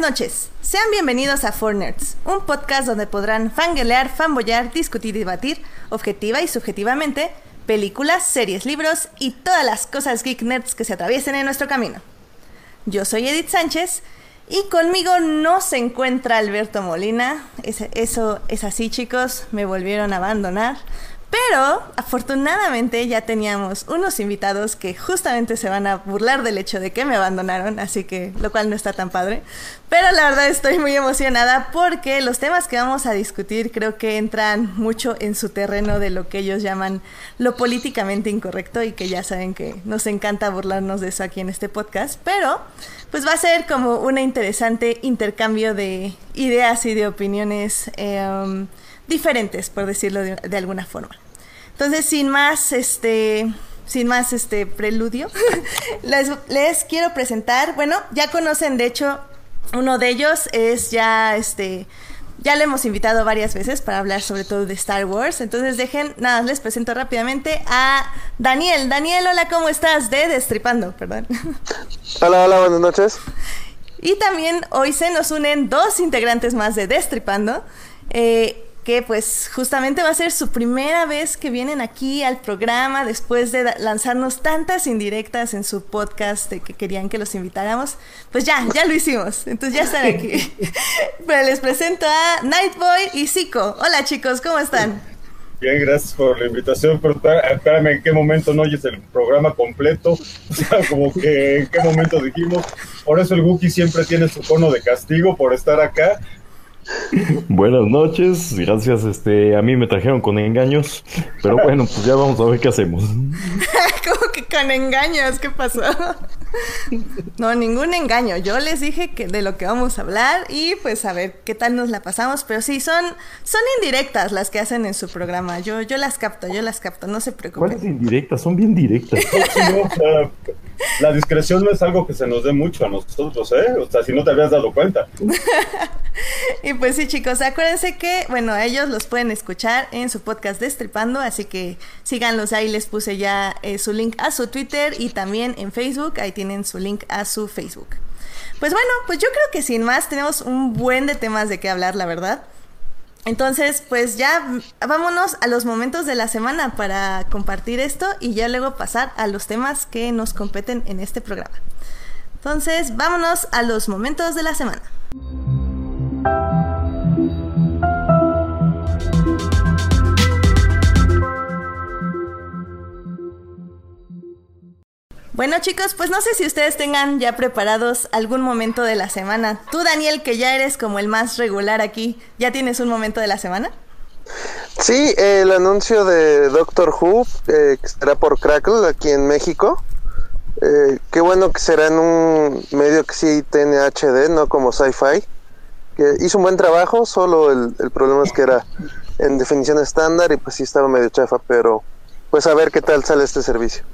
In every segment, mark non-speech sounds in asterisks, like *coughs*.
Noches, sean bienvenidos a Four Nerds, un podcast donde podrán fangelear, fanboyar, discutir y debatir, objetiva y subjetivamente, películas, series, libros y todas las cosas geek nerds que se atraviesen en nuestro camino. Yo soy Edith Sánchez y conmigo no se encuentra Alberto Molina. eso es así, chicos, me volvieron a abandonar. Pero afortunadamente ya teníamos unos invitados que justamente se van a burlar del hecho de que me abandonaron, así que lo cual no está tan padre. Pero la verdad estoy muy emocionada porque los temas que vamos a discutir creo que entran mucho en su terreno de lo que ellos llaman lo políticamente incorrecto y que ya saben que nos encanta burlarnos de eso aquí en este podcast. Pero pues va a ser como un interesante intercambio de ideas y de opiniones. Eh, diferentes, por decirlo de, alguna forma. Entonces, sin más, este, sin más este preludio, *laughs* les, les, quiero presentar, bueno, ya conocen, de hecho, uno de ellos es ya, este, ya lo hemos invitado varias veces para hablar sobre todo de Star Wars. Entonces, dejen, nada, les presento rápidamente a Daniel. Daniel, hola, ¿cómo estás? De Destripando, perdón. *laughs* Hola, hola, buenas noches. Y también hoy se nos unen dos integrantes más de Destripando. Eh, que pues justamente va a ser su primera vez que vienen aquí al programa después de lanzarnos tantas indirectas en su podcast de que querían que los invitáramos. Pues ya, ya lo hicimos. Entonces ya están aquí. *laughs* pues les presento a Nightboy y Zico. Hola chicos, ¿cómo están? Bien, gracias por la invitación, pero espérame, ¿en qué momento no oyes el programa completo? *laughs* O sea, como que en qué momento dijimos. Por eso el Wookiee siempre tiene su cono de castigo por estar acá, Buenas noches, gracias. Este, a mí me trajeron con engaños, pero bueno, pues ya vamos a ver qué hacemos. *laughs* ¿Cómo que con engaños? ¿Qué pasó? No, ningún engaño. Yo les dije que de lo que vamos a hablar y pues a ver qué tal nos la pasamos. Pero sí, son, son indirectas las que hacen en su programa. Yo, yo las capto, yo las capto, no se preocupen. ¿Cuáles indirectas? Son bien directas. *laughs* la discreción no es algo que se nos dé mucho a nosotros, ¿eh? O sea, si no te habías dado cuenta. *laughs* y pues sí, chicos, acuérdense que, bueno, ellos los pueden escuchar en su podcast Destripando, así que síganlos ahí, les puse ya eh, su link a su Twitter y también en Facebook, ahí tienen su link a su Facebook. Pues bueno, pues yo creo que sin más tenemos un buen de temas de qué hablar, la verdad. Entonces, pues ya vámonos a los momentos de la semana para compartir esto y ya luego pasar a los temas que nos competen en este programa. Entonces, vámonos a los momentos de la semana. Bueno chicos, pues no sé si ustedes tengan ya preparados algún momento de la semana. Tú Daniel, que ya eres como el más regular aquí, ¿ya tienes un momento de la semana? Sí, el anuncio de Doctor Who, eh, que será por Crackle aquí en México. Eh, qué bueno que será en un medio que sí tiene HD, no como Sci-Fi. Que hizo un buen trabajo, solo el, el problema es que era en definición estándar y pues sí estaba medio chafa, pero pues a ver qué tal sale este servicio.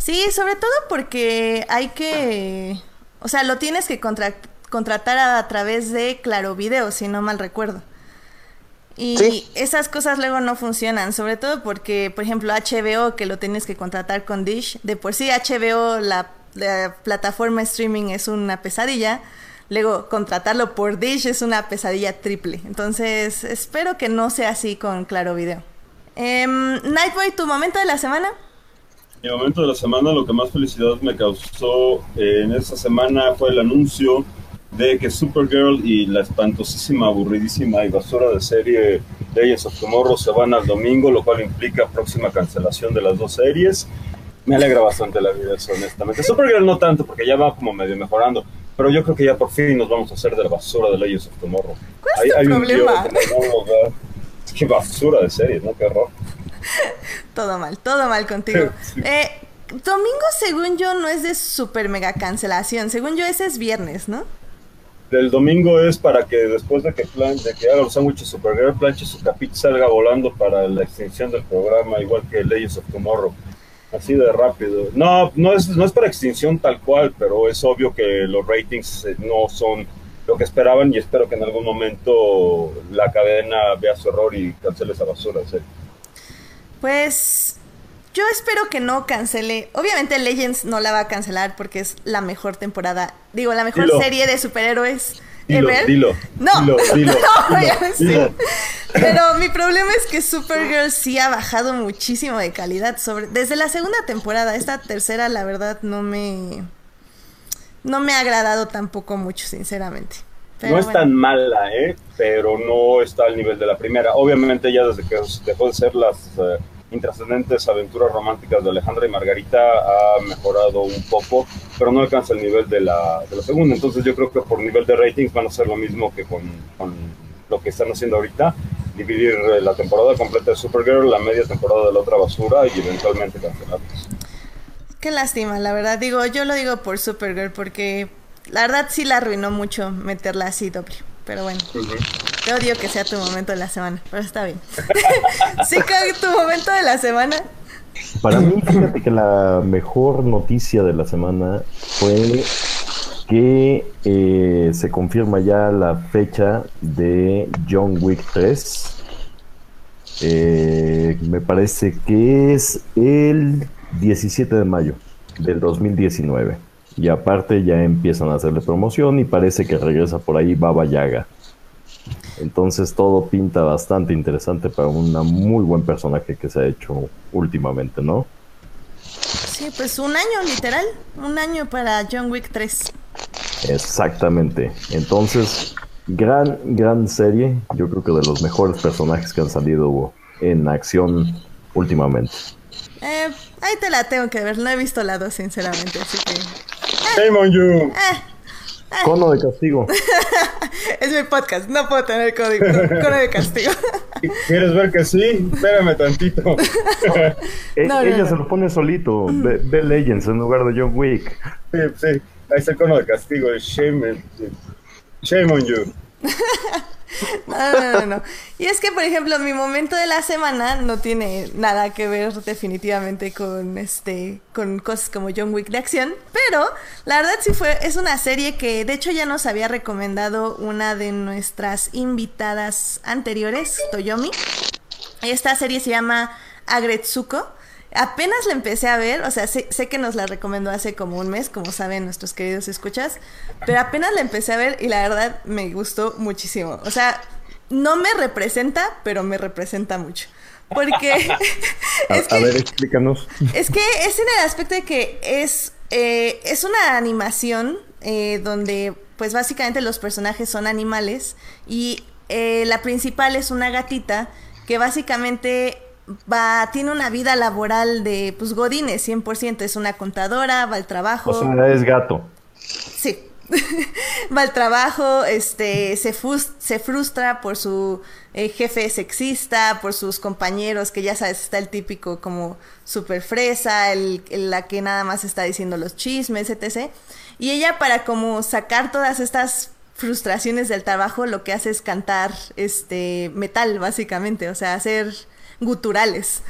Sí, sobre todo porque hay que, o sea, lo tienes que contratar a, través de Claro Video, si no mal recuerdo. Y esas cosas luego no funcionan, sobre todo porque, por ejemplo, HBO, que lo tienes que contratar con Dish, de por sí HBO, la, la plataforma streaming es una pesadilla, luego contratarlo por Dish es una pesadilla triple. Entonces, espero que no sea así con Claro Video. Eh, Nightboy, ¿tu momento de la semana? Mi momento de la semana, lo que más felicidad me causó eh, en esa semana fue el anuncio de que Supergirl y la espantosísima, aburridísima y basura de serie Legends of Tomorrow se van al domingo, lo cual implica próxima cancelación de las dos series. Me alegra bastante la vida eso, honestamente. Supergirl no tanto, porque ya va como medio mejorando, pero yo creo que ya por fin nos vamos a hacer de la basura de Legends of Tomorrow. ¿Cuál es hay, tu problema? Qué basura de serie, ¿no? Qué horror. *laughs* todo mal, todo mal contigo. *laughs* Eh, domingo, según yo, no es de super mega cancelación. Según yo, ese es viernes, ¿no? El domingo es para que después de que, plan, de que haga los sándwiches Supergirl, planche su capítulo salga volando para la extinción del programa, igual que Legends of Tomorrow. Así de rápido. No, no es, no es para extinción tal cual, pero es obvio que los ratings eh, no son lo que esperaban y espero que en algún momento la cadena vea su error y cancele esa basura. ¿sí? Pues yo espero que no cancele. Obviamente Legends no la va a cancelar porque es la mejor temporada, digo, la mejor Dilo. serie de superhéroes Dilo, ever. dilo, No, dilo, *laughs* dilo, no, dilo. Pero mi problema es que Supergirl sí ha bajado muchísimo de calidad sobre desde la segunda temporada. Esta tercera, la verdad, no me no me ha agradado tampoco mucho, sinceramente. Pero no es bueno. tan mala, ¿eh? Pero no está al nivel de la primera. Obviamente ya desde que dejó de ser las eh, intrascendentes aventuras románticas de Alejandra y Margarita ha mejorado un poco, pero no alcanza el nivel de la, de la segunda. Entonces yo creo que por nivel de ratings van a ser lo mismo que con, con lo que están haciendo ahorita. Dividir eh, la temporada completa de Supergirl, la media temporada de la otra basura y eventualmente cancelarlos. Qué lástima, la verdad. Digo, yo lo digo por Supergirl porque la verdad sí la arruinó mucho meterla así doble. Pero bueno, te odio que sea tu momento de la semana, pero está bien. *laughs* sí, que tu momento de la semana. Para mí, fíjate que la mejor noticia de la semana fue que eh, se confirma ya la fecha de John Wick 3. Eh, me parece que es el 17 de mayo del 2019. Y aparte ya empiezan a hacerle promoción y parece que regresa por ahí Baba Yaga. Entonces todo pinta bastante interesante para un muy buen personaje que se ha hecho últimamente, ¿no? Sí, pues un año, literal. Un año para John Wick 3. Exactamente. Entonces, gran, gran serie. Yo creo que de los mejores personajes que han salido en acción últimamente. Eh, ahí te la tengo que ver. No he visto la 2, sinceramente. Así que. Shame on you. Cono de castigo. *laughs* Es mi podcast. No puedo tener código, cono de castigo. *laughs* ¿Quieres ver que sí? Espérame tantito. *laughs* E- No, no, ella no. se lo pone solito. Ve, ve Legends en lugar de John Wick. Sí, sí, ahí está el cono de castigo. Shame, shame on you. No, no, no, no. Y es que, por ejemplo, mi momento de la semana no tiene nada que ver definitivamente con este, con cosas como John Wick de acción, pero la verdad sí fue, es una serie que de hecho ya nos había recomendado una de nuestras invitadas anteriores, Toyomi. Esta serie se llama Agretsuko. Apenas la empecé a ver, o sea, sé, sé que nos la recomendó hace como un mes, como saben nuestros queridos escuchas, pero apenas la empecé a ver y la verdad me gustó muchísimo. O sea, no me representa, pero me representa mucho. Porque *laughs* A, *laughs* es a que ver, explícanos. es que es en el aspecto de que es, eh, es una animación eh, donde pues básicamente los personajes son animales y eh, la principal es una gatita que básicamente va, tiene una vida laboral de pues godines 100%, es una contadora, va al trabajo. O sea, es gato. Sí. *laughs* Va al trabajo, este, se, se frustra por su eh, jefe sexista, por sus compañeros, que ya sabes, está el típico como super fresa, el, el- la que nada más está diciendo los chismes, etc. Y ella para como sacar todas estas frustraciones del trabajo, lo que hace es cantar este metal, básicamente, o sea, hacer guturales.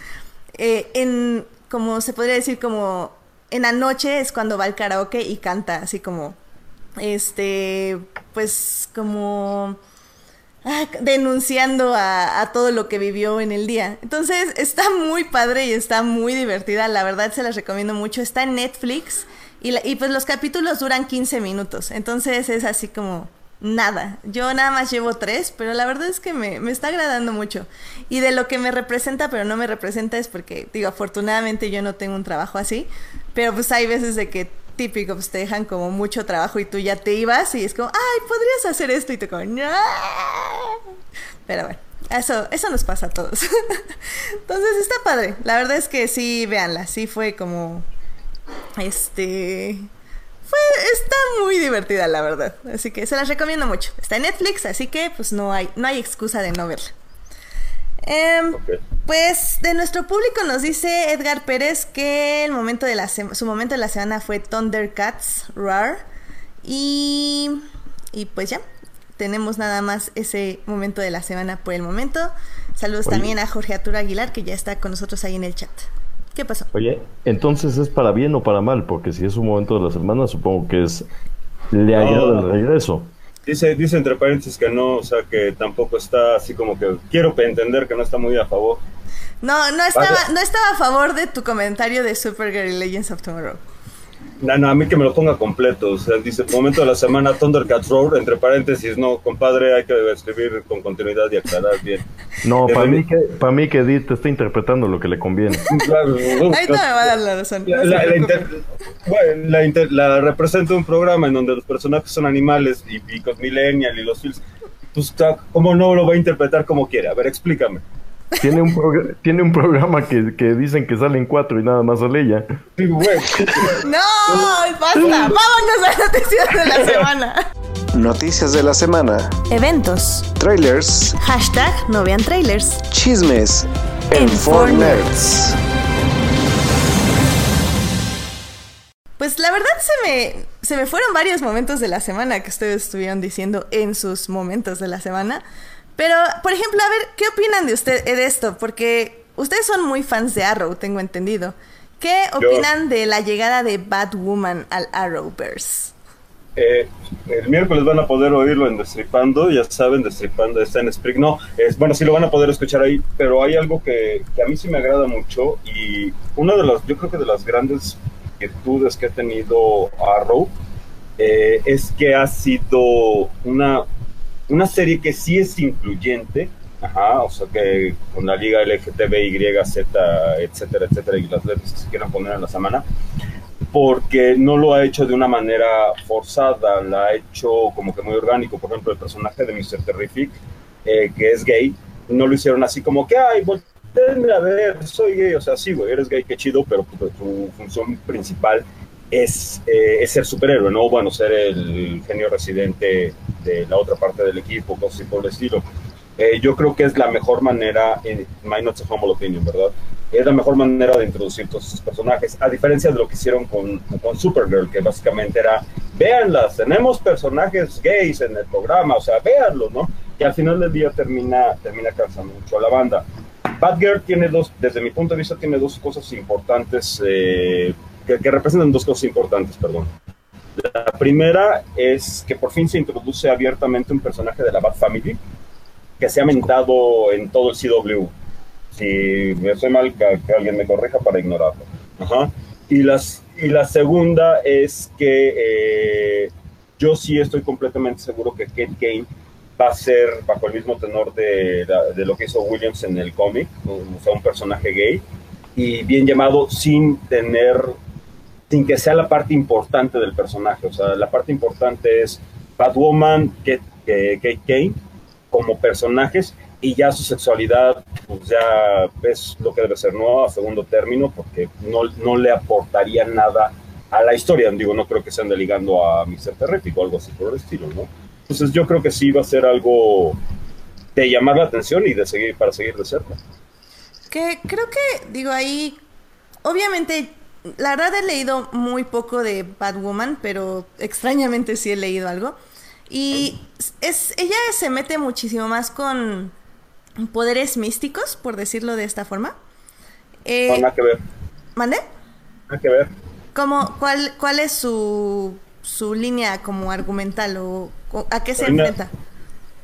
Eh, en, como se podría decir, como en la noche es cuando va al karaoke y canta así como, este, pues como ah, denunciando a, todo lo que vivió en el día. Entonces está muy padre y está muy divertida, la verdad se las recomiendo mucho, está en Netflix y pues los capítulos duran 15 minutos, entonces es así como nada. Yo nada más llevo tres, pero la verdad es que me, me está agradando mucho. Y de lo que me representa, pero no me representa, es porque, digo, afortunadamente yo no tengo un trabajo así, pero pues hay veces de que típico, pues te dejan como mucho trabajo y tú ya te ibas y es como, ay, podrías hacer esto y te como, no. Pero bueno. Eso, eso nos pasa a todos. *laughs* Entonces está padre. La verdad es que sí, véanla. Sí fue como. Este. Fue, está muy divertida, la verdad. Así que se las recomiendo mucho. Está en Netflix, así que pues no hay, no hay excusa de no verla. Ok. Pues de nuestro público nos dice Edgar Pérez que el momento de la su momento de la semana fue Thundercats Roar. Y, y pues ya, tenemos nada más ese momento de la semana por el momento. Saludos Oye. también a Jorge Arturo Aguilar que ya está con nosotros ahí en el chat. ¿Qué pasó? Oye, entonces es para bien o para mal, porque si es un momento de la semana, supongo que es le agrada el regreso. Dice, dice entre paréntesis que no, o sea, que tampoco está así como que quiero entender que no está muy a favor. No, no estaba, no estaba a favor de tu comentario de Supergirl y Legends of Tomorrow. No, no, a mí que me lo ponga completo. O sea, dice, momento de la semana, Thundercats Roar, entre paréntesis, no, compadre, hay que escribir con continuidad y aclarar bien. No, para mí, que, para mí que Edith está interpretando lo que le conviene. *laughs* Claro, Ahorita me va a dar la razón. La, la, bueno, la, representa un programa en donde los personajes son animales y, y Millennial y los Fields. Pues, ¿cómo no lo va a interpretar como quiere? A ver, explícame. Tiene un, tiene un programa que, que, dicen que salen cuatro y nada más sale ella. *laughs* no, basta. Vámonos a las noticias de la semana. Noticias de la semana. Eventos. Trailers. Hashtag no vean trailers. Chismes. En, en Nerds. Pues la verdad se me, se me fueron varios momentos de la semana que ustedes estuvieron diciendo en sus momentos de la semana. Pero, por ejemplo, a ver, ¿qué opinan de usted de esto? Porque ustedes son muy fans de Arrow, tengo entendido. ¿Qué opinan de la llegada de Batwoman al Arrowverse? Eh, el miércoles van a poder oírlo en Destripando, ya saben, Destripando está en Spring. No, es, bueno, sí lo van a poder escuchar ahí, pero hay algo que, a mí sí me agrada mucho y una de las, yo creo que de las grandes virtudes que ha tenido Arrow eh, es que ha sido una, una serie que sí es incluyente, ajá, o sea que con la liga LGTBY, Z, etcétera, etcétera, y las letras que se quieran poner en la semana, porque no lo ha hecho de una manera forzada, la ha hecho como que muy orgánico. Por ejemplo, el personaje de Mr. Terrific, eh, que es gay, no lo hicieron así como que, ay, volteenme a ver, soy gay, o sea, sí, güey, eres gay, qué chido, pero tu función principal es, eh, es, ser superhéroe, ¿no? Bueno, ser el genio residente de la otra parte del equipo, cosas por el estilo. Eh, yo creo que es la mejor manera, en My Not So Humble Opinion, ¿verdad? Es la mejor manera de introducir todos esos personajes, a diferencia de lo que hicieron con, con Supergirl, que básicamente era, véanlas, tenemos personajes gays en el programa, o sea, véanlo, ¿no? Y al final del día termina, termina cansando mucho a la banda. Batgirl tiene dos, desde mi punto de vista, tiene dos cosas importantes eh, que, representan dos cosas importantes, perdón. La primera es que por fin se introduce abiertamente un personaje de la Bat Family que se ha mentado en todo el CW. Si me soy mal, que, alguien me corrija para ignorarlo. Y, las, y la segunda es que eh, yo sí estoy completamente seguro que Kate Kane va a ser bajo el mismo tenor de, de lo que hizo Williams en el cómic, o sea, un personaje gay, y bien llamado sin tener sin que sea la parte importante del personaje. O sea, la parte importante es Batwoman, Kate, Kate Kane como personajes y ya su sexualidad pues ya es lo que debe ser, ¿no? A segundo término, porque no, no le aportaría nada a la historia. Digo, no creo que se ande ligando a Mr. Terrific o algo así por el estilo, ¿no? Entonces yo creo que sí va a ser algo de llamar la atención y de seguir, para seguir de cerca. Que creo que, digo, ahí, obviamente la verdad he leído muy poco de Batwoman, pero extrañamente sí he leído algo. Y es, ella se mete muchísimo más con poderes místicos, por decirlo de esta forma. Eh, nada que ver. ¿Mande? Nada que ver. ¿Cómo, cuál, ¿Cuál es su, su línea como argumental o, a qué se enfrenta?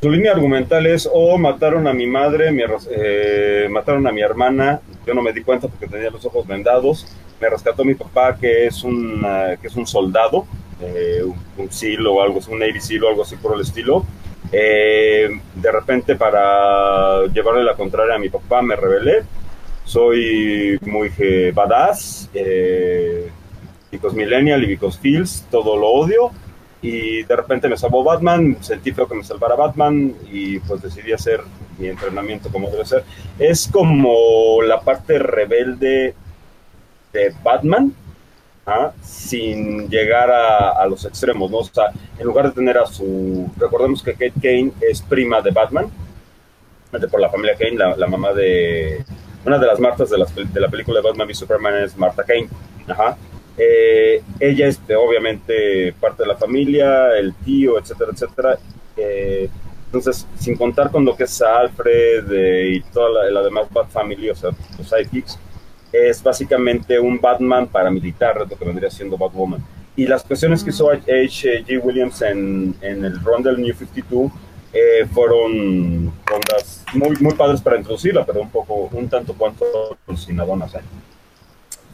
Su línea argumental es, o oh, mataron a mi madre, eh, mataron a mi hermana, yo no me di cuenta porque tenía los ojos vendados, me rescató mi papá que es un, que es un soldado, eh, un, SEAL o algo, un Navy SEAL o algo así por el estilo. Eh, de repente para llevarle la contraria a mi papá me rebelé, soy muy badass, eh, because millennial y because feels, todo lo odio y de repente me salvó Batman, sentí feo que me salvara Batman y pues decidí hacer mi entrenamiento como debe ser. Es como la parte rebelde de Batman, ¿ah? sin llegar a, los extremos, ¿no? O sea, en lugar de tener a su... Recordemos que Kate Kane es prima de Batman, por la familia Kane, la, mamá de... Una de las Martas de la, película de Batman y Superman es Marta Kane, ajá. Eh, ella es obviamente parte de la familia, el tío, etcétera, etcétera. Eh, entonces, sin contar con lo que es Alfred eh, y toda la, demás Bat Family, o sea, los sidekicks, es básicamente un Batman paramilitar, lo que vendría siendo Batwoman. Y las cuestiones que hizo H.G. Williams en, en el run del New 52 fueron rondas muy, muy padres para introducirla, pero un poco, un tanto cuanto alucinadonas. ¿eh?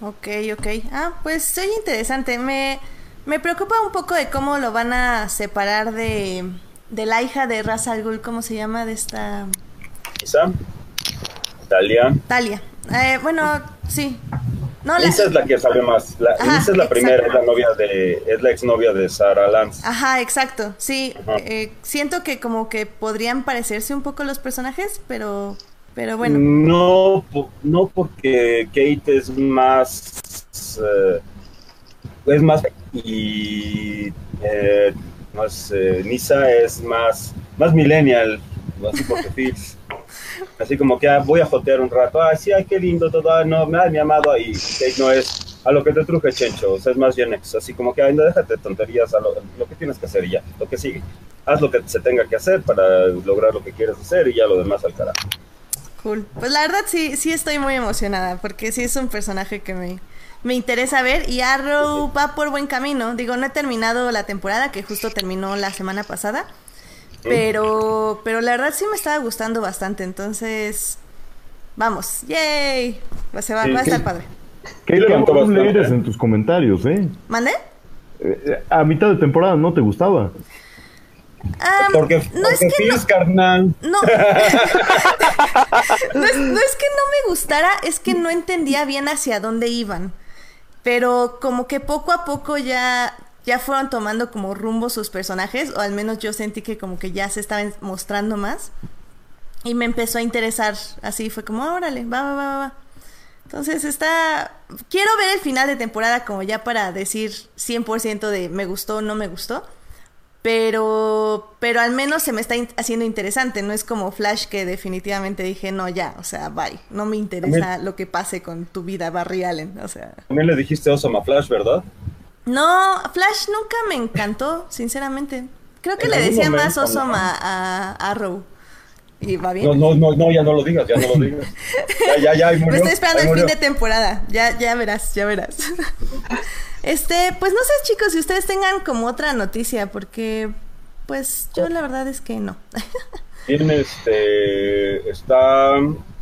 Ok, ok. Ah, pues soy interesante. Me, me preocupa un poco de cómo lo van a separar de, de la hija de Ra's al Ghul, ¿cómo se llama? De esta... Isa, Talia. Talia. Eh, bueno, sí. No, la... Es la que sabe más. La, Ajá, es la primera, es la novia de, es la exnovia de Sarah Lance. Ajá, exacto. Sí, Ajá. eh, siento que como que podrían parecerse un poco los personajes, pero, pero bueno. No, no porque Kate es más, eh, es más y eh, más Nisa es más, más millennial, así porque feels. Así como que ah, voy a jotear un rato, ah, sí, ay, qué lindo todo, ah, no, me mi amado, y Kate no es a lo que te truje, Chencho, o sea, es más Gen X, así como que, ay, no, déjate de tonterías, a lo, lo que tienes que hacer y ya, lo que sigue. Haz lo que se tenga que hacer para lograr lo que quieres hacer y ya lo demás al carajo. Cool. Pues la verdad sí, sí estoy muy emocionada, porque sí es un personaje que me, me interesa ver y Arrow va por buen camino. Digo, no he terminado la temporada, que justo terminó la semana pasada, pero, pero la verdad sí me estaba gustando bastante, entonces, vamos, yay, va, se va, Sí, va a estar padre. Qué Sí, levantó amable bastante, eres ¿eh? en tus comentarios, ¿eh? ¿Mande? Eh, A mitad de temporada no te gustaba. Ah, Porque, no es porque que no, carnal. No. *laughs* no, es, no es que no me gustara, es que no entendía bien hacia dónde iban. Pero como que poco a poco ya, ya fueron tomando como rumbo sus personajes, o al menos yo sentí que como que ya se estaban mostrando más. Y me empezó a interesar, así fue como, órale, va, va, va, va. Entonces está... Quiero ver el final de temporada como ya para decir 100% de me gustó o no me gustó. Pero, pero al menos se me está in- haciendo interesante, no es como Flash que definitivamente dije, no, ya, o sea, bye, no me interesa lo que pase con tu vida, Barry Allen, o sea. También le dijiste Awesome a Flash, ¿verdad? No, Flash nunca me encantó, sinceramente. Creo que En le decía más momento, ¿no? a, a Arrow. Y va bien. No, no, no, no, ya no lo digas, ya no lo digas. Ya, ya, ya, ahí *laughs* Me murió. estoy esperando el fin murió. de temporada. Ya, ya verás, ya verás. *laughs* Este, pues no sé, chicos, si ustedes tengan como otra noticia, porque pues yo la verdad es que no. *laughs* Tiene este, está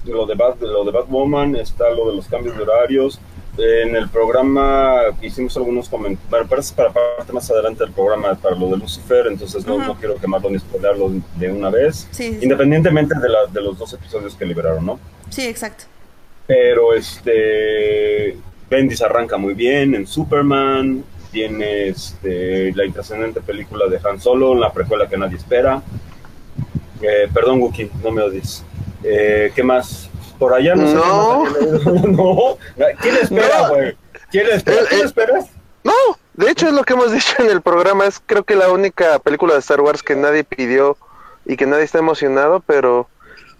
lo de, Bat, lo de Batwoman, está lo de los cambios de horarios. En el programa hicimos algunos comentarios, bueno, parece para parte más adelante del programa para lo de Lucifer, entonces no, quiero quemarlo ni spoilearlo de una vez, Sí, sí, sí. independientemente de, la- de los dos episodios que liberaron, ¿no? Sí, exacto. Pero este Bendis arranca muy bien en Superman, tiene este, la intrascendente película de Han Solo, la precuela que nadie espera. Eh, perdón, Wookie, no me odies. Eh, ¿Qué más? Por allá no sé. No. qué más- *laughs* no. ¿Quién espera, No. güey? ¿Quién espera? Eh, ¿Quién eh. esperas? No, de hecho es lo que hemos *laughs* dicho en el programa, es creo que la única película de Star Wars que nadie pidió y que nadie está emocionado, pero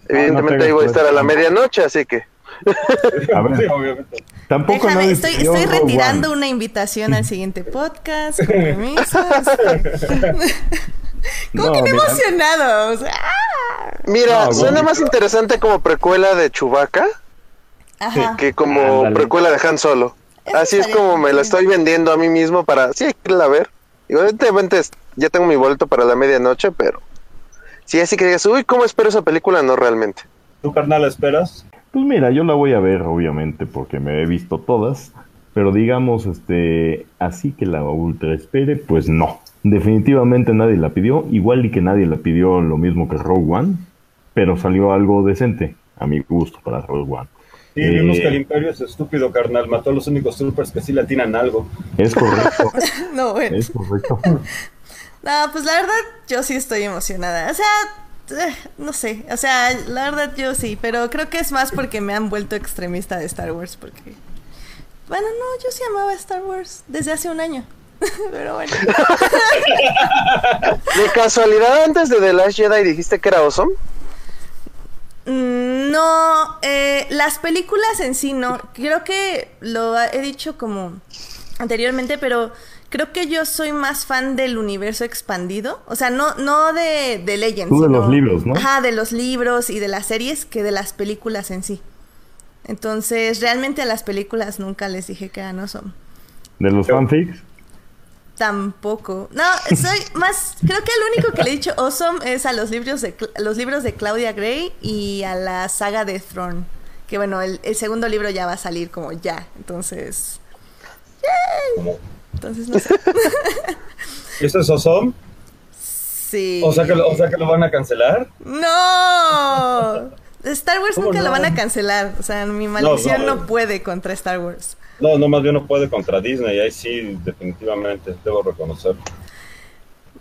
evidentemente te ahí voy a estar a la medianoche, así que *laughs* A ver. Sí, obviamente. Tampoco Déjame, nadie estoy, estoy retirando One. una invitación al siguiente podcast. con *laughs* permiso. ¿Cómo No, que me mira. emocionado? O sea, ¡ah! mira, No, suena más interesante como precuela de Chewbacca Ajá. que como precuela de Han Solo. Eso Así es como me la estoy vendiendo a mí mismo para, sí, hay que irla a ver. Evidentemente ya tengo mi boleto para la medianoche, pero sí, así que digas, uy, ¿cómo espero esa película? No realmente. ¿Tú, carnal, esperas? Pues mira, yo la voy a ver, obviamente, porque me he visto todas. Pero digamos, este, así que la ultra espere, pues no. Definitivamente nadie la pidió. Igual y que nadie la pidió lo mismo que Rogue One. Pero salió algo decente, a mi gusto, para Rogue One. Sí, vimos Eh, que el Imperio es estúpido, carnal. Mató a los únicos troopers que sí le atinan algo. Es correcto, *laughs* No, bueno. es correcto. *laughs* No, pues la verdad, yo sí estoy emocionada. O sea, eh, no sé. O sea, la verdad yo sí. Pero creo que es más porque me han vuelto extremista de Star Wars. Porque. Bueno, no, yo sí amaba Star Wars desde hace un año. *laughs* pero bueno. *laughs* De casualidad, antes de The Last Jedi dijiste que era awesome. Mm, No, eh, las películas en sí no. Creo que lo he dicho como anteriormente, pero creo que yo soy más fan del universo expandido. O sea, no, no de, de Legends. Tú de sino- los libros, ¿no? Ajá, de los libros y de las series que de las películas en sí. Entonces, realmente a las películas nunca les dije que eran son. De los fanfics, Tampoco. No, soy más. Creo que el único que le he dicho awesome es a los libros de los libros de Claudia Gray y a la saga de Throne. Que bueno, el, el segundo libro ya va a salir como ya. Entonces. ¡Yay! Entonces no sé. *laughs* ¿Esto es awesome? Sí. O sea, que lo, o sea que lo van a cancelar. ¡No! Star Wars ¿Cómo nunca no? lo van a cancelar. O sea, mi maldición no, no. puede contra Star Wars. No, no, más bien no puede contra Disney. Ahí sí, definitivamente, debo reconocerlo.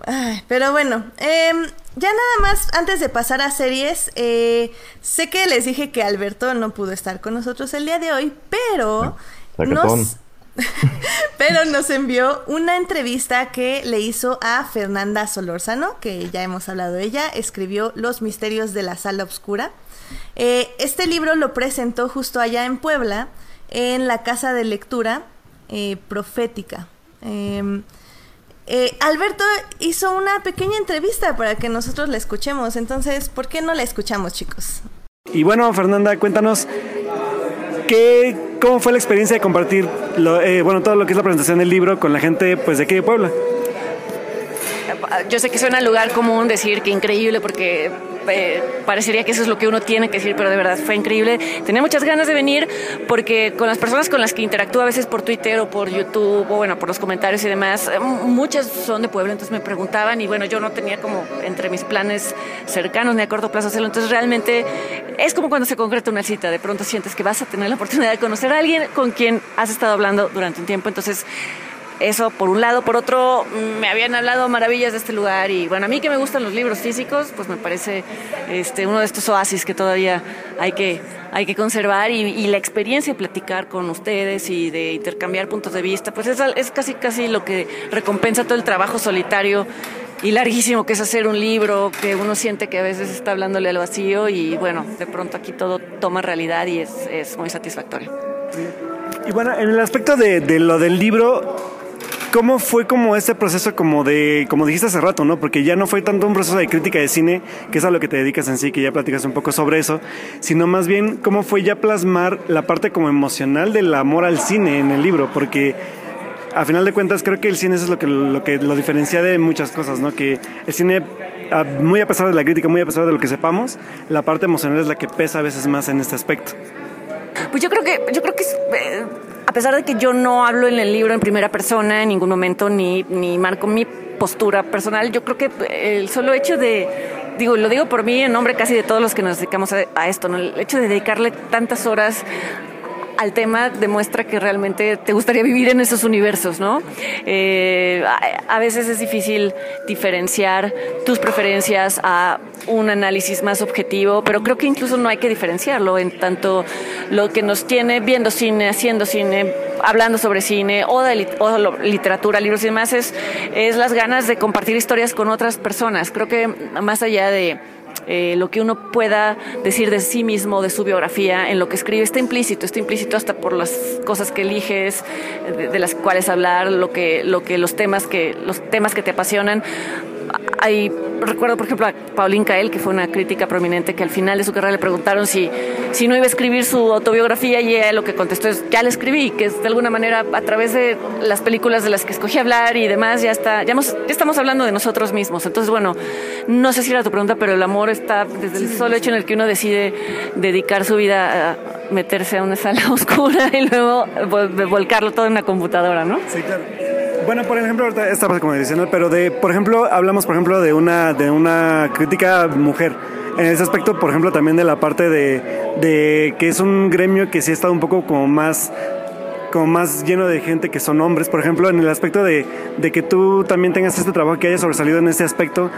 Ay, pero bueno, em, ya nada más, antes de pasar a series, eh, sé que les dije que Alberto no pudo estar con nosotros el día de hoy, pero Sacatón. nos, *laughs* pero nos envió una entrevista que le hizo a Fernanda Solórzano, que ya hemos hablado de ella, escribió Los misterios de la sala oscura. Eh, este libro lo presentó justo allá en Puebla, en la casa de lectura eh, profética. Em, eh, Alberto hizo una pequeña entrevista para que nosotros la escuchemos, entonces, ¿por qué no la escuchamos, chicos? Y bueno, Fernanda, cuéntanos qué, cómo fue la experiencia de compartir lo, eh, bueno, todo lo que es la presentación del libro con la gente pues, de aquí de Puebla. Yo sé que suena a lugar común decir que increíble porque eh, parecería que eso es lo que uno tiene que decir, pero de verdad fue increíble. Tenía muchas ganas de venir porque con las personas con las que interactúo a veces por Twitter o por YouTube o bueno, por los comentarios y demás, eh, muchas son de Puebla, entonces me preguntaban y bueno, yo no tenía como entre mis planes cercanos ni a corto plazo hacerlo, entonces realmente es como cuando se concreta una cita, de pronto sientes que vas a tener la oportunidad de conocer a alguien con quien has estado hablando durante un tiempo, entonces eso por un lado, por otro me habían hablado maravillas de este lugar y bueno, a mí que me gustan los libros físicos, pues me parece este uno de estos oasis que todavía hay que hay que conservar y, la experiencia de platicar con ustedes y de intercambiar puntos de vista, pues es, es casi casi lo que recompensa todo el trabajo solitario y larguísimo que es hacer un libro, que uno siente que a veces está hablándole al vacío y bueno, de pronto aquí todo toma realidad y es, es muy satisfactorio. Y bueno, en el aspecto de lo del libro, ¿cómo fue como este proceso como de, como dijiste hace rato, ¿no? Porque ya no fue tanto un proceso de crítica de cine, que es a lo que te dedicas en sí, que ya platicas un poco sobre eso, sino más bien cómo fue ya plasmar la parte como emocional del amor al cine en el libro, porque a final de cuentas creo que el cine eso es lo que lo, que lo diferencia de muchas cosas, ¿no? Que el cine, muy a pesar de la crítica, muy a pesar de lo que sepamos, la parte emocional es la que pesa a veces más en este aspecto. Pues yo creo que, yo creo que es, eh, a pesar de que yo no hablo en el libro en primera persona en ningún momento, ni, ni marco mi postura personal, yo creo que el solo hecho de, digo, lo digo por mí en nombre casi de todos los que nos dedicamos a, esto, ¿no? el hecho de dedicarle tantas horas al tema demuestra que realmente te gustaría vivir en esos universos, ¿no? Eh, a, veces es difícil diferenciar tus preferencias a un análisis más objetivo, pero creo que incluso no hay que diferenciarlo en tanto lo que nos tiene viendo cine, haciendo cine, hablando sobre cine o de lit- o literatura, libros y demás es, es las ganas de compartir historias con otras personas. Creo que más allá de eh, lo que uno pueda decir de sí mismo, de su biografía, en lo que escribe, está implícito, está implícito hasta por las cosas que eliges, de, de las cuales hablar, lo que, lo que los temas que, los temas que te apasionan. Hay, recuerdo, por ejemplo, a Pauline Kael, que fue una crítica prominente, que al final de su carrera le preguntaron si, si no iba a escribir su autobiografía y ella lo que contestó es, ya la escribí, que es de alguna manera a través de las películas de las que escogí hablar y demás, ya está, ya, hemos- ya estamos hablando de nosotros mismos. Entonces, bueno, no sé si era tu pregunta, pero el amor está desde el solo hecho en el que uno decide dedicar su vida a meterse a una sala *laughs* oscura y luego vol- volcarlo todo en una computadora, ¿no? Sí, claro. Bueno, por ejemplo, ahorita esta parte como diciendo, pero de, por ejemplo, hablamos, por ejemplo, de una, de una crítica mujer. En ese aspecto, por ejemplo, también de la parte de, de que es un gremio que sí ha estado un poco como más como más lleno de gente que son hombres, por ejemplo, en el aspecto de, de que tú también tengas este trabajo que haya sobresalido en ese aspecto,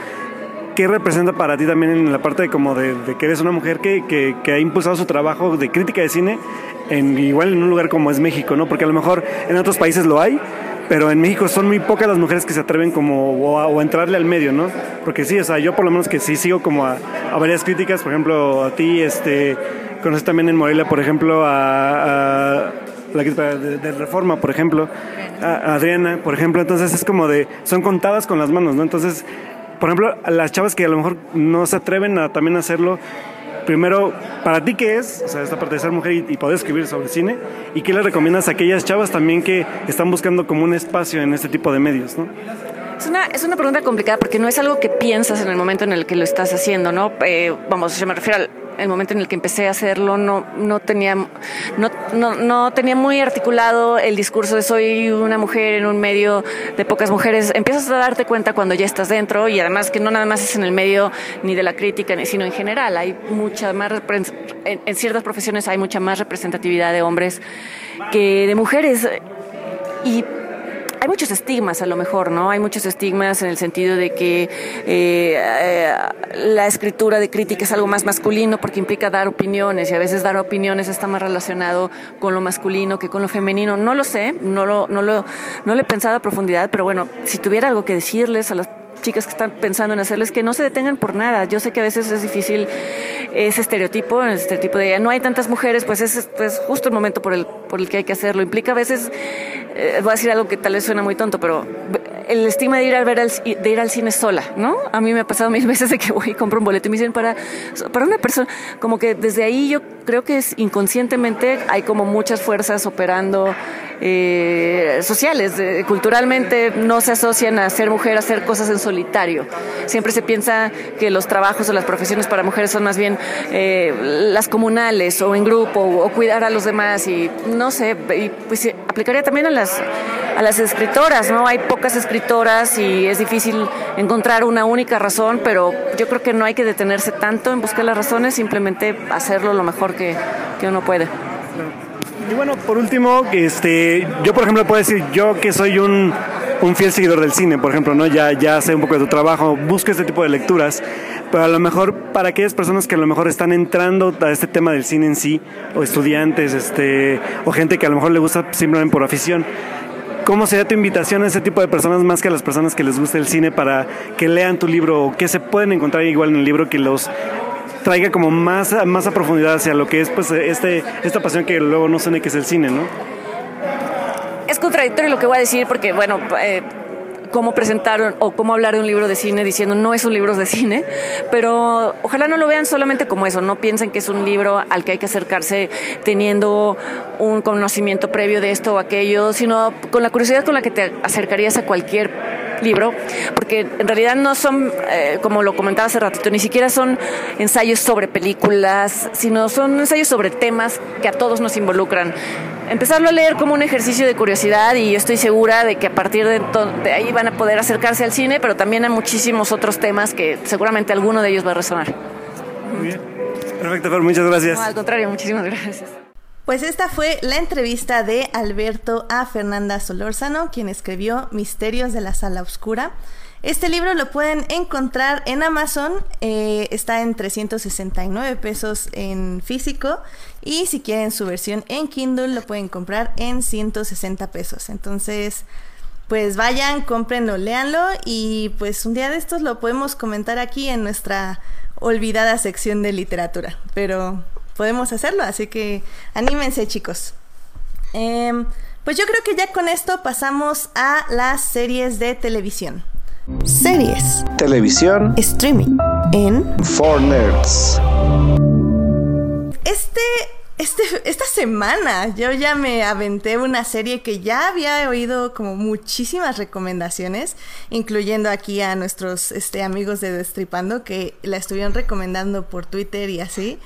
¿qué representa para ti también en la parte de como de, de que eres una mujer que, que, que ha impulsado su trabajo de crítica de cine en igual en un lugar como es México, ¿no? Porque a lo mejor en otros países lo hay, pero en México son muy pocas las mujeres que se atreven como o a, entrarle al medio, ¿no? Porque sí, o sea, yo por lo menos que sí sigo como a, varias críticas, por ejemplo, a ti, este, conoces también en Morelia, por ejemplo, a, la crítica de, de Reforma, por ejemplo, a, Adriana, por ejemplo, entonces es como de, son contadas con las manos, ¿no? Entonces, por ejemplo, las chavas que a lo mejor no se atreven a también hacerlo, primero, ¿para ti qué es? O sea, esta parte de ser mujer y, poder escribir sobre cine. ¿Y qué le recomiendas a aquellas chavas también que están buscando como un espacio en este tipo de medios, ¿no? Es una, es una pregunta complicada porque no es algo que piensas en el momento en el que lo estás haciendo, ¿no? Eh, vamos, yo me refiero al momento en el que empecé a hacerlo, no, no, tenía, no, no, no, tenía muy articulado el discurso de soy una mujer en un medio de pocas mujeres. Empiezas a darte cuenta cuando ya estás dentro y además que no nada más es en el medio ni de la crítica, sino en general. Hay mucha más, en, en ciertas profesiones hay mucha más representatividad de hombres que de mujeres. Y hay muchos estigmas a lo mejor, ¿no? Hay muchos estigmas en el sentido de que eh, la escritura de crítica es algo más masculino porque implica dar opiniones y a veces dar opiniones está más relacionado con lo masculino que con lo femenino. No lo sé, no lo, no lo, no lo he pensado a profundidad, pero bueno, si tuviera algo que decirles a las chicas que están pensando en hacerles que no se detengan por nada. Yo sé que a veces es difícil ese estereotipo, el estereotipo de no hay tantas mujeres, pues es, es justo el momento por el, por el que hay que hacerlo. Implica a veces eh, voy a decir algo que tal vez suena muy tonto, pero el estigma de ir al ver de ir al cine sola, ¿no? A mí me ha pasado mil *laughs* veces de que voy y compro un boleto y me dicen para para una persona, como que desde ahí yo creo que es inconscientemente hay como muchas fuerzas operando eh, sociales, culturalmente no se asocian a ser mujer, a hacer cosas en solitario. Siempre se piensa que los trabajos o las profesiones para mujeres son más bien eh, las comunales o en grupo o, cuidar a los demás y no sé, y pues aplicaría también a las a las escritoras, ¿no? Hay pocas escritoras y es difícil encontrar una única razón, pero yo creo que no hay que detenerse tanto en buscar las razones, simplemente hacerlo lo mejor que, que uno puede. Y bueno, por último, este, yo por ejemplo puedo decir, yo que soy un, un fiel seguidor del cine, por ejemplo, ¿no? Ya, ya sé un poco de tu trabajo, busco este tipo de lecturas, pero a lo mejor para aquellas personas que a lo mejor están entrando a este tema del cine en sí, o estudiantes, este, o gente que a lo mejor le gusta simplemente por afición, ¿Cómo sería tu invitación a ese tipo de personas más que a las personas que les gusta el cine para que lean tu libro o que se pueden encontrar igual en el libro que los traiga como más, más a profundidad hacia lo que es pues este, esta pasión que luego no suene que es el cine, ¿no? Es contradictorio lo que voy a decir porque, bueno, eh, cómo presentaron o cómo hablar de un libro de cine diciendo no es un libro de cine, pero ojalá no lo vean solamente como eso, no piensen que es un libro al que hay que acercarse teniendo un conocimiento previo de esto o aquello, sino con la curiosidad con la que te acercarías a cualquier libro, porque en realidad no son, eh, como lo comentaba hace ratito, ni siquiera son ensayos sobre películas, sino son ensayos sobre temas que a todos nos involucran. Empezarlo a leer como un ejercicio de curiosidad y estoy segura de que a partir de, de ahí van a poder acercarse al cine, pero también a muchísimos otros temas que seguramente alguno de ellos va a resonar. Muy bien. Perfecto, Fer, muchas gracias. No, al contrario, muchísimas gracias. Pues esta fue la entrevista de Alberto a Fernanda Solórzano, quien escribió Misterios de la Sala Oscura. Este libro lo pueden encontrar en Amazon, eh, está en 369 pesos en físico y si quieren su versión en Kindle lo pueden comprar en 160 pesos. Entonces, pues vayan, cómprenlo, léanlo y pues un día de estos lo podemos comentar aquí en nuestra olvidada sección de literatura. Pero podemos hacerlo, así que anímense chicos. Em, pues yo creo que ya con esto pasamos a las series de televisión. Series. Televisión. Streaming. En. For Nerds. Este, este, esta semana yo ya me aventé una serie que ya había oído como muchísimas recomendaciones, incluyendo aquí a nuestros este, amigos de Destripando que la estuvieron recomendando por Twitter y así.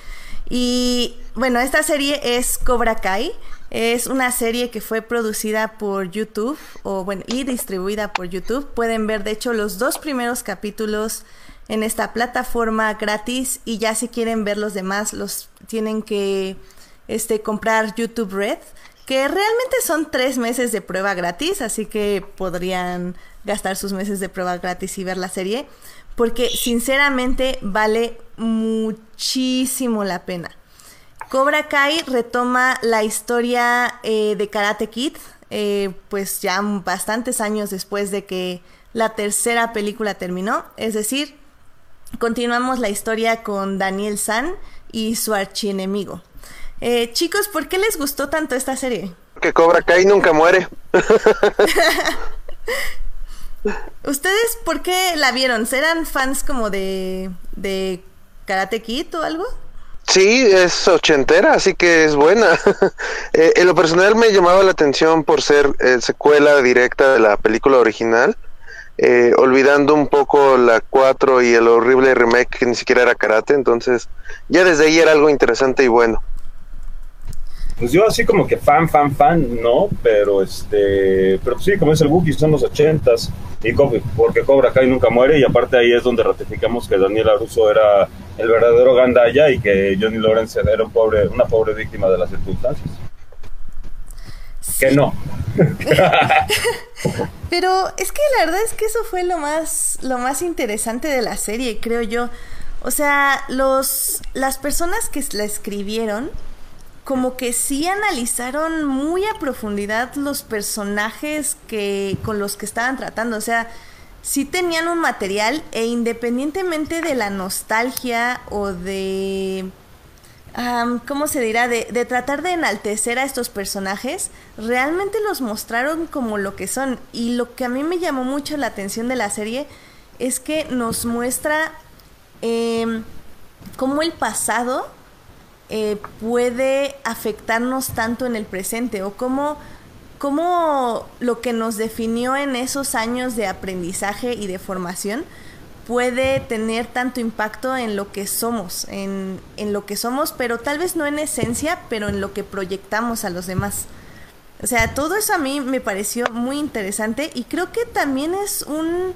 Y bueno, esta serie es Cobra Kai. Es una serie que fue producida por YouTube o bueno, y distribuida por YouTube. Pueden ver de hecho los dos primeros capítulos en esta plataforma gratis y ya si quieren ver los demás los tienen que este comprar YouTube Red, que realmente son tres meses de prueba gratis, así que podrían gastar sus meses de prueba gratis y ver la serie porque sinceramente vale muchísimo la pena. Cobra Kai retoma la historia eh, de Karate Kid, eh, pues ya bastantes años después de que la tercera película terminó, es decir, continuamos la historia con Daniel San y su archienemigo. Eh, chicos, ¿por qué les gustó tanto esta serie? Que Cobra Kai nunca muere. *laughs* ¿Ustedes por qué la vieron? ¿Eran fans como de, de Karate Kid o algo? Sí, es ochentera, así que es buena. *laughs* Eh, en lo personal me llamaba la atención por ser eh, secuela directa de la película original, eh, olvidando un poco la 4 y el horrible remake que ni siquiera era karate, entonces ya desde ahí era algo interesante y bueno. Pues yo así como que fan, fan, fan, no, pero este, pero sí, como es el Wookiee, son los ochentas, y porque Cobra Kai nunca muere, y aparte ahí es donde ratificamos que Daniel Aruso era el verdadero Gandaya y que Johnny Lawrence era un pobre, una pobre víctima de las circunstancias. Que no. *laughs* Pero es que la verdad es que eso fue lo más, lo más interesante de la serie, creo yo. O sea, los, las personas que la escribieron, como que sí analizaron muy a profundidad los personajes que, con los que estaban tratando. O sea, sí tenían un material e independientemente de la nostalgia o de... ¿Cómo se dirá? De, de tratar de enaltecer a estos personajes, realmente los mostraron como lo que son. Y lo que a mí me llamó mucho la atención de la serie es que nos muestra em, cómo el pasado eh, puede afectarnos tanto en el presente o cómo, cómo lo que nos definió en esos años de aprendizaje y de formación puede tener tanto impacto en lo que somos, en, en lo que somos, pero tal vez no en esencia, pero en lo que proyectamos a los demás. O sea, todo eso a mí me pareció muy interesante y creo que también es un,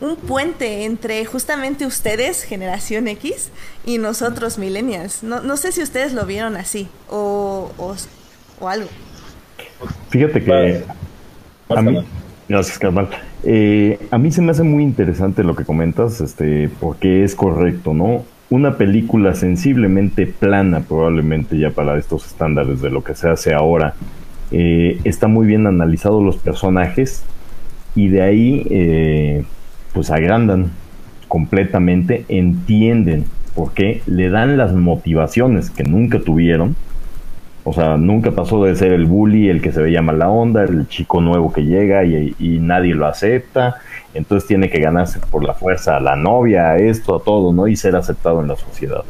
un puente entre justamente ustedes, generación X, y nosotros, millennials. No, no sé si ustedes lo vieron así o, o, o algo. Fíjate que a mí, gracias carnal. Eh, a mí se me hace muy interesante lo que comentas, este, porque es correcto, ¿no? Una película sensiblemente plana, probablemente ya para estos estándares de lo que se hace ahora, eh, está muy bien analizado los personajes y de ahí, eh, pues agrandan completamente, entienden por qué, le dan las motivaciones que nunca tuvieron o sea, nunca pasó de ser el bully, el que se veía mala onda, el chico nuevo que llega y, y nadie lo acepta. Entonces tiene que ganarse por la fuerza a la novia, a esto, a todo, ¿no? Y ser aceptado en la sociedad.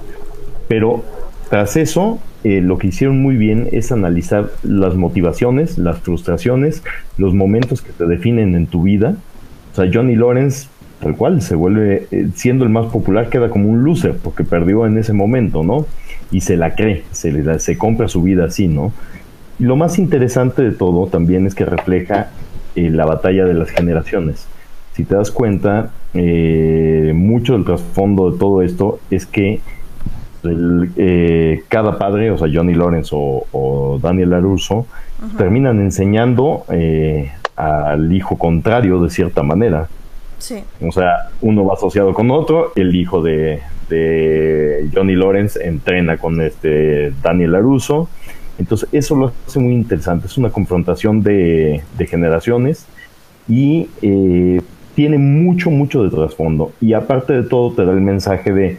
Pero tras eso, eh, lo que hicieron muy bien es analizar las motivaciones, las frustraciones, los momentos que te definen en tu vida. O sea, Johnny Lawrence, tal cual, se vuelve, eh, siendo el más popular, queda como un loser porque perdió en ese momento, ¿no? Y se la cree, se, le da- se compra su vida así, ¿no? Y lo más interesante de todo también es que refleja eh, la batalla de las generaciones. Si te das cuenta, eh, mucho del trasfondo de todo esto es que el, eh, cada padre, o sea, Johnny Lawrence o, o Daniel LaRusso, terminan enseñando eh, al hijo contrario de cierta manera. Sí. O sea, uno va asociado con otro, el hijo de, de Johnny Lawrence entrena con este Daniel LaRusso. Entonces, eso lo hace muy interesante. Es una confrontación de, de generaciones y eh, tiene mucho, mucho de trasfondo. Y aparte de todo, te da el mensaje de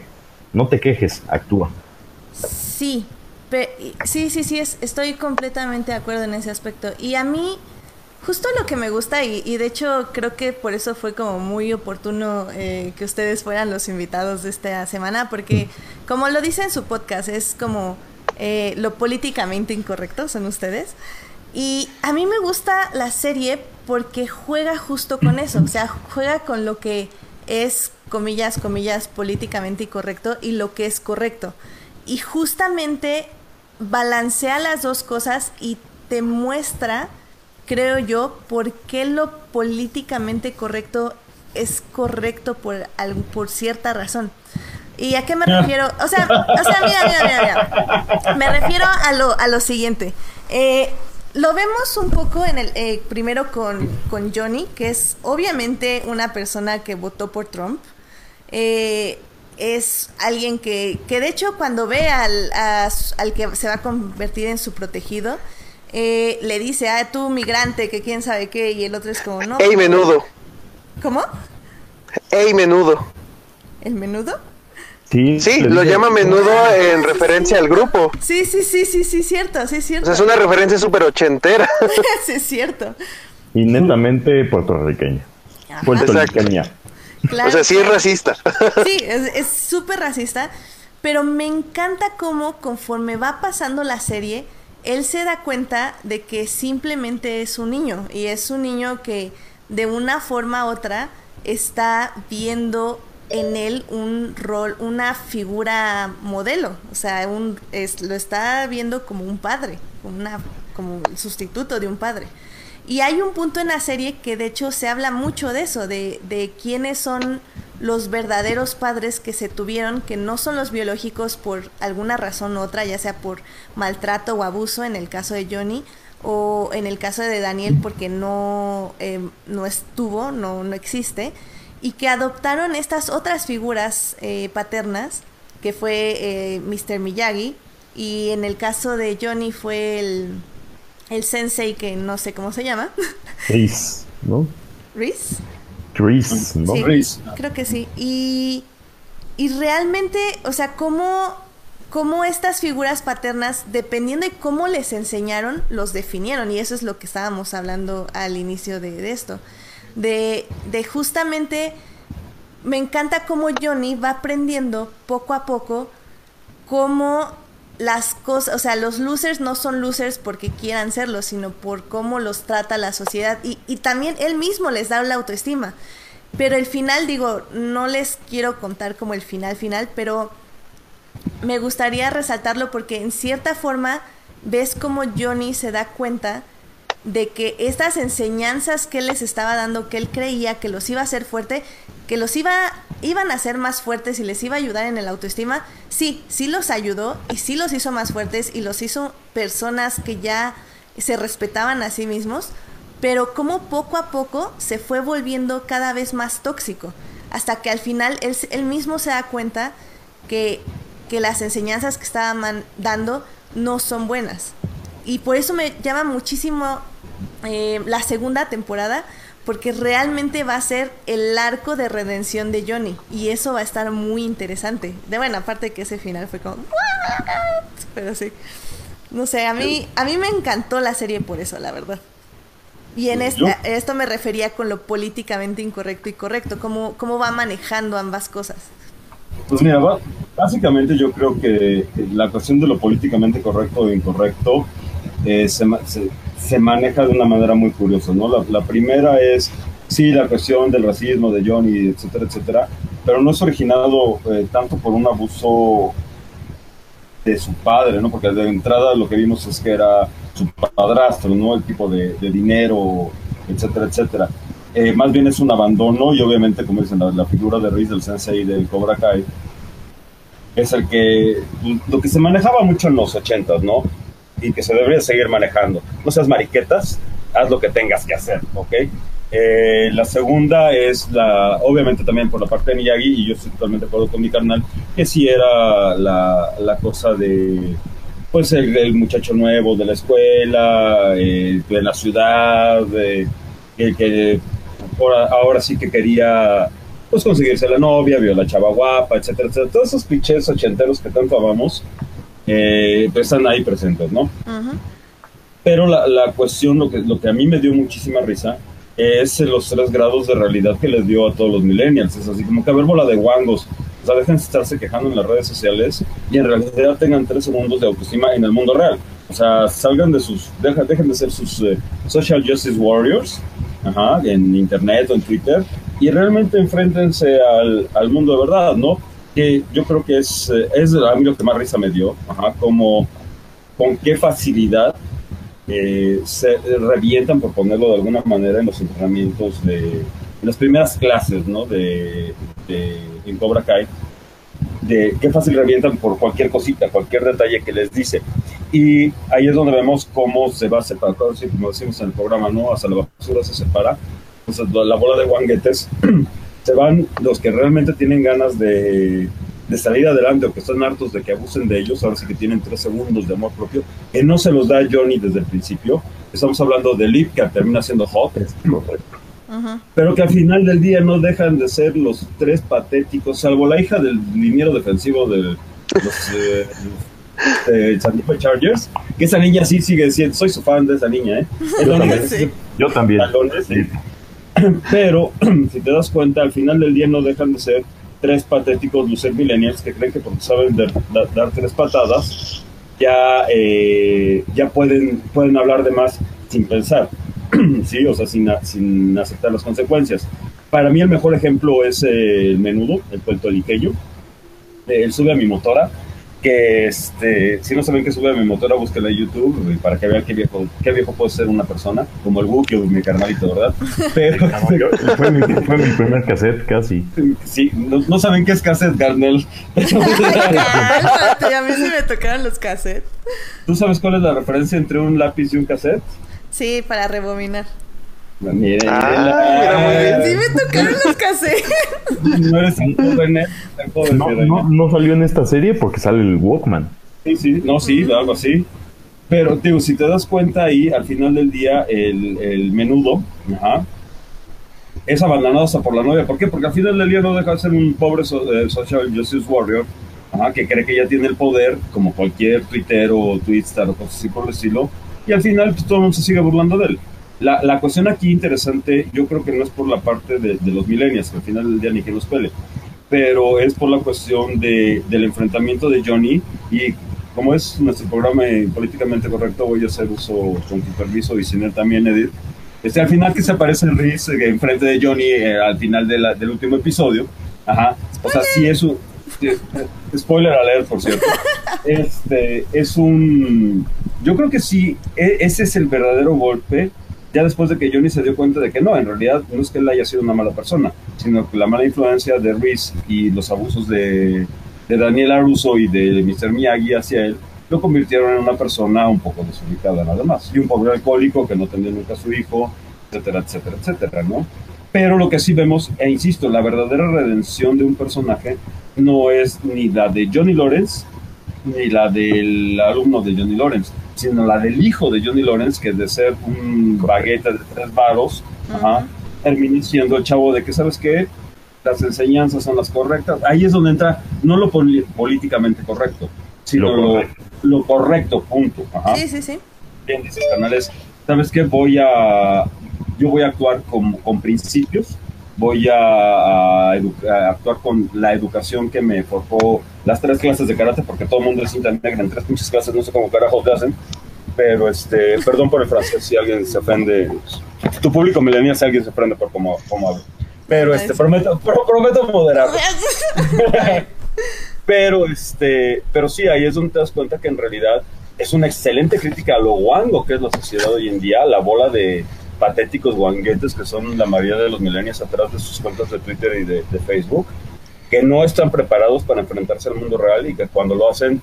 no te quejes, actúa. Sí, sí, sí, sí, es- estoy completamente de acuerdo en ese aspecto. Y a mí, justo lo que me gusta, y, de hecho creo que por eso fue como muy oportuno eh, que ustedes fueran los invitados de esta semana, porque como lo dice en su podcast, es como eh, lo políticamente incorrecto, son ustedes. Y a mí me gusta la serie porque juega justo con eso, o sea, juega con lo que es, comillas, comillas, políticamente incorrecto y lo que es correcto. Y justamente balancea las dos cosas y te muestra, creo yo, por qué lo políticamente correcto es correcto por, al- por cierta razón. ¿Y a qué me refiero? O sea, o sea mira, mira, mira, mira. Me refiero a lo, a lo siguiente. Eh, lo vemos un poco en el eh, primero con, con Johnny, que es obviamente una persona que votó por Trump. Eh, es alguien que, que de hecho cuando ve al, a al que se va a convertir en su protegido, eh, le dice, ah, tú migrante, que quién sabe qué, y el otro es como, no. ¡Ey, menudo! ¿Cómo? ¡Ey, menudo! ¿El menudo? Sí, Sí, lo llama menudo en referencia al grupo. Sí, sí, sí, sí, sí, cierto, sí, es O cierto. sea, es una referencia súper ochentera. *laughs* sí, es cierto. Y netamente puertorriqueña. Puertorriqueña. Claro. O sea, sí es racista. *laughs* Sí, es súper racista, Pero me encanta cómo conforme va pasando la serie, él se da cuenta de que simplemente es un niño y es un niño que de una forma u otra está viendo en él un rol, una figura modelo, o sea, un, lo está viendo como un padre, como el sustituto de un padre. Y hay un punto en la serie que de hecho se habla mucho de eso, de, de quiénes son los verdaderos padres que se tuvieron, que no son los biológicos por alguna razón u otra, ya sea por maltrato o abuso en el caso de Johnny, o en el caso de Daniel porque no, eh, no estuvo, no, no existe, y que adoptaron estas otras figuras eh, paternas, que fue eh, Mr. Miyagi, y en el caso de Johnny fue el, el sensei que no sé cómo se llama. *laughs* Chris, ¿no? ¿Reese? Chris, ¿no? Sí, Reese. creo que sí. Y, y realmente, o sea, cómo, cómo estas figuras paternas, dependiendo de cómo les enseñaron, los definieron. Y eso es lo que estábamos hablando al inicio de, de esto. De, de justamente, me encanta cómo Johnny va aprendiendo poco a poco cómo las cosas, o sea, los losers no son losers porque quieran serlo, sino por cómo los trata la sociedad y, y también él mismo les da la autoestima. Pero el final, digo, no les quiero contar como el final final, pero me gustaría resaltarlo porque en cierta forma ves como Johnny se da cuenta de que estas enseñanzas que él les estaba dando, que él creía que los iba a hacer fuerte, que los iba, iban a hacer más fuertes y les iba a ayudar en el autoestima, sí, sí los ayudó y sí los hizo más fuertes y los hizo personas que ya se respetaban a sí mismos, pero como poco a poco se fue volviendo cada vez más tóxico, hasta que al final él, él mismo se da cuenta que, que las enseñanzas que estaban dando no son buenas. Y por eso me llama muchísimo eh, la segunda temporada, porque realmente va a ser el arco de redención de Johnny. Y eso va a estar muy interesante. De bueno, aparte que ese final fue como... Pero sí. No sé, a mí, a mí me encantó la serie por eso, la verdad. Y en esta, esto me refería con lo políticamente incorrecto y correcto, cómo, cómo va manejando ambas cosas. Pues mira, básicamente yo creo que la cuestión de lo políticamente correcto o incorrecto eh, se- se maneja de una manera muy curiosa, ¿no? La, primera es, sí, la cuestión del racismo, de Johnny, etcétera, etcétera, pero no es originado eh, tanto por un abuso de su padre, ¿no? Porque de entrada lo que vimos es que era su padrastro, ¿no? El tipo de, dinero, etcétera, etcétera. Eh, más bien es un abandono y obviamente, como dicen, la, la figura de Reese del Sensei del Cobra Kai es el que, lo que se manejaba mucho en los ochentas, ¿no? Y que se debería seguir manejando. No seas mariquetas, haz lo que tengas que hacer, ¿ok? Eh, la segunda es la, obviamente también por la parte de Miyagi, y yo estoy totalmente de acuerdo con mi carnal, que sí era la, la cosa de, pues el, el muchacho nuevo de la escuela, eh, de la ciudad, de, el que ahora, ahora sí que quería pues conseguirse la novia, vio la chava guapa, etcétera, etcétera. Todos esos clichés ochenteros que tanto amamos, eh, pues están ahí presentes, ¿no? Ujú. Pero la, la cuestión, lo que, lo que a mí me dio muchísima risa, es los tres grados de realidad que les dio a todos los millennials. Es así como que a ver bola de guangos. O sea, dejen de estarse quejando en las redes sociales y en realidad tengan tres segundos de autoestima en el mundo real. O sea, salgan de sus, deja- dejen de ser sus eh, social justice warriors ajá, en internet o en Twitter y realmente enfréntense al, al mundo de verdad, ¿no? Que yo creo que es, eh, es a mí lo que más risa me dio, ajá, como con qué facilidad eh, se revientan, por ponerlo de alguna manera, en los entrenamientos de en las primeras clases, ¿no? De, de en Cobra Kai, de qué fácil revientan por cualquier cosita, cualquier detalle que les dice. Y ahí es donde vemos cómo se va a separar, como decimos en el programa, ¿no? Hasta la basura se separa. Entonces, la bola de guanguetes *clears throat* se van los que realmente tienen ganas de, de salir adelante o que están hartos de que abusen de ellos, ahora sí que tienen tres segundos de amor propio, que no se los da Johnny desde el principio. Estamos hablando de Liv, que termina siendo. Ujú. pero que al final del día no dejan de ser los tres patéticos, salvo la hija del liniero defensivo de los eh, de San Diego Chargers, que esa niña sí sigue siendo, soy su fan de esa niña, ¿eh? Sí. Yo también. Talones. Sí. *clears throat* Pero *clears throat* si te das cuenta, al final del día no dejan de ser tres patéticos lucer millennials que creen que porque saben dar, tres patadas, ya, eh, ya pueden, pueden hablar de más sin pensar, *clears throat* ¿sí? O sea, sin, sin aceptar las consecuencias. Para mí el mejor ejemplo es el menudo, el puertorriqueño. Él sube a mi motora que este, si no saben que sube a mi motora, búsquenla en YouTube para que vean qué viejo, qué viejo puede ser una persona, como el Wookiee o mi carnalito, ¿verdad? *laughs* Pero *laughs* fue, mi, fue, mi, primer cassette casi. Sí, no, saben qué es cassette, Garnel. *laughs* a mí sí me tocaron los cassettes. ¿Tú sabes cuál es la referencia entre un lápiz y un cassette? Sí, para rebobinar. Miren, ah, Sí me tocaron los cassettes. No eres tan joven, ¿eh? no, no, no, salió en esta serie porque sale el Walkman. Sí, sí, no, sí, algo así. Pero, digo, si te das cuenta ahí, al final del día, el, el menudo, ajá, es abandonado hasta por la novia. ¿Por qué? Porque al final del día no deja de ser un pobre eh, social justice warrior, ajá, que cree que ya tiene el poder, como cualquier tuitero o twitstar o cosas así por el estilo, y al final pues, todo el mundo se sigue burlando de él. La, la, cuestión aquí interesante, yo creo que no es por la parte de, los millennials, que al final del día ni que nos pele, pero es por la cuestión de, del enfrentamiento de Johnny y como es nuestro programa políticamente correcto, voy a hacer uso con tu permiso y sin él también, Edith. Este, al final que se aparece el Riz eh, enfrente de Johnny eh, al final de la, del último episodio. Ajá. O sea, sí es un... Spoiler alert, por cierto. *laughs* Este, es un... Yo creo que sí, e, ese es el verdadero golpe ya después de que Johnny se dio cuenta de que no, en realidad no es que él haya sido una mala persona, sino que la mala influencia de Reese y los abusos de, de Daniel Aruso y de Mr. Miyagi hacia él lo convirtieron en una persona un poco desubicada nada más, y un pobre alcohólico que no tenía nunca a su hijo, etcétera, etcétera, etcétera, ¿no? Pero lo que sí vemos, e insisto, la verdadera redención de un personaje no es ni la de Johnny Lawrence, ni la del alumno de Johnny Lawrence sino la del hijo de Johnny Lawrence, que de ser un bagueta de tres varos, termina siendo el chavo de que, ¿sabes qué? Las enseñanzas son las correctas. Ahí es donde entra, no lo políticamente correcto, sino lo correcto, punto. Sí, sí, sí. Bien, dices, canales, ¿sabes qué? Voy a, yo voy a actuar con, con principios, voy a, actuar con la educación que me forjó las tres clases de karate, porque todo el mundo es cinta negra en tres pinches clases, no sé cómo carajos te hacen. Pero, este, perdón por el francés si alguien se ofende. Tu público milenial si alguien se ofende por cómo, cómo hablo. Pero, este, prometo, prometo moderar. *laughs* pero, este, pero sí, ahí es donde te das cuenta que en realidad es una excelente crítica a lo guango que es la sociedad hoy en día, la bola de patéticos guanguetes que son la mayoría de los millennials atrás de sus cuentas de Twitter y de, Facebook, que no están preparados para enfrentarse al mundo real y que cuando lo hacen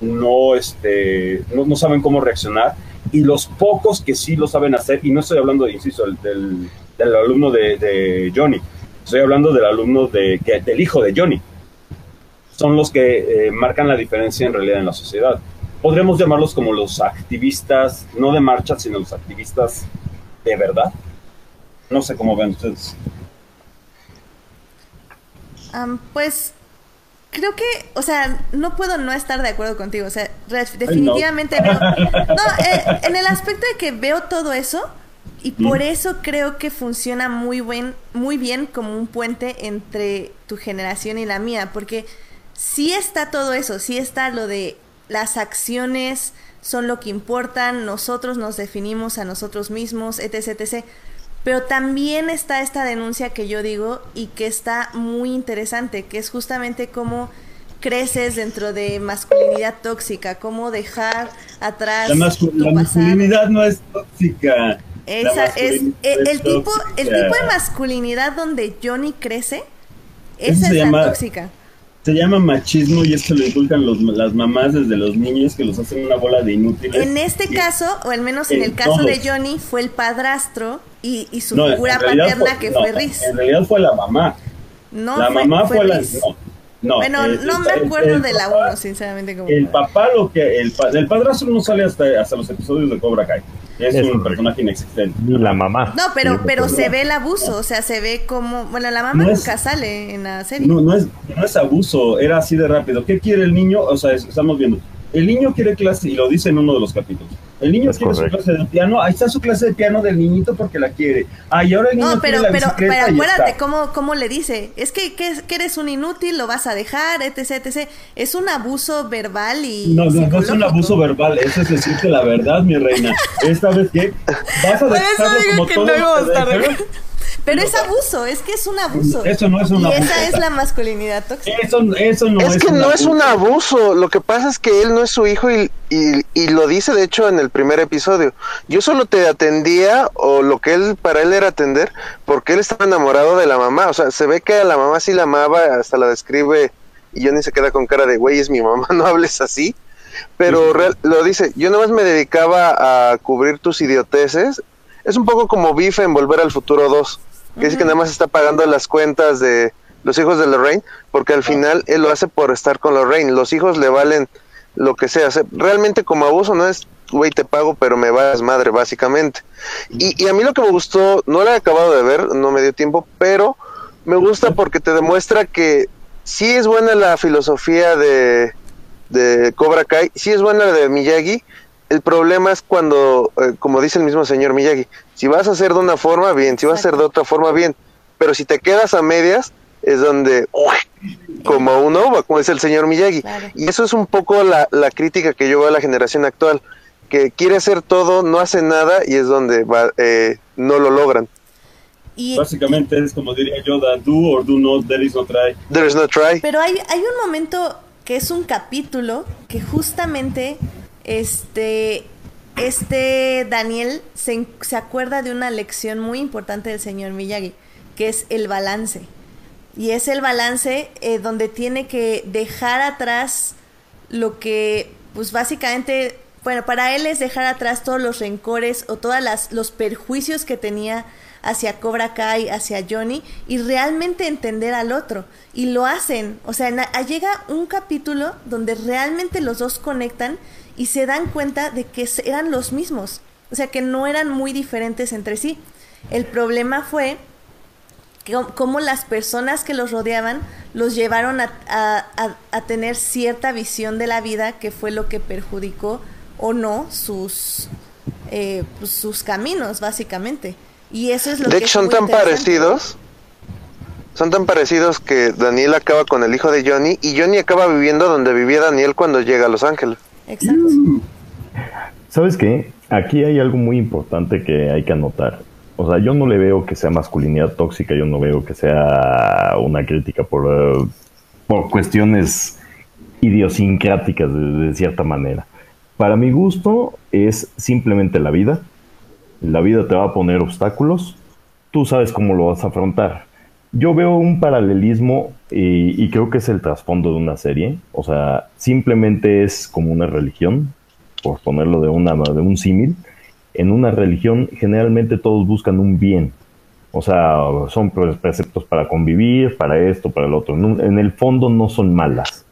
no, este, no, saben cómo reaccionar. Y los pocos que sí lo saben hacer, y no estoy hablando, insisto, del, del alumno de, Johnny, estoy hablando del alumno de, que, del hijo de Johnny, son los que eh, marcan la diferencia en realidad en la sociedad. Podremos llamarlos como los activistas, no de marcha, sino los activistas de verdad. No sé cómo ven ustedes. Pues creo que, o sea, no puedo no estar de acuerdo contigo. O sea, definitivamente veo. *laughs* No, eh, en el aspecto de que veo todo eso y por eso creo que funciona muy, buen, muy bien como un puente entre tu generación y la mía. Porque sí está todo eso, sí está lo de las acciones son lo que importan, nosotros nos definimos a nosotros mismos, etc, etc. Pero también está esta denuncia que yo digo y que está muy interesante, que es justamente cómo creces dentro de masculinidad tóxica, cómo dejar atrás la, masculinidad no es tóxica. Esa es el, tipo el tipo de masculinidad donde Johnny crece, esa es la tóxica se llama machismo y es que lo inculcan las mamás desde los niños que los hacen una bola de inútiles. En este caso, o al menos en, el caso de Johnny, fue el padrastro y, su figura paterna que fue Riz. En realidad fue la mamá. No, la mamá fue, la... No, bueno, no me acuerdo de la uno, sinceramente. Como el papá, lo que. El, el padrastro no sale hasta, hasta los episodios de Cobra Kai. Es, un personaje inexistente. Ni la mamá. No, pero, pero se ve el abuso. O sea, se ve como. Bueno, la mamá nunca sale en la serie. No, no es, no es abuso. Era así de rápido. ¿Qué quiere el niño? O sea, estamos viendo. El niño quiere clase, y lo dice en uno de los capítulos. El niño Es quiere correcto. su clase de piano, ahí está su clase de piano del niñito porque la quiere. Ah, y ahora el niño No, pero, quiere la pero, pero acuérdate cómo, cómo le dice. Es que, que, que eres un inútil, lo vas a dejar, etc, etc. Es un abuso verbal y No, no, no es un abuso verbal, eso es decirte la verdad, mi reina. *laughs* Esta vez que vas a dejarlo digo como que todos no Pero es abuso, es que es un abuso. Eso no es un y abuso. esa es la masculinidad tóxica. Eso, eso no es es que un no es abuso. un abuso, lo que pasa es que él no es su hijo y, y, y lo dice de hecho en el primer episodio. Yo solo te atendía o lo que él para él era atender porque él estaba enamorado de la mamá, o sea, se ve que a la mamá sí la amaba, hasta la describe y Johnny se queda con cara de, güey, es mi mamá, *laughs* no hables así. Pero real- lo dice, yo nomás me dedicaba a cubrir tus idioteces. Es un poco como Biff en Volver al Futuro 2, que dice que nada más está pagando las cuentas de los hijos de Lorraine, porque al final él lo hace por estar con Lorraine. Los hijos le valen lo que sea. O sea, realmente como abuso no es, güey, te pago, pero me vas madre, básicamente. Y, y a mí lo que me gustó, no la he acabado de ver, no me dio tiempo, pero me gusta porque te demuestra que sí es buena la filosofía de, de Cobra Kai, sí es buena la de Miyagi. El problema es cuando, eh, como dice el mismo señor Miyagi, si vas a hacer de una forma, bien, si vas a hacer de otra forma, bien, pero si te quedas a medias, es donde, ¡uy! como uno, como dice el señor Miyagi. Claro. Y eso es un poco la, la crítica que yo veo a la generación actual, que quiere hacer todo, no hace nada y es donde va, eh, no lo logran. Y, Básicamente es como diría Yoda, do or do not, there is no try. There's no try. Pero hay, hay un momento que es un capítulo que justamente este, este Daniel se, se acuerda de una lección muy importante del señor Miyagi, que es el balance. Y es el balance eh, donde tiene que dejar atrás lo que, pues básicamente, bueno, para él es dejar atrás todos los rencores o todos los perjuicios que tenía hacia Cobra Kai, hacia Johnny, y realmente entender al otro. Y lo hacen. O sea, llega un capítulo donde realmente los dos conectan y se dan cuenta de que eran los mismos. O sea, que no eran muy diferentes entre sí. El problema fue que- cómo las personas que los rodeaban los llevaron a, a- a- a tener cierta visión de la vida que fue lo que perjudicó o no sus, eh, pues, sus caminos, básicamente. Y eso es lo De que hecho, es son tan parecidos. Son tan parecidos que Daniel acaba con el hijo de Johnny y Johnny acaba viviendo donde vivía Daniel cuando llega a Los Ángeles. Exacto. ¿Sabes qué? Aquí hay algo muy importante que hay que anotar. O sea, yo no le veo que sea masculinidad tóxica, yo no veo que sea una crítica por, eh, por cuestiones idiosincráticas de, de cierta manera. Para mi gusto es simplemente la vida. La vida te va a poner obstáculos, tú sabes cómo lo vas a afrontar. Yo veo un paralelismo y, y creo que es el trasfondo de una serie. O sea, simplemente es como una religión, por ponerlo de, una, un símil. En una religión generalmente todos buscan un bien. O sea, son pre- preceptos para convivir, para esto, para el otro. En el fondo no son malas,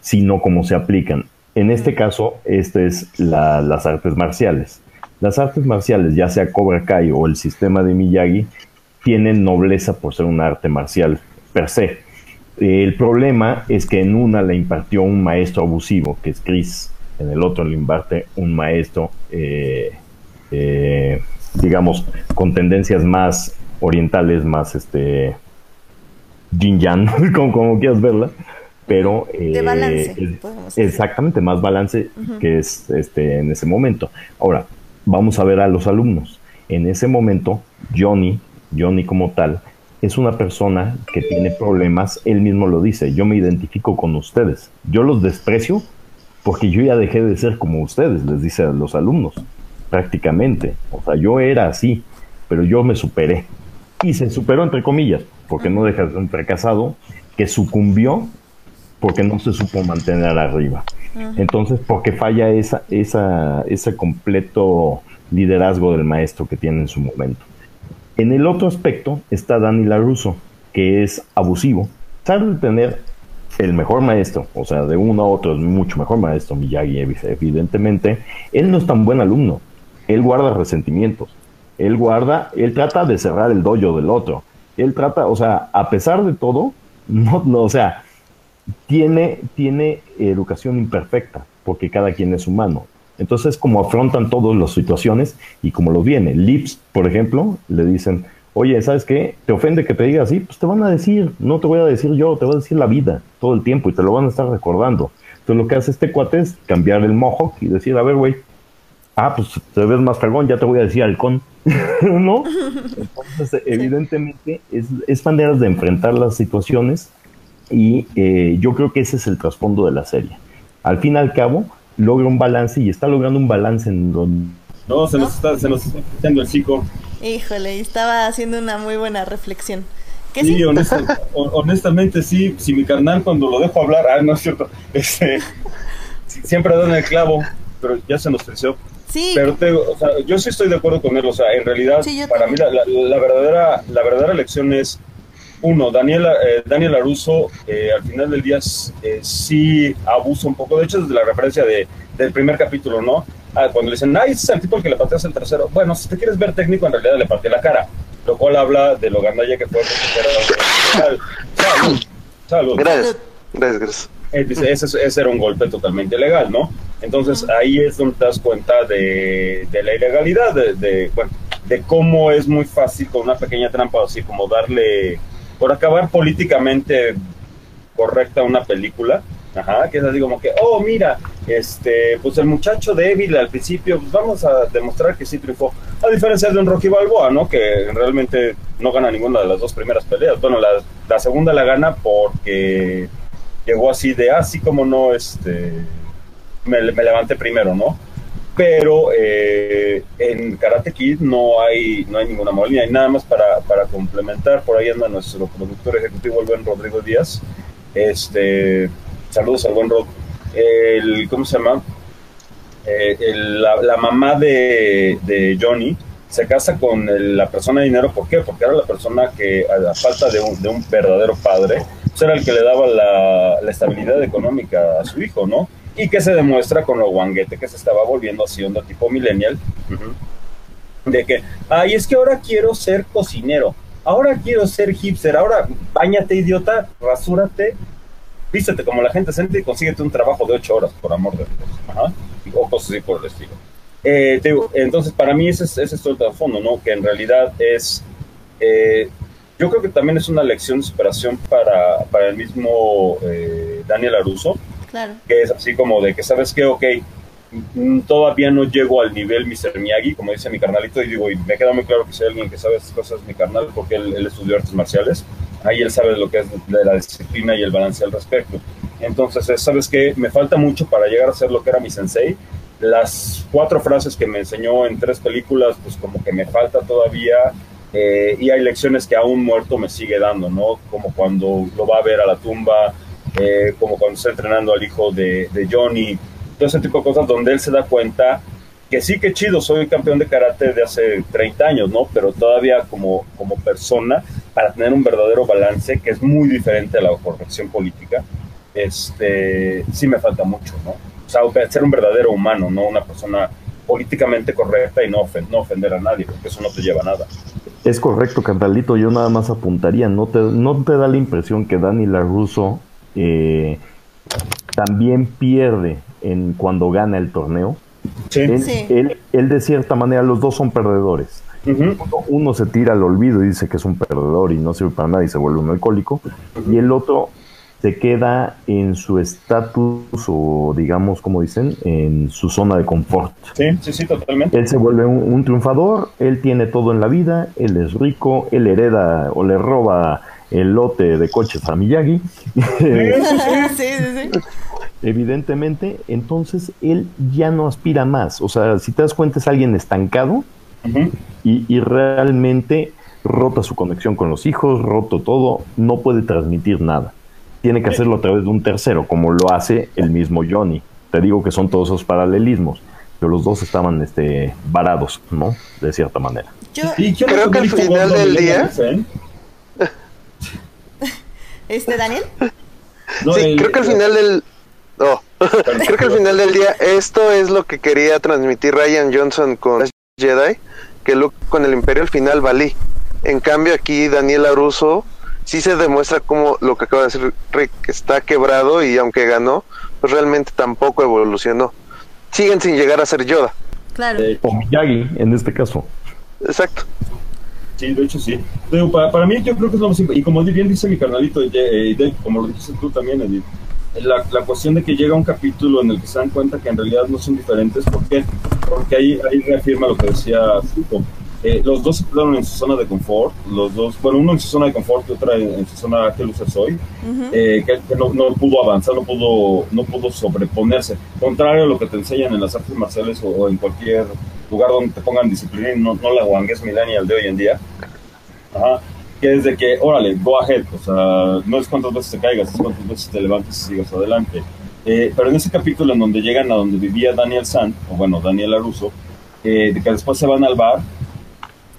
sino como se aplican. En este caso, este es la- las artes marciales. Las artes marciales, ya sea Cobra Kai o el sistema de Miyagi, tienen nobleza por ser un arte marcial per se. El problema es que en una le impartió un maestro abusivo, que es Chris, en el otro le imparte un maestro, eh, eh, digamos, con tendencias más orientales, más este yin yang, *laughs* como, como quieras verla, pero De eh, balance, es- exactamente más balance que es este en ese momento. Ahora vamos a ver a los alumnos. En ese momento Johnny, Johnny como tal, es una persona que tiene problemas. Él mismo lo dice. Yo me identifico con ustedes. Yo los desprecio porque yo ya dejé de ser como ustedes, les dice a los alumnos, prácticamente. O sea, yo era así, pero yo me superé. Y se superó entre comillas, porque no deja de ser un fracasado que sucumbió porque no se supo mantener arriba. Entonces, porque falla esa, esa, ese completo liderazgo del maestro que tiene en su momento. En el otro aspecto está Dani LaRusso, que es abusivo. Sabe tener el mejor maestro, o sea, de uno a otro es mucho mejor maestro, Miyagi, evi- evidentemente. Él no es tan buen alumno. Él guarda resentimientos. Él guarda, él trata de cerrar el dojo del otro. Él trata, o sea, a pesar de todo, *laughs* no, no o sea, tiene, tiene educación imperfecta, porque cada quien es humano. Entonces, como afrontan todas las situaciones y como lo viene. Lips, por ejemplo, le dicen, oye, ¿sabes qué? ¿Te ofende que te diga así? Pues te van a decir, no te voy a decir yo, te voy a decir la vida todo el tiempo y te lo van a estar recordando. Entonces, lo que hace este cuate es cambiar el mohawk y decir, a ver, güey, ah, pues te ves más fregón, ya te voy a decir halcón, *laughs* ¿no? Entonces, evidentemente, es, es maneras de enfrentar las situaciones y eh, yo creo que ese es el trasfondo de la serie. Al fin y al cabo, logra un balance y está logrando un balance en donde... No, se nos está, se nos está escuchando el chico. Híjole, estaba haciendo una muy buena reflexión. ¿Qué Sí, sí? honesta- hon- honestamente sí, si mi carnal cuando lo dejo hablar, ah, no es cierto, *laughs* este, siempre da en el clavo, pero ya se nos creció. Sí, Pero te, o sea, yo sí estoy de acuerdo con él, o sea, en realidad, Sí, para mí la, la- la verdadera, la verdadera lección es, uno, Daniela, eh, Daniel Aruso, eh, al final del día eh, sí abusa un poco, de hecho desde la referencia de, del primer capítulo, ¿no? Ah, cuando le dicen, ay, ese es el tipo al que le pateas el tercero. Bueno, si te quieres ver técnico, en realidad le partí la cara, lo cual habla de lo gandalla que fue. Salud, salud. Gracias. Gracias, gracias. Eh, dice, ese, ese era un golpe totalmente ilegal, ¿no? Entonces ahí es donde te das cuenta de, de la ilegalidad, de, de, bueno, de cómo es muy fácil con una pequeña trampa, así como darle, por acabar políticamente correcta una película, ajá, que es así como que, oh, mira, este, pues el muchacho débil al principio, pues vamos a demostrar que sí triunfó, a diferencia de un Rocky Balboa, ¿no? Que realmente no gana ninguna de las dos primeras peleas, bueno, la, segunda la gana porque llegó así de así como no este me, me levanté primero no pero eh, en Karate Kid no hay no hay ninguna molina y nada más para, para complementar. Por ahí anda nuestro productor ejecutivo el buen Rodrigo Díaz. Este saludos al buen Rod. El cómo se llama Eh, la, la mamá de, de Johnny se casa con la persona de dinero. ¿por qué? porque era la persona que a falta de un, de un verdadero padre pues era el que le daba la, la estabilidad económica a su hijo, ¿no? Y que se demuestra con lo guanguete que se estaba volviendo así onda tipo millennial, de que, ay, es que ahora quiero ser cocinero, ahora quiero ser hipster, ahora bañate idiota, rasúrate, vístete como la gente siente y consíguete un trabajo de ocho horas, por amor de Dios, ajá, o cosas así por el estilo. Eh, te digo, entonces, para mí ese es, ese es todo el trasfondo, ¿no? Que en realidad es... eh, yo creo que también es una lección de superación para, para el mismo eh, Daniel Aruso, claro. que es así como de que, ¿sabes qué? Ok, mm, todavía no llego al nivel Mr. Miyagi, como dice mi carnalito, y digo, y me queda muy claro que si hay alguien que sabe esas cosas mi carnal, porque él, él estudió artes marciales, ahí él sabe lo que es de la disciplina y el balance al respecto. Entonces, es, ¿sabes qué? Me falta mucho para llegar a ser lo que era mi sensei. Las cuatro frases que me enseñó en tres películas, pues como que me falta todavía eh, y hay lecciones que aún muerto me sigue dando, ¿no? Como cuando lo va a ver a la tumba, eh, como cuando está entrenando al hijo de, de Johnny, todo ese tipo de cosas donde él se da cuenta que sí que chido, soy campeón de karate de hace 30 años, ¿no? Pero todavía como, como persona, para tener un verdadero balance que es muy diferente a la corrección política, este, sí me falta mucho, ¿no? O sea, ser un verdadero humano, no una persona políticamente correcta y no, no ofender a nadie, porque eso no te lleva a nada. Es correcto, Cantalito. Yo nada más apuntaría. ¿No te, no te da la impresión que Dani LaRusso eh, también pierde en cuando gana el torneo? Sí. Él, Sí. él, él, de cierta manera, los dos son perdedores. Uno, uno se tira al olvido y dice que es un perdedor y no sirve para nada y se vuelve un alcohólico. Y el otro se queda en su estatus o, digamos, como dicen, en su zona de confort. Sí, sí, sí, totalmente. Él se vuelve un, un triunfador, él tiene todo en la vida, él es rico, él hereda o le roba el lote de coches a Miyagi. *laughs* sí, sí, sí. Evidentemente, entonces él ya no aspira más. O sea, si te das cuenta, es alguien estancado y, y realmente rota su conexión con los hijos, roto todo, no puede transmitir nada. Tiene que hacerlo a través de un tercero, como lo hace el mismo Johnny. Te digo que son todos esos paralelismos, pero los dos estaban este, varados, ¿no? De cierta manera. Yo, Y quiero Creo que al final del día- ¿eh? Este, Daniel, No, sí, el- creo que al final del... *laughs* No, creo que al final del día esto es lo que quería transmitir Ryan Johnson con Jedi, que Luke con el Imperio al final valí. En cambio aquí Daniel Aruso sí se demuestra como lo que acaba de decir Rick, que está quebrado y aunque ganó, pues realmente tampoco evolucionó. siguen sin llegar a ser Yoda. Claro. Eh, O Miyagi, en este caso. Exacto. Sí, de hecho sí. Digo, para, para mí yo creo que es lo más importante. Y como bien dice mi carnalito, eh, como lo dijiste tú también, Edith, la, la cuestión de que llega un capítulo en el que se dan cuenta que en realidad no son diferentes. ¿Por qué? Porque ahí, ahí reafirma lo que decía Zuko. Eh, los dos se quedaron en su zona de confort, los dos, bueno, uno en su zona de confort y otra en, en su zona que luce soy, eh, que, que no, no pudo avanzar, no pudo, no pudo sobreponerse. Contrario a lo que te enseñan en las artes marciales o, o en cualquier lugar donde te pongan disciplina, y no, no la guangues millennial de hoy en día. Ajá. Que es de que, órale, go ahead. O sea, no es cuántas veces te caigas, es cuántas veces te levantes y sigas adelante. Eh, pero en ese capítulo en donde llegan a donde vivía Daniel San, o bueno, Daniel Aruso, eh, de que después se van al bar,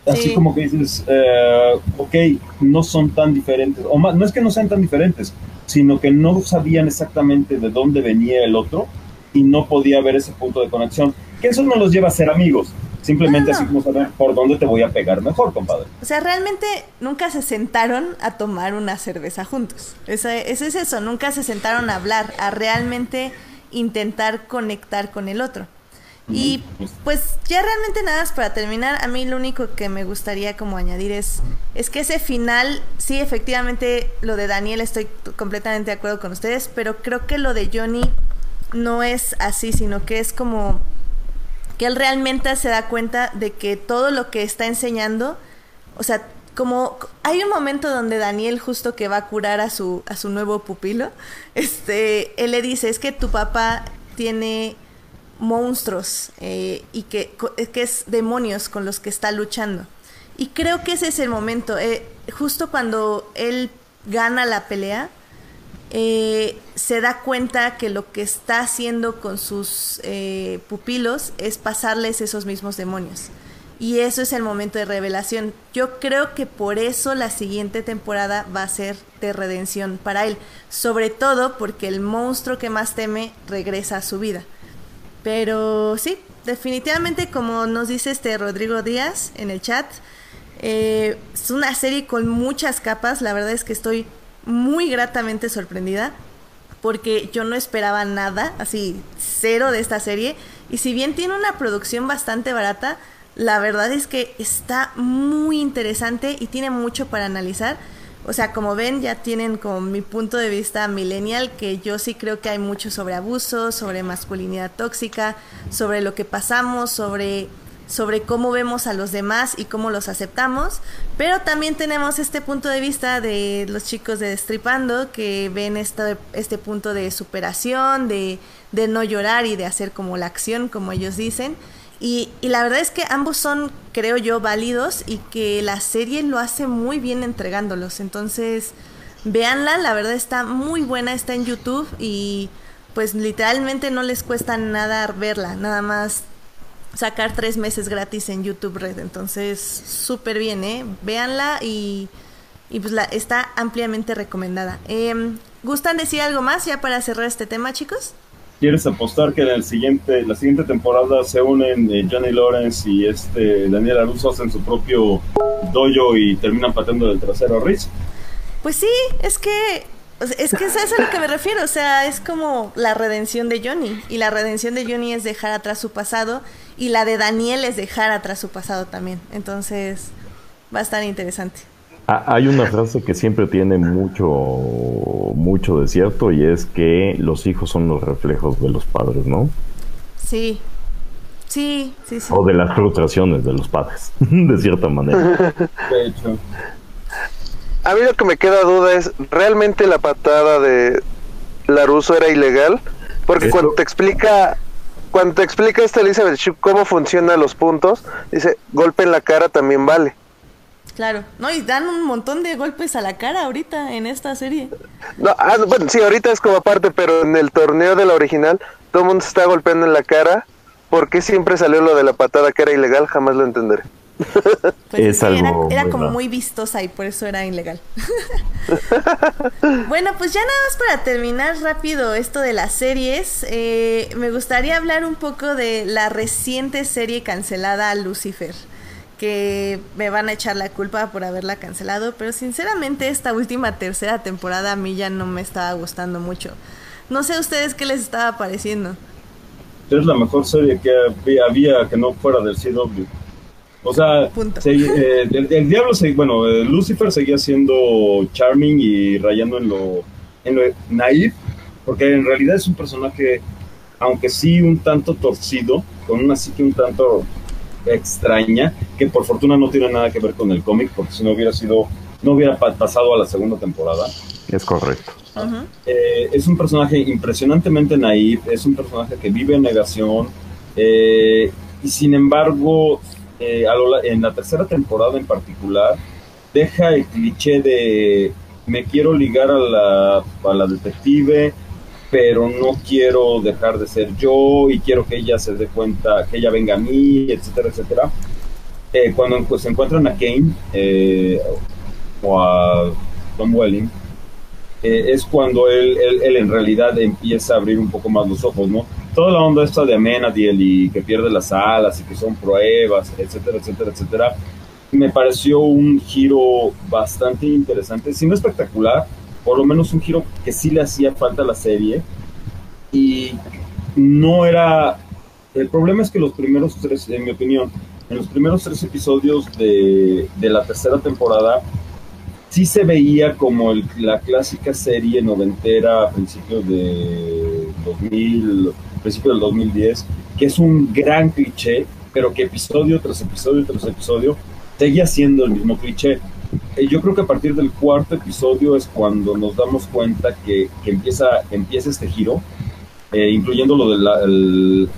así Sí. como que dices, eh, ok, no son tan diferentes, o más, no es que no sean tan diferentes, sino que no sabían exactamente de dónde venía el otro y no podía haber ese punto de conexión. Que eso no los lleva a ser amigos, simplemente No, no. así como saber por dónde te voy a pegar mejor, compadre. O sea, realmente nunca se sentaron a tomar una cerveza juntos. Eso, eso es eso, nunca se sentaron a hablar, a realmente intentar conectar con el otro. Y pues ya realmente nada más para terminar, a mí lo único que me gustaría como añadir es, es que ese final, sí, efectivamente lo de Daniel estoy completamente de acuerdo con ustedes, pero creo que lo de Johnny no es así, sino que es como que él realmente se da cuenta de que todo lo que está enseñando, o sea, como hay un momento donde Daniel justo que va a curar a su a su nuevo pupilo, este, él le dice, es que tu papá tiene monstruos eh, y que, que es demonios con los que está luchando. Y creo que ese es el momento, eh, justo cuando él gana la pelea, eh, se da cuenta que lo que está haciendo con sus eh, pupilos es pasarles esos mismos demonios. Y eso es el momento de revelación. Yo creo que por eso la siguiente temporada va a ser de redención para él. Sobre todo porque el monstruo que más teme regresa a su vida. Pero sí, definitivamente como nos dice este Rodrigo Díaz en el chat, eh, es una serie con muchas capas. La verdad es que estoy muy gratamente sorprendida porque yo no esperaba nada, así cero de esta serie. Y si bien tiene una producción bastante barata, la verdad es que está muy interesante y tiene mucho para analizar. O sea, como ven, ya tienen como mi punto de vista millennial, que yo sí creo que hay mucho sobre abuso, sobre masculinidad tóxica, sobre lo que pasamos, sobre sobre cómo vemos a los demás y cómo los aceptamos, pero también tenemos este punto de vista de los chicos de Destripando que ven este, este punto de superación, de, de no llorar y de hacer como la acción, como ellos dicen. Y, y, la verdad es que ambos son, creo yo, válidos y que la serie lo hace muy bien entregándolos. Entonces, véanla, la verdad está muy buena, está en YouTube y pues literalmente no les cuesta nada verla, nada más sacar tres meses gratis en YouTube Red. Entonces, súper bien, ¿eh? Véanla y, y pues la, está ampliamente recomendada. Eh, ¿Gustan decir algo más ya para cerrar este tema, chicos? ¿Quieres apostar que en el siguiente, la siguiente temporada se unen eh, Johnny Lawrence y este Daniel Aruso hacen su propio dojo y terminan pateando del trasero a Riz? Pues sí, es que es que eso es a lo que me refiero, o sea, es como la redención de Johnny. Y la redención de Johnny es dejar atrás su pasado. Y la de Daniel es dejar atrás su pasado también. Entonces, va a estar interesante. Ah, hay una frase que siempre tiene mucho, mucho de cierto y es que los hijos son los reflejos de los padres, ¿no? Sí. Sí, sí, sí. O de las frustraciones de los padres, *laughs* de cierta manera. De hecho. A mí lo que me queda duda es, ¿realmente la patada de Laruso era ilegal? Porque Eso- cuando te explica, cuando te explica esta Elizabeth Shue cómo funcionan los puntos, dice, golpe en la cara también vale. Claro. No, y dan un montón de golpes a la cara ahorita en esta serie. No, ah, bueno, sí, ahorita es como aparte, pero en el torneo de la original, todo el mundo se está golpeando en la cara. ¿Por qué siempre salió lo de la patada que era ilegal? Jamás lo entenderé. Pues Es era, algo era muy como muy vistosa y por eso era ilegal. *laughs* bueno, pues ya nada más para terminar rápido esto de las series, eh, me gustaría hablar un poco de la reciente serie cancelada Lucifer, que me van a echar la culpa por haberla cancelado, pero sinceramente esta última tercera temporada a mí ya no me estaba gustando mucho. No sé a ustedes qué les estaba pareciendo. es la mejor serie que había, había que no fuera del CW. O sea, se- eh, el, el diablo, se- bueno, eh, Lucifer seguía siendo charming y rayando en lo, en lo naive, porque en realidad es un personaje, aunque sí un tanto torcido, con una psique un tanto extraña, que por fortuna no tiene nada que ver con el cómic, porque si no hubiera sido, no hubiera pa- pasado a la segunda temporada. Es correcto. Eh, es un personaje impresionantemente naif, es un personaje que vive en negación, eh, y sin embargo, eh, a lo en la tercera temporada en particular, deja el cliché de me quiero ligar a la, a la detective, pero no quiero dejar de ser yo y quiero que ella se dé cuenta, que ella venga a mí, etcétera, etcétera. Eh, cuando se encuentran a Kane eh, o a Tom Welling, eh, es cuando él, él, él en realidad empieza a abrir un poco más los ojos, ¿no? Toda la onda esta de Amenadiel y que pierde las alas y que son pruebas, etcétera, etcétera, etcétera, me pareció un giro bastante interesante, si no espectacular, por lo menos un giro que sí le hacía falta a la serie. Y no era... El problema es que los primeros tres, en mi opinión, en los primeros tres episodios de, de la tercera temporada, sí se veía como el- la clásica serie noventera a principios de 2000, principios del 2010, que es un gran cliché, pero que episodio tras episodio tras episodio seguía siendo el mismo cliché. Eh, Yo creo que a partir del cuarto episodio es cuando nos damos cuenta que, que empieza, empieza este giro, eh, incluyendo lo del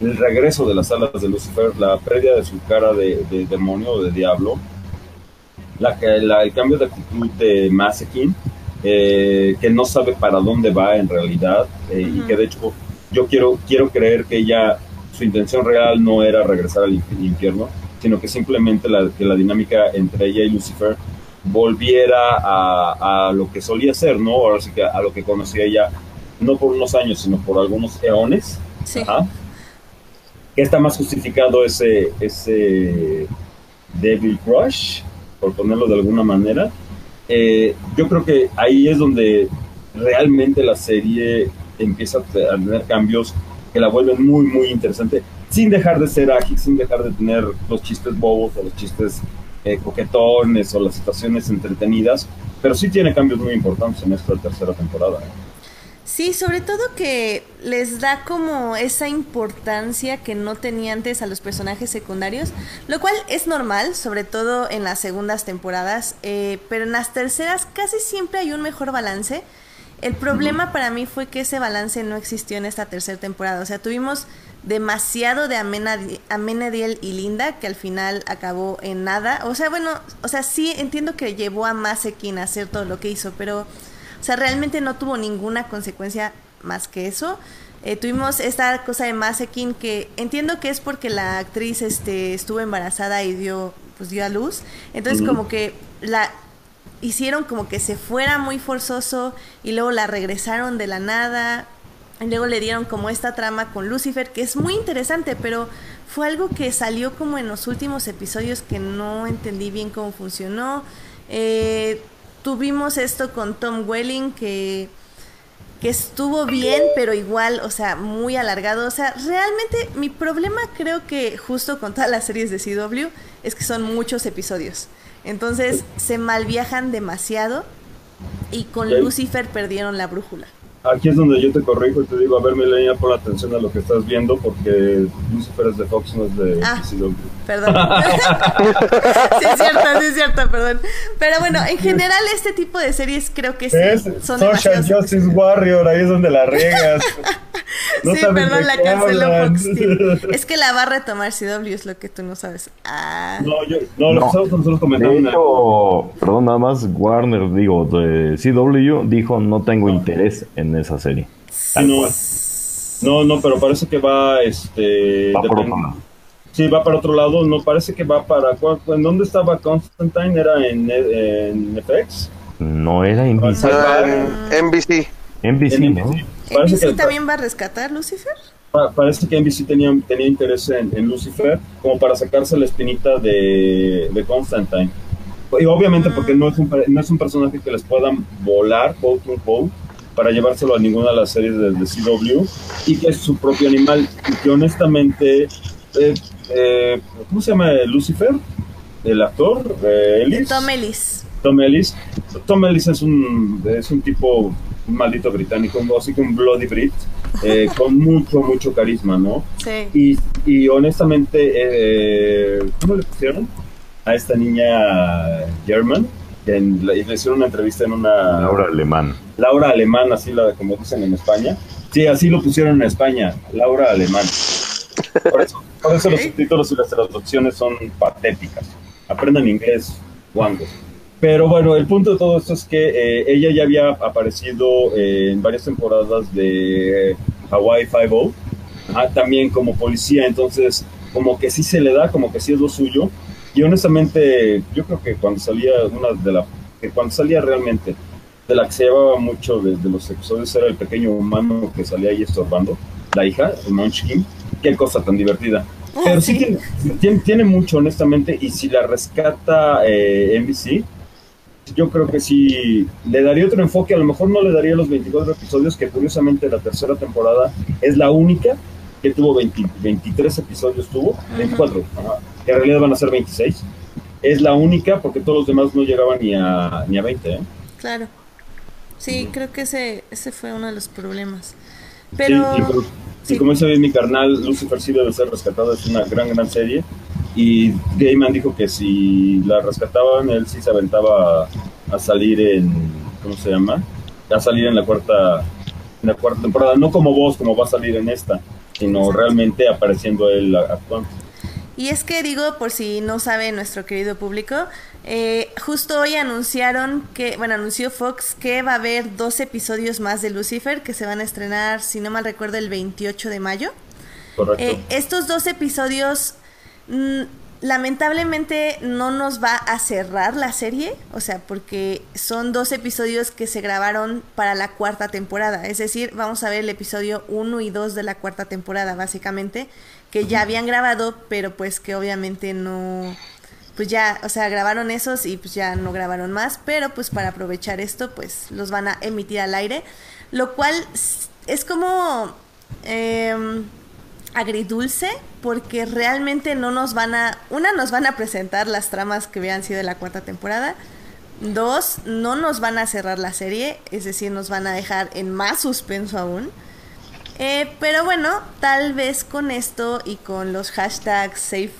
el regreso de las alas de Lucifer, la pérdida de su cara de, de demonio o de diablo, la, la- el cambio de actitud de Masekin, eh, que no sabe para dónde va en realidad, eh, y que de hecho yo quiero, quiero creer que ella, su intención real no era regresar al inf- infierno, sino que simplemente la, que la dinámica entre ella y Lucifer volviera a, a lo que solía ser, ¿no? Ahora sí que a lo que conocía ella, no por unos años, sino por algunos eones. Sí. Ajá. Que está más justificado ese, ese Devil Crush, por ponerlo de alguna manera. Eh, yo creo que ahí es donde realmente la serie empieza a te- a tener cambios que la vuelven muy, muy interesante, sin dejar de ser ágil, sin dejar de tener los chistes bobos o los chistes eh, coquetones o las situaciones entretenidas, pero sí tiene cambios muy importantes en esta tercera temporada. ¿eh? Sí, sobre todo que les da como esa importancia que no tenía antes a los personajes secundarios, lo cual es normal, sobre todo en las segundas temporadas, eh, pero en las terceras casi siempre hay un mejor balance. El problema para mí fue que ese balance no existió en esta tercera temporada, o sea, tuvimos demasiado de Amenadi- Amenadiel y Linda que al final acabó en nada, o sea, bueno, o sea, sí entiendo que llevó a Masekin a hacer todo lo que hizo, pero... O sea, realmente no tuvo ninguna consecuencia más que eso. Eh, tuvimos esta cosa de Masekin que entiendo que es porque la actriz este, estuvo embarazada y dio, pues dio a luz. Entonces como que la hicieron como que se fuera muy forzoso y luego la regresaron de la nada. Y luego le dieron como esta trama con Lucifer, que es muy interesante, pero fue algo que salió como en los últimos episodios que no entendí bien cómo funcionó. Eh, tuvimos esto con Tom Welling, que, que estuvo bien, pero igual, o sea, muy alargado. O sea, realmente mi problema creo que justo con todas las series de CW es que son muchos episodios. Entonces se malviajan demasiado y con. Lucifer perdieron la brújula. Aquí es donde yo te corrijo y te digo, a ver, Melania, pon atención a lo que estás viendo porque Lucifer es de Fox, no es de Ah. CW. Perdón. *laughs* sí, es cierto, sí, es cierto, perdón. Pero bueno, en general este tipo de series creo que sí Es son Social Justice Warrior, ahí es donde la riegas. *laughs* No sí, perdón, la canceló. Fox. *laughs* Es que la va a retomar CW, es lo que tú no sabes. Ah. No, yo, no, lo No. que estamos nosotros comentando. De una- hecho, perdón, nada más, Warner, digo, de CW, dijo no tengo interés en esa serie. No, no, no, pero parece que va, este... Va por otro lado. Sí, va para otro lado, no parece que va para... ¿cuál- ¿En dónde estaba Constantine? ¿Era en, en FX? No era NBC. Ah, Ah, en NBC. NBC. NBC. Parece ¿NBC que, también va a rescatar Lucifer? pa- parece que NBC tenía, tenía interés en, en Lucifer como para sacarse la espinita de, de Constantine. Y obviamente porque no es, un, no es un personaje que les puedan volar, quote unquote, para llevárselo a ninguna de las series de, de CW y que es su propio animal y que honestamente, eh, eh, ¿cómo se llama? Lucifer, el actor, eh, Ellis. Tom Ellis. Tom Ellis. Tom Ellis es un, es un tipo un maldito británico, así que un bloody Brit, eh, *laughs* con mucho, mucho carisma, ¿no? Sí. Y, y honestamente, eh, ¿cómo le pusieron? A esta niña German, en- le le hicieron una entrevista en una... Laura Alemán. Laura Alemán, así la, como dicen en España. Sí, así lo pusieron en España, Laura Alemán. Por eso, por eso los subtítulos y las traducciones son patéticas. Aprendan inglés, guangos. Pero bueno, el punto de todo esto es que eh, ella ya había aparecido eh, en varias temporadas de Hawaii Five-O, ah, también como policía, entonces como que sí se le da, como que sí es lo suyo. Y honestamente, yo creo que cuando salía una de la, que cuando salía realmente de la que se llevaba mucho de, de los episodios era el pequeño humano que salía ahí estorbando, la hija, el Munchkin. Qué cosa tan divertida. Pero sí, sí. tiene, tiene, tiene mucho, honestamente, y si la rescata eh, NBC, yo creo que sí le daría otro enfoque. A lo mejor no le daría los 24 episodios, que curiosamente la tercera temporada es la única que tuvo 20 23 episodios, tuvo 24, ajá, que en realidad van a ser 26. Es la única porque todos los demás no llegaban ni a, ni a 20. ¿eh? Claro. Sí, creo que ese, ese fue uno de los problemas. Sí, Pero... y, como- y sí. como dice bien mi carnal, Lucifer sí debe ser rescatado, es una gran, gran serie. Y Gaiman dijo que si la rescataban, él sí se aventaba a, a salir en. ¿Cómo se llama? A salir en la cuarta, en la cuarta temporada. No como vos, como va a salir en esta, sino realmente apareciendo él actuando. Y es que digo, por si no sabe nuestro querido público, eh, justo hoy anunciaron que, bueno, anunció Fox que va a haber dos episodios más de Lucifer que se van a estrenar, si no mal recuerdo, el 28 de mayo. Correcto. Eh, estos dos episodios mm, lamentablemente no nos va a cerrar la serie, o sea, porque son dos episodios que se grabaron para la cuarta temporada, es decir, vamos a ver el episodio 1 y 2 de la cuarta temporada, básicamente, que ya habían grabado, pero pues que obviamente no, pues ya, o sea, grabaron esos y pues ya no grabaron más, pero pues para aprovechar esto, pues los van a emitir al aire, lo cual es como... em, agridulce porque realmente no nos van a una nos van a presentar las tramas que habían sido de la cuarta temporada. Dos no nos van a cerrar la serie es decir nos van a dejar en más suspenso aún. Eh, pero bueno tal vez con esto y con los hashtags Save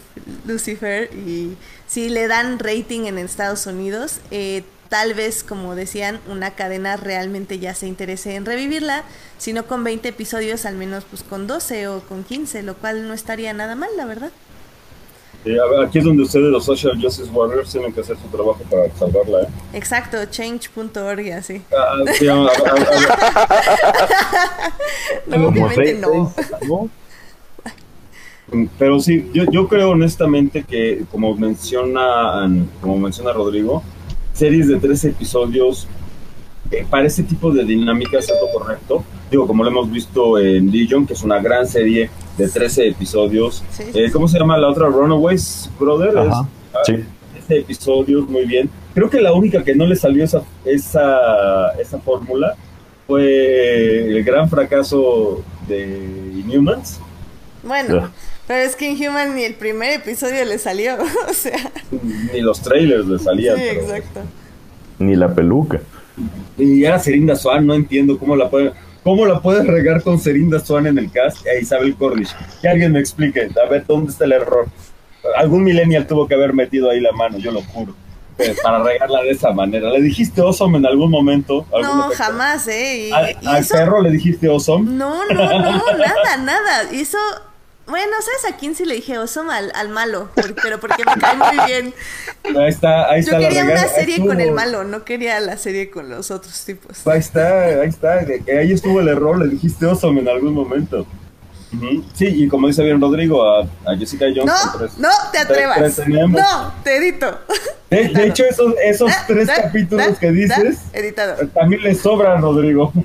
Lucifer y si le dan rating en Estados Unidos eh, tal vez como decían una cadena realmente ya se interese en revivirla si no con 20 episodios, al menos pues con 12 o con 15, lo cual no estaría nada mal, la verdad. Eh, aquí es donde ustedes, los Social Justice Warriors, tienen que hacer su trabajo para salvarla. ¿eh? Exacto, change.org así. Ah, sí, a- a- a- No, obviamente no. ¿no? Pero sí, yo, yo creo honestamente que como menciona, como menciona Rodrigo, series de tres episodios eh, para ese tipo de dinámicas es lo correcto. Digo, como lo hemos visto en Legion, que es una gran serie de 13 episodios. Sí, Eh, ¿Cómo se llama la otra? Runaways, brother. Es- Ajá, ah, sí. 13 episodios, muy bien. Creo que la única que no le salió esa, esa, esa fórmula fue el gran fracaso de Inhumans. Bueno. Pero es que en Human ni el primer episodio le salió, *laughs* o sea. Ni los trailers le Sí, salían. pero- exacto. Ni la peluca. Y era Serinda Swan, no entiendo cómo la puede, cómo la puedes regar con Serinda Swan en el cast e Isabel Cornish. Que alguien me explique, a ver dónde está el error. Algún millennial tuvo que haber metido ahí la mano, yo lo juro. eh, Para regarla de esa manera. ¿Le dijiste Awesome en algún momento? ¿Algún No, efecto? jamás, ¿eh? Y, ¿Al, y al eso- perro le dijiste Awesome? No, no, no, nada, nada. Eso, bueno, ¿sabes a quién sí le dije Osom? Al, al malo, por- pero porque me cae muy bien. *laughs* Ahí está, ahí Yo está la quería una serie con el estuvo. malo, no quería la serie con los otros tipos. Ahí está, ahí está. Ahí estuvo el error, le dijiste Awesome en algún momento. Sí, y como dice bien Rodrigo, a, a Jessica Jones. No, tres- no te tres atrevas. No, te edito. De, de hecho, esos, esos Da, tres da, capítulos da, que dices, Editado. también le sobran, Rodrigo. *laughs*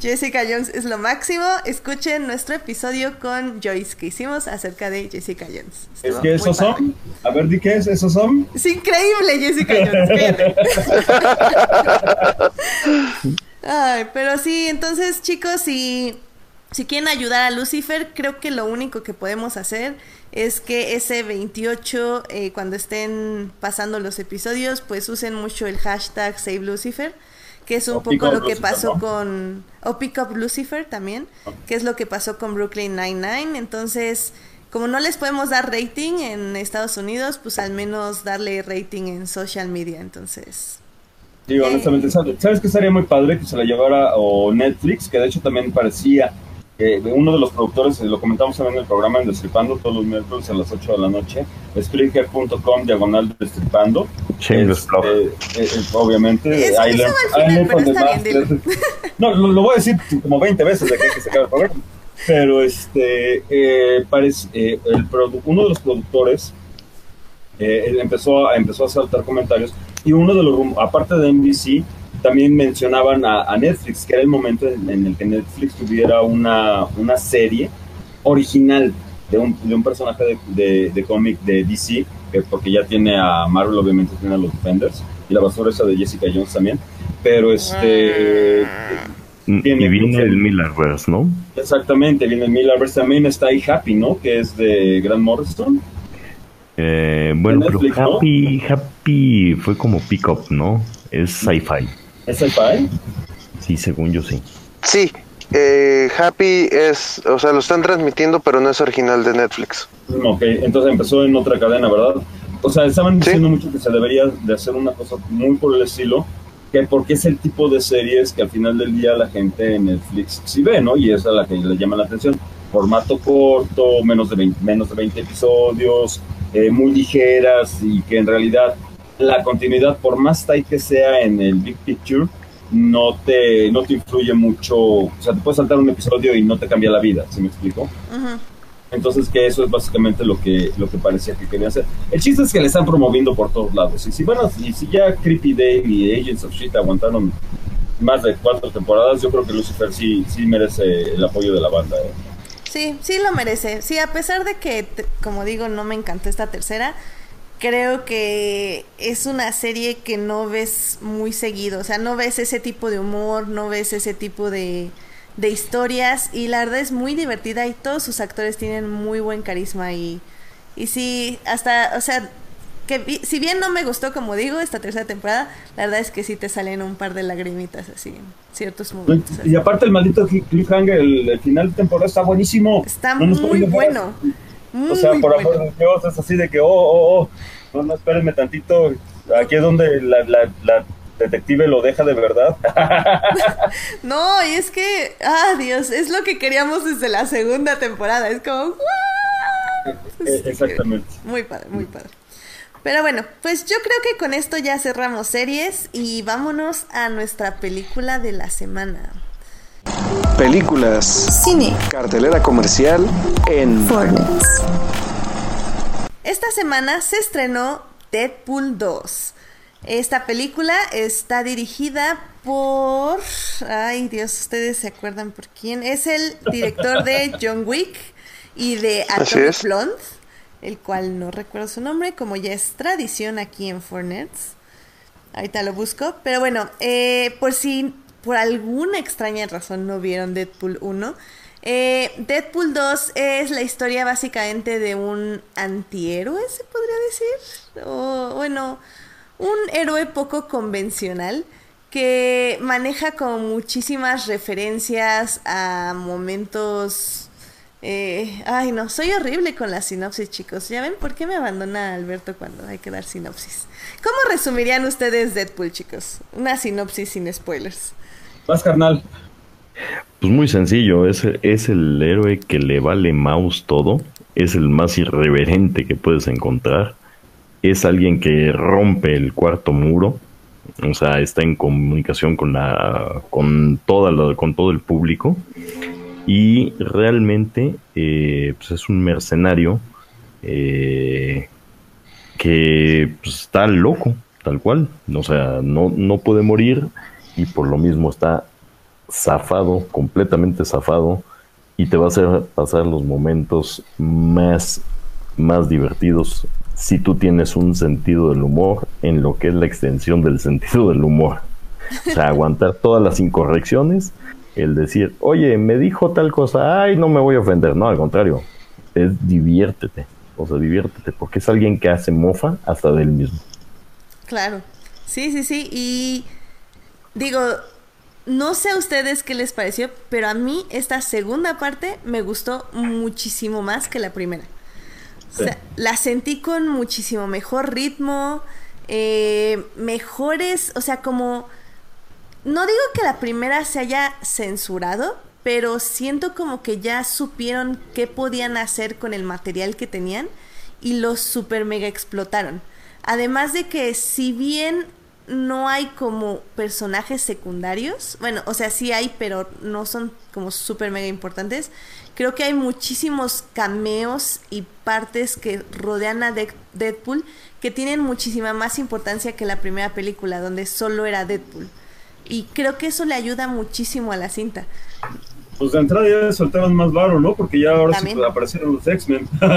Jessica Jones es lo máximo. Escuchen nuestro episodio con Joyce que hicimos acerca de Jessica Jones. es que esos son. A ver, di qué es, esos son. Es increíble, Jessica Jones. *laughs* *laughs* Ay, pero sí, entonces chicos, si, si quieren ayudar a Lucifer, creo que lo único que podemos hacer es que ese 28, eh, cuando estén pasando los episodios, pues usen mucho el hashtag Save Lucifer, que es un O poco lo que pasó ¿no? con... O Pick Up Lucifer también, que es lo que pasó con Brooklyn Nine-Nine. Entonces, como no les podemos dar rating en Estados Unidos, pues al menos darle rating en social media. Entonces, Digo, honestamente, ¿sabes qué sería muy padre que se la llevara o Netflix? Que de hecho también parecía que uno de los productores, eh, lo comentamos también en el programa en Destripando todos los miércoles a las 8 de la noche, Spreaker.com diagonal Destripando. Shameless Este, eh, eh, obviamente. eso I learned- va al I final, learned pero from the está bien, masters. No, lo, lo voy a decir como 20 veces de que, que se acaba el programa. Pero este, eh, parece, eh, el produ- uno de los productores eh, empezó, a, empezó a saltar comentarios y uno de los, aparte de NBC, también mencionaban a, a Netflix, que era el momento en, en el que Netflix tuviera una, una serie original de un, de un personaje de, de, de cómic de DC, que porque ya tiene a Marvel, obviamente tiene a los Defenders, y la basura esa de Jessica Jones también, pero este... Y Tiene- viene el Millerverse, ¿no? Exactamente, viene el Millerverse, también está ahí Happy, ¿no? Que es de Grant Morrison. Eh, bueno, pero. Happy, Happy fue como pick-up, ¿no? Es sci-fi. ¿Es el pai? Sí, según yo sí. Sí, eh, Happy es, o sea, lo están transmitiendo, pero no es original de Netflix. Ok, entonces empezó en otra cadena, ¿verdad? O sea, estaban Sí. diciendo mucho que se debería de hacer una cosa muy por el estilo, que porque es el tipo de series que al final del día la gente en Netflix sí ve, ¿no? Y esa es la que le llama la atención. Formato corto, menos de 20, menos de 20 episodios, eh, muy ligeras y que en realidad la continuidad, por más tight que sea en el Big Picture, no te, no te influye mucho. O sea, te puedes saltar un episodio y no te cambia la vida, ¿sí me explico? ujú. Entonces que eso es básicamente lo que lo que parecía que quería hacer. El chiste es que le están promoviendo por todos lados. Y si a- y si ya Creepy Dave y Agents of Shit aguantaron más de cuatro temporadas, yo creo que Lucifer sí, sí merece el apoyo de la banda. ¿eh? Sí, sí lo merece. Sí, a pesar de que, como digo, no me encantó esta tercera, creo que es una serie que no ves muy seguido. O sea, no ves ese tipo de humor, no ves ese tipo de, de historias. Y la verdad es muy divertida y todos sus actores tienen muy buen carisma. Y, y sí, hasta, o sea, que vi- si bien no me gustó, como digo, esta tercera temporada, la verdad es que sí te salen un par de lagrimitas así en ciertos momentos. Y aparte el maldito cli- cliffhanger, el, el final de temporada está buenísimo. Está No muy dejar- O sea, por bueno. amor de Dios, es así de que, oh, oh, oh, no, espérenme tantito. Aquí es donde la, la, la detective lo deja de verdad. *laughs* No, y es que, ah, Dios, es lo que queríamos desde la segunda temporada. Es como. Eh, Exactamente. Muy padre, muy padre. Pero bueno, pues yo creo que con esto ya cerramos series y vámonos a nuestra película de la semana. Películas, Cine. cartelera comercial en Esta semana se estrenó Deadpool 2. Esta película está dirigida por... Ay Dios, ustedes se acuerdan por quién. Es el director de *laughs* John Wick y de Atomic. Blonde, el cual no recuerdo su nombre, como ya es tradición aquí en Fornets. Ahorita lo busco. Pero bueno, eh, por si por alguna extraña razón no vieron Deadpool 1, eh, Deadpool 2 es la historia básicamente de un antihéroe, se podría decir. O bueno, un héroe poco convencional que maneja con muchísimas referencias a momentos... eh, ay, no, soy horrible con la sinopsis, chicos. ¿Ya ven por qué me abandona Alberto cuando hay que dar sinopsis? ¿Cómo resumirían ustedes Deadpool, chicos? Una sinopsis sin spoilers. Más carnal. Pues muy sencillo, es, es el héroe que le vale mouse todo, es el más irreverente que puedes encontrar, es alguien que rompe el cuarto muro, o sea, está en comunicación con la, con toda la- con todo el público y realmente eh, pues es un mercenario eh, que pues, está loco, tal cual, o sea, no, no puede morir y por lo mismo está zafado, completamente zafado, y te va a hacer pasar los momentos más, más divertidos si tú tienes un sentido del humor en lo que es la extensión del *laughs* sentido del humor. O sea, aguantar todas las incorrecciones, el decir, oye, me dijo tal cosa, ay, no me voy a ofender. No, al contrario, es diviértete. O sea, diviértete, porque es alguien que hace mofa hasta de él mismo. Claro. Sí, sí, sí. Y digo, no sé a ustedes qué les pareció, pero a mí esta segunda parte me gustó muchísimo más que la primera. O sea, la sentí con muchísimo mejor ritmo, eh, mejores, o sea, como... No digo que la primera se haya censurado, pero siento como que ya supieron qué podían hacer con el material que tenían y lo super mega explotaron. Además de que si bien no hay como personajes secundarios. Bueno, o sea, sí hay, pero no son como súper mega importantes. Creo que hay muchísimos cameos y partes que rodean a Deadpool que tienen muchísima más importancia que la primera película, donde solo era Deadpool. Y creo que eso le ayuda muchísimo a la cinta. Pues de entrada ya soltaron más varo, ¿no? Porque ya ahora sí aparecieron los X-Men. *laughs* *laughs* no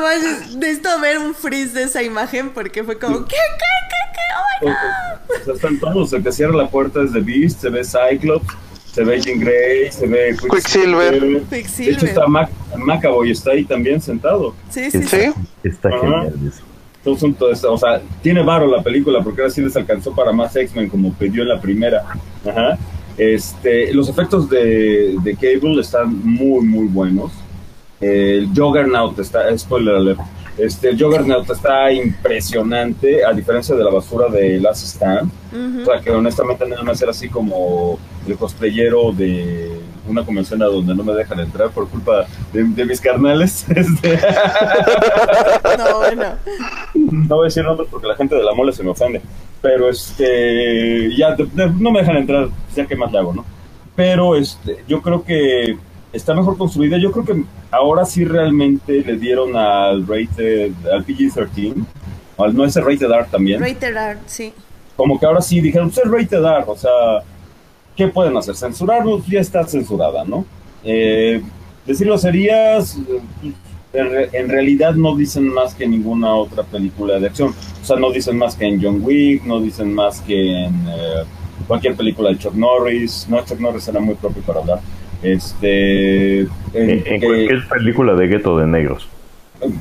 manches, necesito ver un freeze de esa imagen porque fue como, ¿qué, qué, qué, qué? Oh my God. O sea, están todos, el que cierra la puerta es The Beast, se ve Cyclops, se ve Jean Grey, se ve Quicksilver. Quicksilver. De hecho está Mac Macaboy, está ahí también sentado. Sí, sí, sí. Está genial eso. Entonces, o sea, tiene varo la película porque ahora sí les alcanzó para más X-Men como pidió en la primera. Ajá. Este, los efectos de, de Cable están muy, muy buenos. El Juggernaut está, spoiler alert, este, el Juggernaut está impresionante, a diferencia de la basura de Last Stand. O sea, que honestamente nada más era así como el cosplayero de una convención a donde no me dejan entrar por culpa de, mis carnales. *laughs* Este. *laughs* no, bueno. No voy a decir nombres porque la gente de la mole se me ofende. Pero este, ya no me dejan entrar, ya que más le hago, ¿no? Pero este, yo creo que está mejor construida. Yo creo que ahora sí realmente le dieron al rated, al PG-13, al, no ese rated R también. Rated R, sí. Como que ahora sí dijeron, pues es rated R, o sea, ¿qué pueden hacer? Censurarlo, ya está censurada, ¿no? Eh, decir serías en, realidad no dicen más que ninguna otra película de acción. O sea, no dicen más que en John Wick, no dicen más que en eh, cualquier película de Chuck Norris. No, Chuck Norris era muy propio para hablar. Este, en, cualquier película de gueto de negros.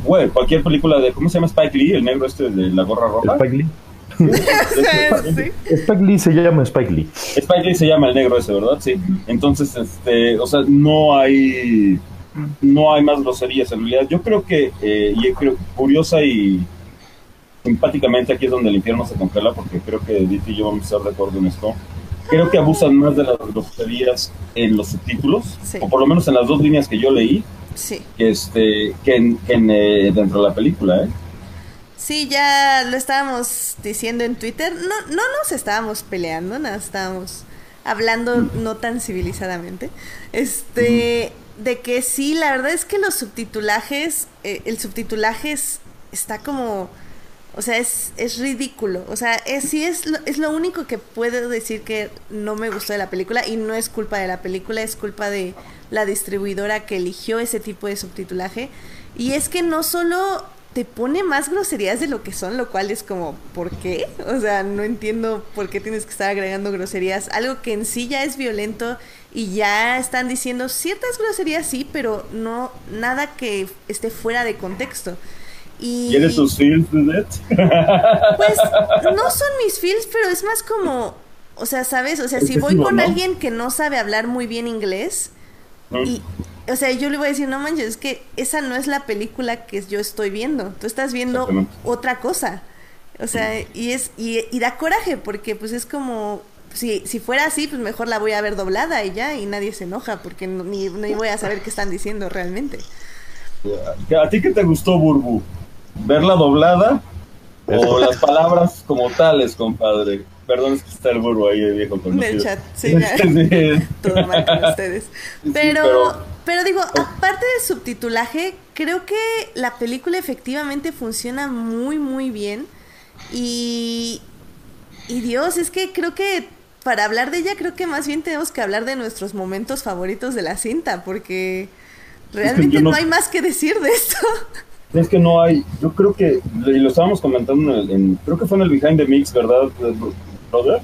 Bueno, cualquier película de, ¿cómo se llama Spike Lee? El negro este de la gorra roja. *laughs* Spike Lee. Spike Lee se llama Spike Lee. Spike Lee se llama el negro ese, ¿verdad? Sí. Entonces, este, o sea, no hay no hay más groserías en realidad. Yo creo que, eh, y creo, curiosa y simpáticamente aquí es donde el infierno se congela, porque creo que Edith y yo vamos a estar de acuerdo en esto. Creo que abusan más de las groserías en los subtítulos, o por lo menos en las dos líneas que yo leí, que, este, que, en, eh, dentro de la película. ¿eh? Sí, ya lo estábamos diciendo en Twitter. No, no nos estábamos peleando, nada, estábamos hablando no tan civilizadamente. Este, de que sí, la verdad es que los subtitulajes, eh, el subtitulaje está como, o sea, es, es ridículo. O sea, es, sí es lo, es lo único que puedo decir que no me gustó de la película y no es culpa de la película, es culpa de la distribuidora que eligió ese tipo de subtitulaje. Y es que no solo te pone más groserías de lo que son, lo cual es como, ¿por qué? O sea, no entiendo por qué tienes que estar agregando groserías. Algo que en sí ya es violento y ya están diciendo ciertas groserías, sí, pero no nada que esté fuera de contexto. Y, ¿Quieres tus feels, *laughs* Pues no *laughs* son mis feels, pero es más como, o sea, ¿sabes? O sea, si voy con alguien que no sabe hablar muy bien inglés y o sea, yo le voy a decir, no manches, es que esa no es la película que yo estoy viendo. Tú estás viendo otra cosa. O sea, y es y, da coraje porque pues es como si, si fuera así, pues mejor la voy a ver doblada y ya y nadie se enoja porque ni, ni voy a saber qué están diciendo realmente. ¿A ti qué te gustó, Burbu? ¿Verla doblada o *laughs* las palabras como tales, compadre? Perdón, es que está el burro ahí, viejo conocido. En el chat, sí. *laughs* *laughs* Todo mal con ustedes. pero, pero, digo, aparte del subtitulaje, creo que la película efectivamente funciona muy, muy bien. Y, y Dios, es que creo que para hablar de ella, creo que más bien tenemos que hablar de nuestros momentos favoritos de la cinta, porque realmente no... hay más que decir de esto. *laughs* Es que no hay, yo creo que, y lo estábamos comentando en, creo que fue en el Behind the Mix, ¿verdad? Brother.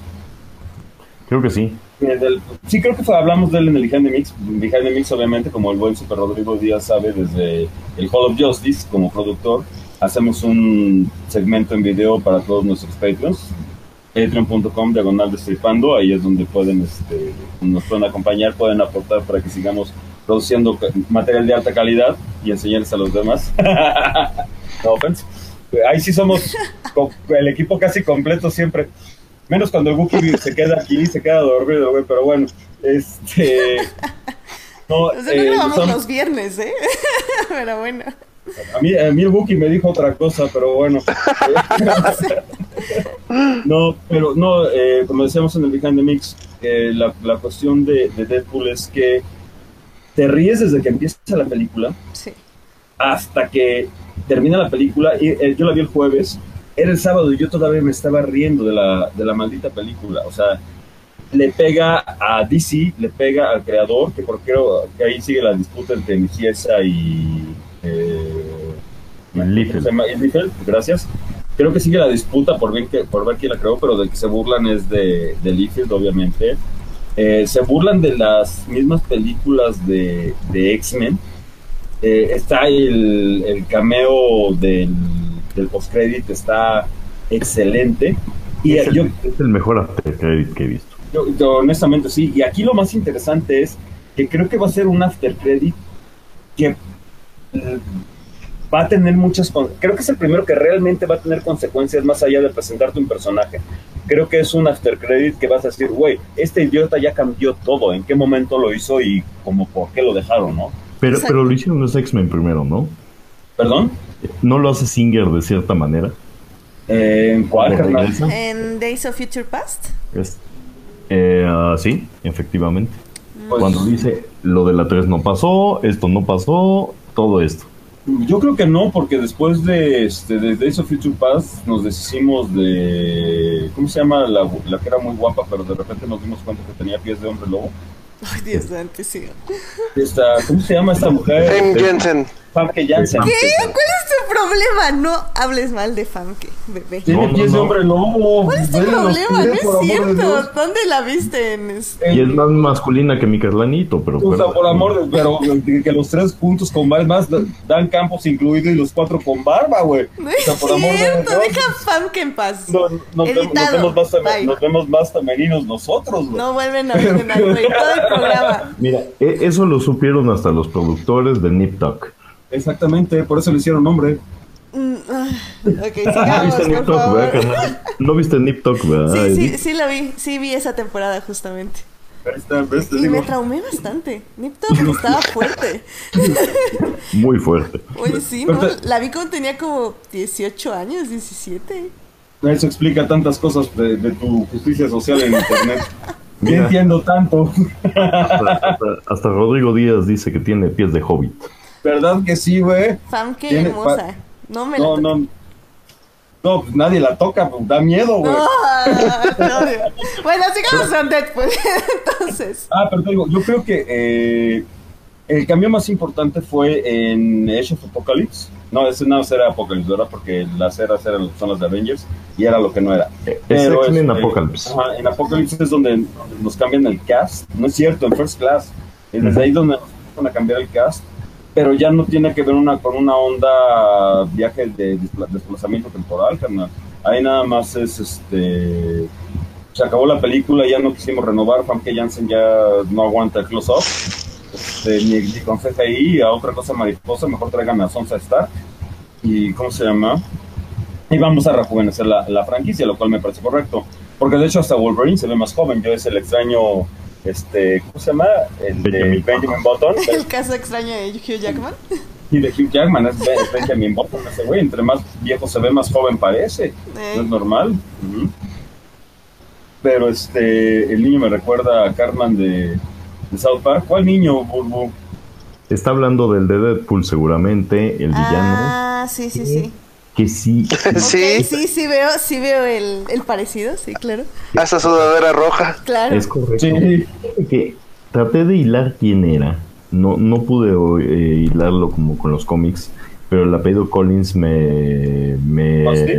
Creo que sí. Eh, del- sí, creo que fue- hablamos de él en el Behind the Mix. Behind the Mix, obviamente, como el buen Super Rodrigo Díaz sabe, desde el Hall of Justice, como productor, hacemos un segmento en video para todos nuestros Patreons. Patreon.com, diagonal destripando. Ahí es donde pueden, este, nos pueden acompañar, pueden aportar para que sigamos produciendo material de alta calidad y enseñarles a los demás. *laughs* no offense. Ahí sí somos el equipo casi completo siempre. Menos cuando el Wookiee se queda aquí, se queda dormido, güey, pero bueno, este... No, O sea, no eh, grabamos son- los viernes, ¿eh? *laughs* Pero bueno. A, mí, a mí el Wookiee me dijo otra cosa, pero bueno. *laughs* no, pero no, eh, como decíamos en el Behind the Mix, eh, la, la cuestión de, de Deadpool es que te ríes desde que empieza la película Sí. hasta que termina la película. Y, eh, yo la vi el jueves, era el sábado y yo todavía me estaba riendo de la, de la maldita película. O sea, le pega a DC, le pega al creador, que porque creo que ahí sigue la disputa entre Misiesa y. Eh, Liefeld. se llama? Liefeld, gracias. Creo que sigue la disputa por, bien que, por ver quién la creó, pero del que se burlan es de, de Liefeld, obviamente. Eh, se burlan de las mismas películas de, de X-Men. Eh, está el, el cameo del, del postcredit, está excelente. Y es, el, yo, es el mejor after credit que he visto. yo- yo honestamente sí. Y aquí lo más interesante es que creo que va a ser un after credit que va a tener muchas. Creo que es el primero que realmente va a tener consecuencias más allá de presentarte un personaje. Creo que es un after credit que vas a decir, güey, este idiota ya cambió todo. ¿En qué momento lo hizo y como por qué lo dejaron, no? Pero, Exacto. pero lo hicieron los X-Men primero, ¿no? ¿Perdón? ¿No lo hace Singer de cierta manera? Eh, ¿En cuál. En Days of Future Past. Es- eh, ah, sí, efectivamente. Pues- Cuando dice lo de la 3 no pasó, esto no pasó, todo esto. Yo creo que no, porque después de, este, de Days of Future Past nos deshicimos de. ¿Cómo se llama? La, la que era muy guapa, pero de repente nos dimos cuenta que tenía pies de hombre lobo. Ay, Dios santo, sí. Esta, ¿Cómo se llama esta mujer? Em Jensen. Famke Janssen. ¿Qué? ¿Cuál es tu problema? No hables mal de Famke, bebé. Tiene No, no, pies de no. hombre lobo. ¿Cuál es tu problema? No pies, es amor de cierto. ¿Dónde la viste en este? Y es más masculina que mi Carlanito, pero... O sea, por amor de pero que los tres juntos con barba, más dan campos incluido y los cuatro con barba, güey. No O es sea, por amor de cierto. Dios. Deja Famke en paz. No, nos, vemos, nos, vemos más Bye. nos vemos más femeninos nosotros, güey. No vuelven a ver en todo el programa. Mira, e- eso lo supieron hasta los productores de Nip Tuck. Exactamente, por eso le hicieron nombre. Mm, ah, Ok, ¿No *laughs* sigamos, viste Nip por favor. ¿No viste Nip Tuck, verdad? Sí, sí, sí lo vi. Sí vi esa temporada justamente. Ahí está, ¿ves? Te Y digo. me traumé bastante. Nip Tuck estaba fuerte. *laughs* Muy fuerte. Oye, sí, ¿no? La vi cuando tenía como 18 años, 17. Eso explica tantas cosas de, de tu justicia social en internet. *laughs* Yo Mira. entiendo tanto. Hasta, hasta- hasta Rodrigo Díaz dice que tiene pies de hobbit. ¿Verdad que sí, güey? Famke Tiene hermosa. No me la No, toques. no. No, pues nadie la toca, pues da miedo, güey. *laughs* Bueno, sigamos con Deadpool. *laughs* Entonces, Ah, pero te digo, yo creo que eh, el cambio más importante fue en Age of Apocalypse. No, ese no era Apocalypse, ¿verdad? Porque las eras eran, son las de Avengers y era lo que no era. Es Pero, X-Men este, Apocalypse. ajá, en Apocalypse es donde nos cambian el cast. No es cierto, en First Class. Es desde ahí donde nos van a cambiar el cast. Pero ya no tiene que ver una, con una onda viaje de despla- desplazamiento temporal, carnal. Ahí nada más es este. Se acabó la película, ya no quisimos renovar. Famke Janssen ya no aguanta el close-up. Este, ni, ni con CGI, a otra cosa mariposa, mejor tráigame a Sansa Stark. ¿Y cómo se llama? y vamos a rejuvenecer la, la franquicia, lo cual me parece correcto. Porque de hecho hasta Wolverine se ve más joven. Yo es el extraño, este, ¿cómo se llama? El de Benjamin. Benjamin Button. *laughs* el caso extraño de Hugh Jackman. Y de Hugh Jackman es Ben- Benjamin Button, ese güey. Entre más viejo se ve, más joven parece. Eh, No es normal. Pero este, el niño me recuerda a Cartman de, de South Park. ¿Cuál niño, Bulbu? Está hablando del de Deadpool seguramente, el villano, ah, sí, sí, sí. *laughs* que sí, Sí, sí, sí veo, sí veo el, el parecido, sí, claro. esa sudadera roja. Claro. es correcto. Sí. Que traté de hilar quién era, no, no pude eh, hilarlo como con los cómics, pero el apellido Collins me... me ¿Rusty?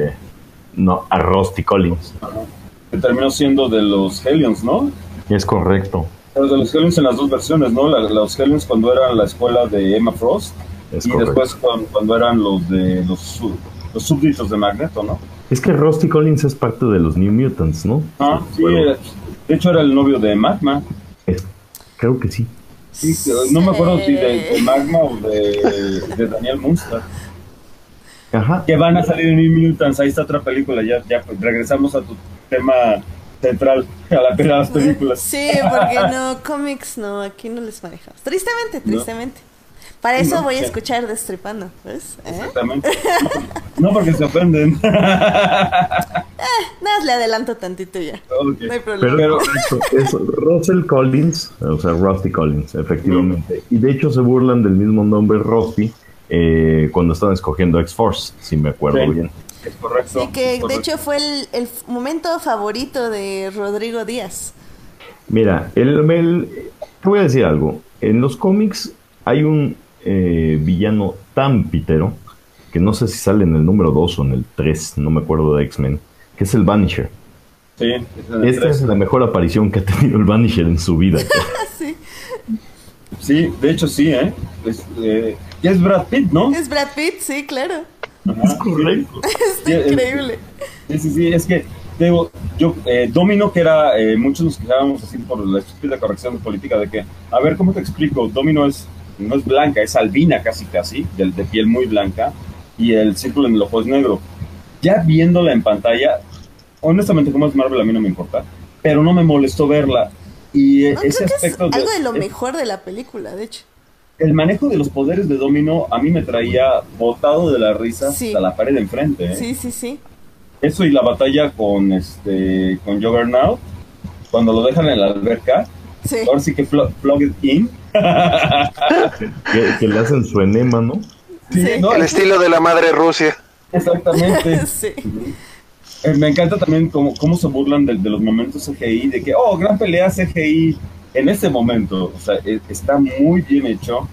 no, a Rusty Collins. terminó siendo de los Hellions, ¿no? Es correcto. Pero de los Hellions en las dos versiones, ¿no? La- los Hellions cuando eran la escuela de Emma Frost Es y correcto. después cuando, cuando eran los de los, los súbditos de Magneto, ¿no? Es que Rusty Collins es parte de los New Mutants, ¿no? Ah, sí, Bueno, de hecho era el novio de Magma. es- creo que sí. Sí, no me acuerdo si de, de Magma o de, de Daniel Munster. Ajá. Que van a salir en New Mutants, ahí está otra película, ya, ya pues, regresamos a tu tema central, a, la, a las películas. Sí, porque no, cómics no, aquí no les manejamos. Tristemente, No. Para eso No, voy a escuchar Destripando, ¿ves? ¿Eh? Exactamente. *laughs* No porque se ofenden. *laughs* Nada, más le adelanto tantito ya. Ok. No hay problema. Pero, Pero- *laughs* es Russell Collins, o sea, Rusty Collins, efectivamente. Y de hecho se burlan del mismo nombre Rusty eh, cuando están escogiendo X-Force, si me acuerdo Sí. bien. Es correcto. Sí, que es de correcto. hecho fue el, el momento favorito de Rodrigo Díaz. Mira, el, el- te voy a decir algo. En los cómics hay un eh, villano tan pitero que no sé si sale en el número 2 o en el 3, no me acuerdo de X-Men, que es el Vanisher. Sí, es Esta es la mejor aparición que ha tenido el Vanisher en su vida. *laughs* Sí, de hecho sí, ¿eh? Es, eh, y es Brad Pitt, ¿no? Es Brad Pitt, sí, claro. Ajá. correcto. *laughs* Sí, es- increíble. Sí, sí, sí, es que, te digo, yo, eh, Domino, que era, eh, muchos nos quejábamos así por la estúpida corrección política de que, a ver, ¿cómo te explico? Domino es, no es blanca, es albina casi casi, de, de piel muy blanca, y el círculo en el ojo es negro. Ya viéndola en pantalla, honestamente, como es Marvel, a mí no me importa, pero no me molestó verla. Y No, ese creo que es aspecto algo de lo mejor de la película, de hecho. el manejo de los poderes de Domino a mí me traía botado de la risa Sí. hasta la pared de enfrente. ¿eh? Sí, sí, sí. Eso y la batalla con este con Juggernaut cuando lo dejan en la alberca. Sí. Ahora sí que plug it in. *laughs* Que, que le hacen su enema, ¿no? Sí. no, El es- estilo de la madre Rusia. exactamente. *laughs* sí. Eh, me encanta también cómo, cómo se burlan de, de los momentos CGI, de que, oh, gran pelea CGI en ese momento. O sea, eh, está muy bien hecho.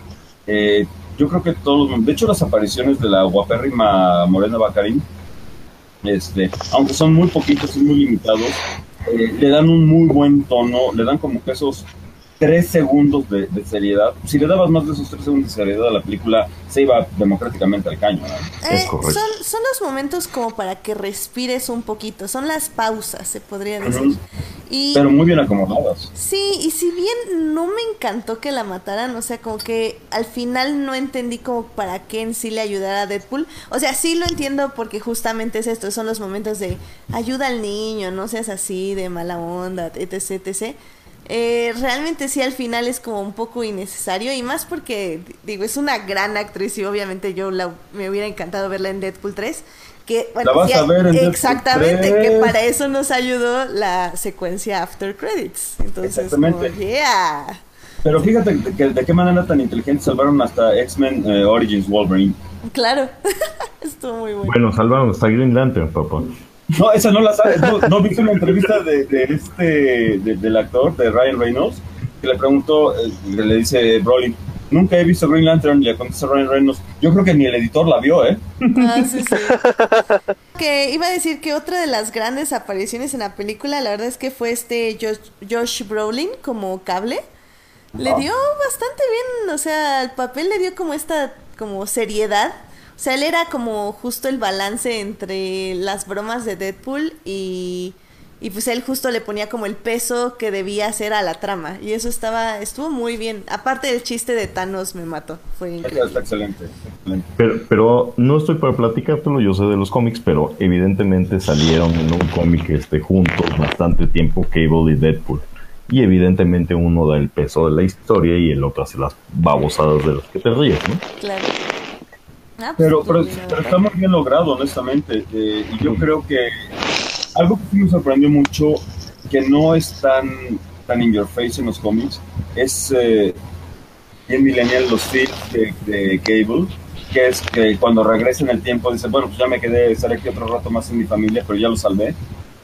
Eh, yo creo que todos, de hecho, las apariciones de la guapérrima Morena Bacarín, este, aunque son muy poquitos y muy limitados, eh, le dan un muy buen tono, le dan como que esos tres segundos de, de seriedad. Si le dabas más de esos tres segundos de seriedad a la película, se iba democráticamente al caño. ¿no? Es Eh, correcto. son, son los momentos como para que respires un poquito. Son las pausas, se podría decir. Y Pero muy bien acomodadas. sí, y si bien no me encantó que la mataran, o sea, como que al final no entendí como para qué en sí le ayudara a Deadpool. O sea, sí lo entiendo porque justamente es esto, son los momentos de ayuda al niño, no seas así, de mala onda, etc, etc. Eh, realmente sí al final es como un poco innecesario y más porque digo es una gran actriz y obviamente yo la, me hubiera encantado verla en Deadpool 3 que bueno, La vas sí, a ver en Deadpool exactamente 3. que para eso nos ayudó la secuencia after credits entonces Exactamente. como, yeah Pero fíjate de, que- de qué manera tan inteligente salvaron hasta X-Men eh, Origins Wolverine. claro *laughs* estuvo muy bueno Bueno, salvaron hasta Green Lantern, papá. No, esa no la sabes. No, no viste una entrevista de, de este, de- del actor, de Ryan Reynolds, que le preguntó, eh, le dice Brolin, nunca he visto Green Lantern, y le contesta Ryan Reynolds, yo creo que ni el editor la vio, ¿eh? Ah, *laughs* sí, sí. que iba a decir que otra de las grandes apariciones en la película, la verdad es que fue este Josh, Josh Brolin como cable. Le dio bastante bien, o sea, el papel le dio como esta como seriedad. O sea, él era como justo el balance entre las bromas de Deadpool y y pues él justo le ponía como el peso que debía hacer a la trama y eso estaba estuvo muy bien. Aparte del chiste de Thanos me mató, fue increíble. está excelente, excelente. Pero, pero no estoy para platicártelo, yo sé de los cómics, pero evidentemente salieron en un cómic este, juntos bastante tiempo Cable y Deadpool. Y evidentemente uno da el peso de la historia y el otro hace las babosadas de las que te ríes, ¿no? Claro. Ah, pues, Pero, pero, pero está muy bien logrado, honestamente. eh, y yo creo que algo que sí me sorprendió mucho, que no es tan, tan in your face en los cómics, es eh, bien millennial los feeds de, de Cable, que es que cuando regresa en el tiempo dice, bueno, pues ya me quedé, estaré aquí otro rato más en mi familia, pero ya lo salvé.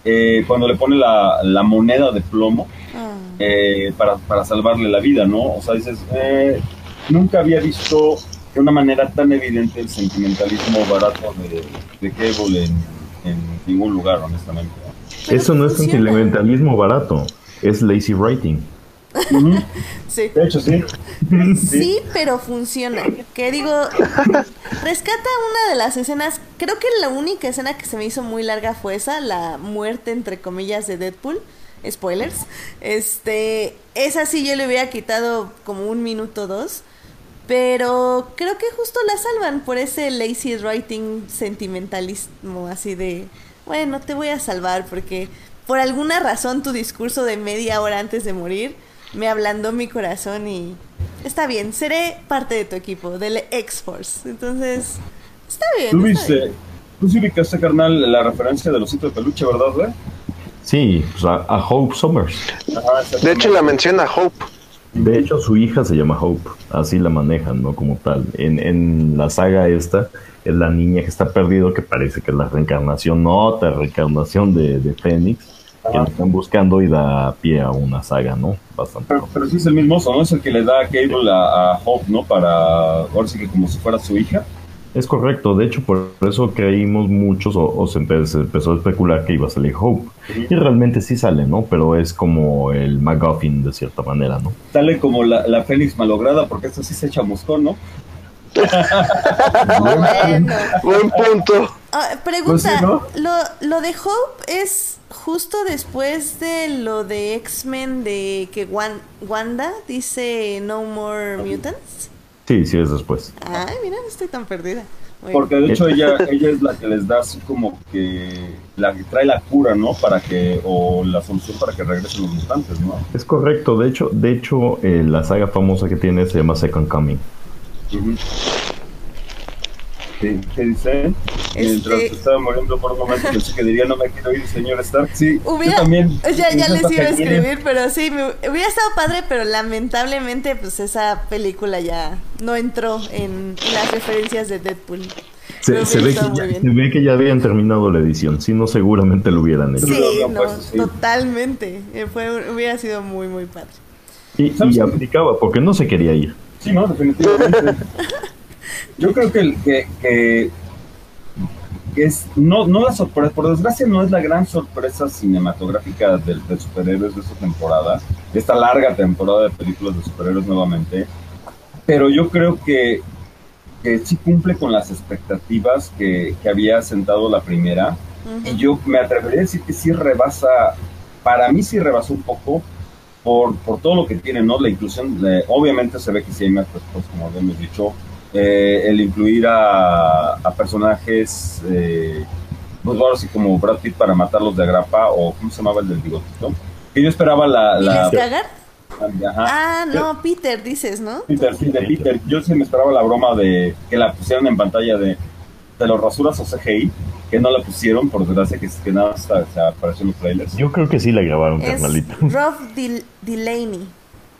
Eh, cuando le pone la, la moneda de plomo, Ah. eh, para, para salvarle la vida, ¿no? O sea, dices, eh, nunca había visto de una manera tan evidente el sentimentalismo barato de, de Cable en, en ningún lugar, honestamente. Pero Eso no es funciona. sentimentalismo barato, es lazy writing. *laughs* Sí. De hecho, sí. Sí, pero funciona. Que digo, rescata una de las escenas. Creo que la única escena que se me hizo muy larga fue esa, la muerte entre comillas de Deadpool. Spoilers. Este, esa sí yo le hubiera quitado como un minuto dos. Pero creo que justo la salvan por ese lazy writing sentimentalismo, así de, bueno, te voy a salvar porque por alguna razón tu discurso de media hora antes de morir me ablandó mi corazón y está bien, seré parte de tu equipo, del X-Force. Entonces, está bien. Tú está viste, bien. tú sí ubicaste, carnal, la referencia del osito de peluche, ¿verdad, güey? Sí, pues a, a Hope Summers. Ajá, exactamente. De hecho, la menciona Hope. De hecho, su hija se llama Hope, así la manejan, ¿no? Como tal. En, en la saga esta, es la niña que está perdido, que parece que es la reencarnación, no otra reencarnación de, de Fénix, que la están buscando y da pie a una saga, ¿no? Bastante. Pero, pero sí es el mismo oso, ¿no? Es el que le da a Cable a, a Hope, ¿no? Para, ahora sí que como si fuera su hija. Es correcto, de hecho, por eso creímos muchos, o, o se, empe- se empezó a especular que iba a salir Hope. Y realmente sí sale, ¿no? Pero es como el MacGuffin de cierta manera, ¿no? Sale como la, la Fénix malograda, porque esta sí se echa moscón, ¿no? Bueno. Buen punto. Ah, pregunta, Pues sí, ¿no? lo, lo de Hope es justo después de lo de X-Men de que Wan- Wanda dice No More Mutants. Sí, sí es después. Ay, mira, no estoy tan perdida. Muy Porque de hecho ella, *laughs* ella es la que les da así como que la que trae la cura, ¿no? Para que, o la solución para que regresen los mutantes, ¿no? Es correcto, de hecho, de hecho eh, la saga famosa que tiene se llama Second Coming. Ujú. ¿Qué, qué dice? Mientras Este- estaba muriendo por un momento pensé que diría no me quiero ir, señor Stark. Sí, Hubiera, yo también. *laughs* ya, ya les iba a viene. escribir, pero sí, me hubiera estado padre, pero lamentablemente pues esa película ya no entró en las referencias de Deadpool. Se, se ve ya, se ve que ya habían terminado la edición, si no seguramente lo hubieran hecho. Sí. No, puesto, sí. totalmente. Eh, Fue, hubiera sido muy, muy padre. Y, ¿Sabes y aplicaba porque no se quería ir. Sí, no, definitivamente. *laughs* Yo creo que, que, que, es, no, no la sorpresa, por desgracia no es la gran sorpresa cinematográfica de, de superhéroes de esta temporada, de esta larga temporada de películas de superhéroes nuevamente, pero yo creo que, que sí cumple con las expectativas que, que había sentado la primera, y yo me atrevería a decir que sí rebasa, para mí sí rebasó un poco por, por todo lo que tiene, ¿no? La inclusión, de- obviamente se ve que sí hay más presupuesto, como habíamos dicho, eh, el incluir a, a personajes, eh, pues ahora sí como Brad Pitt para matarlos de agrapa, o ¿cómo se llamaba el del bigotito? Que yo esperaba la... ¿Y la ajá. Ah, no, Peter, dices, ¿no? Peter, sí, de Peter. Yo sí me esperaba la broma de que la pusieran en pantalla de, de los rasuras o CGI, que no la pusieron, por desgracia, que, que nada más se, apareció en los trailers. Yo creo que sí la grabaron, Es carnalito. Rob Dil- Delaney.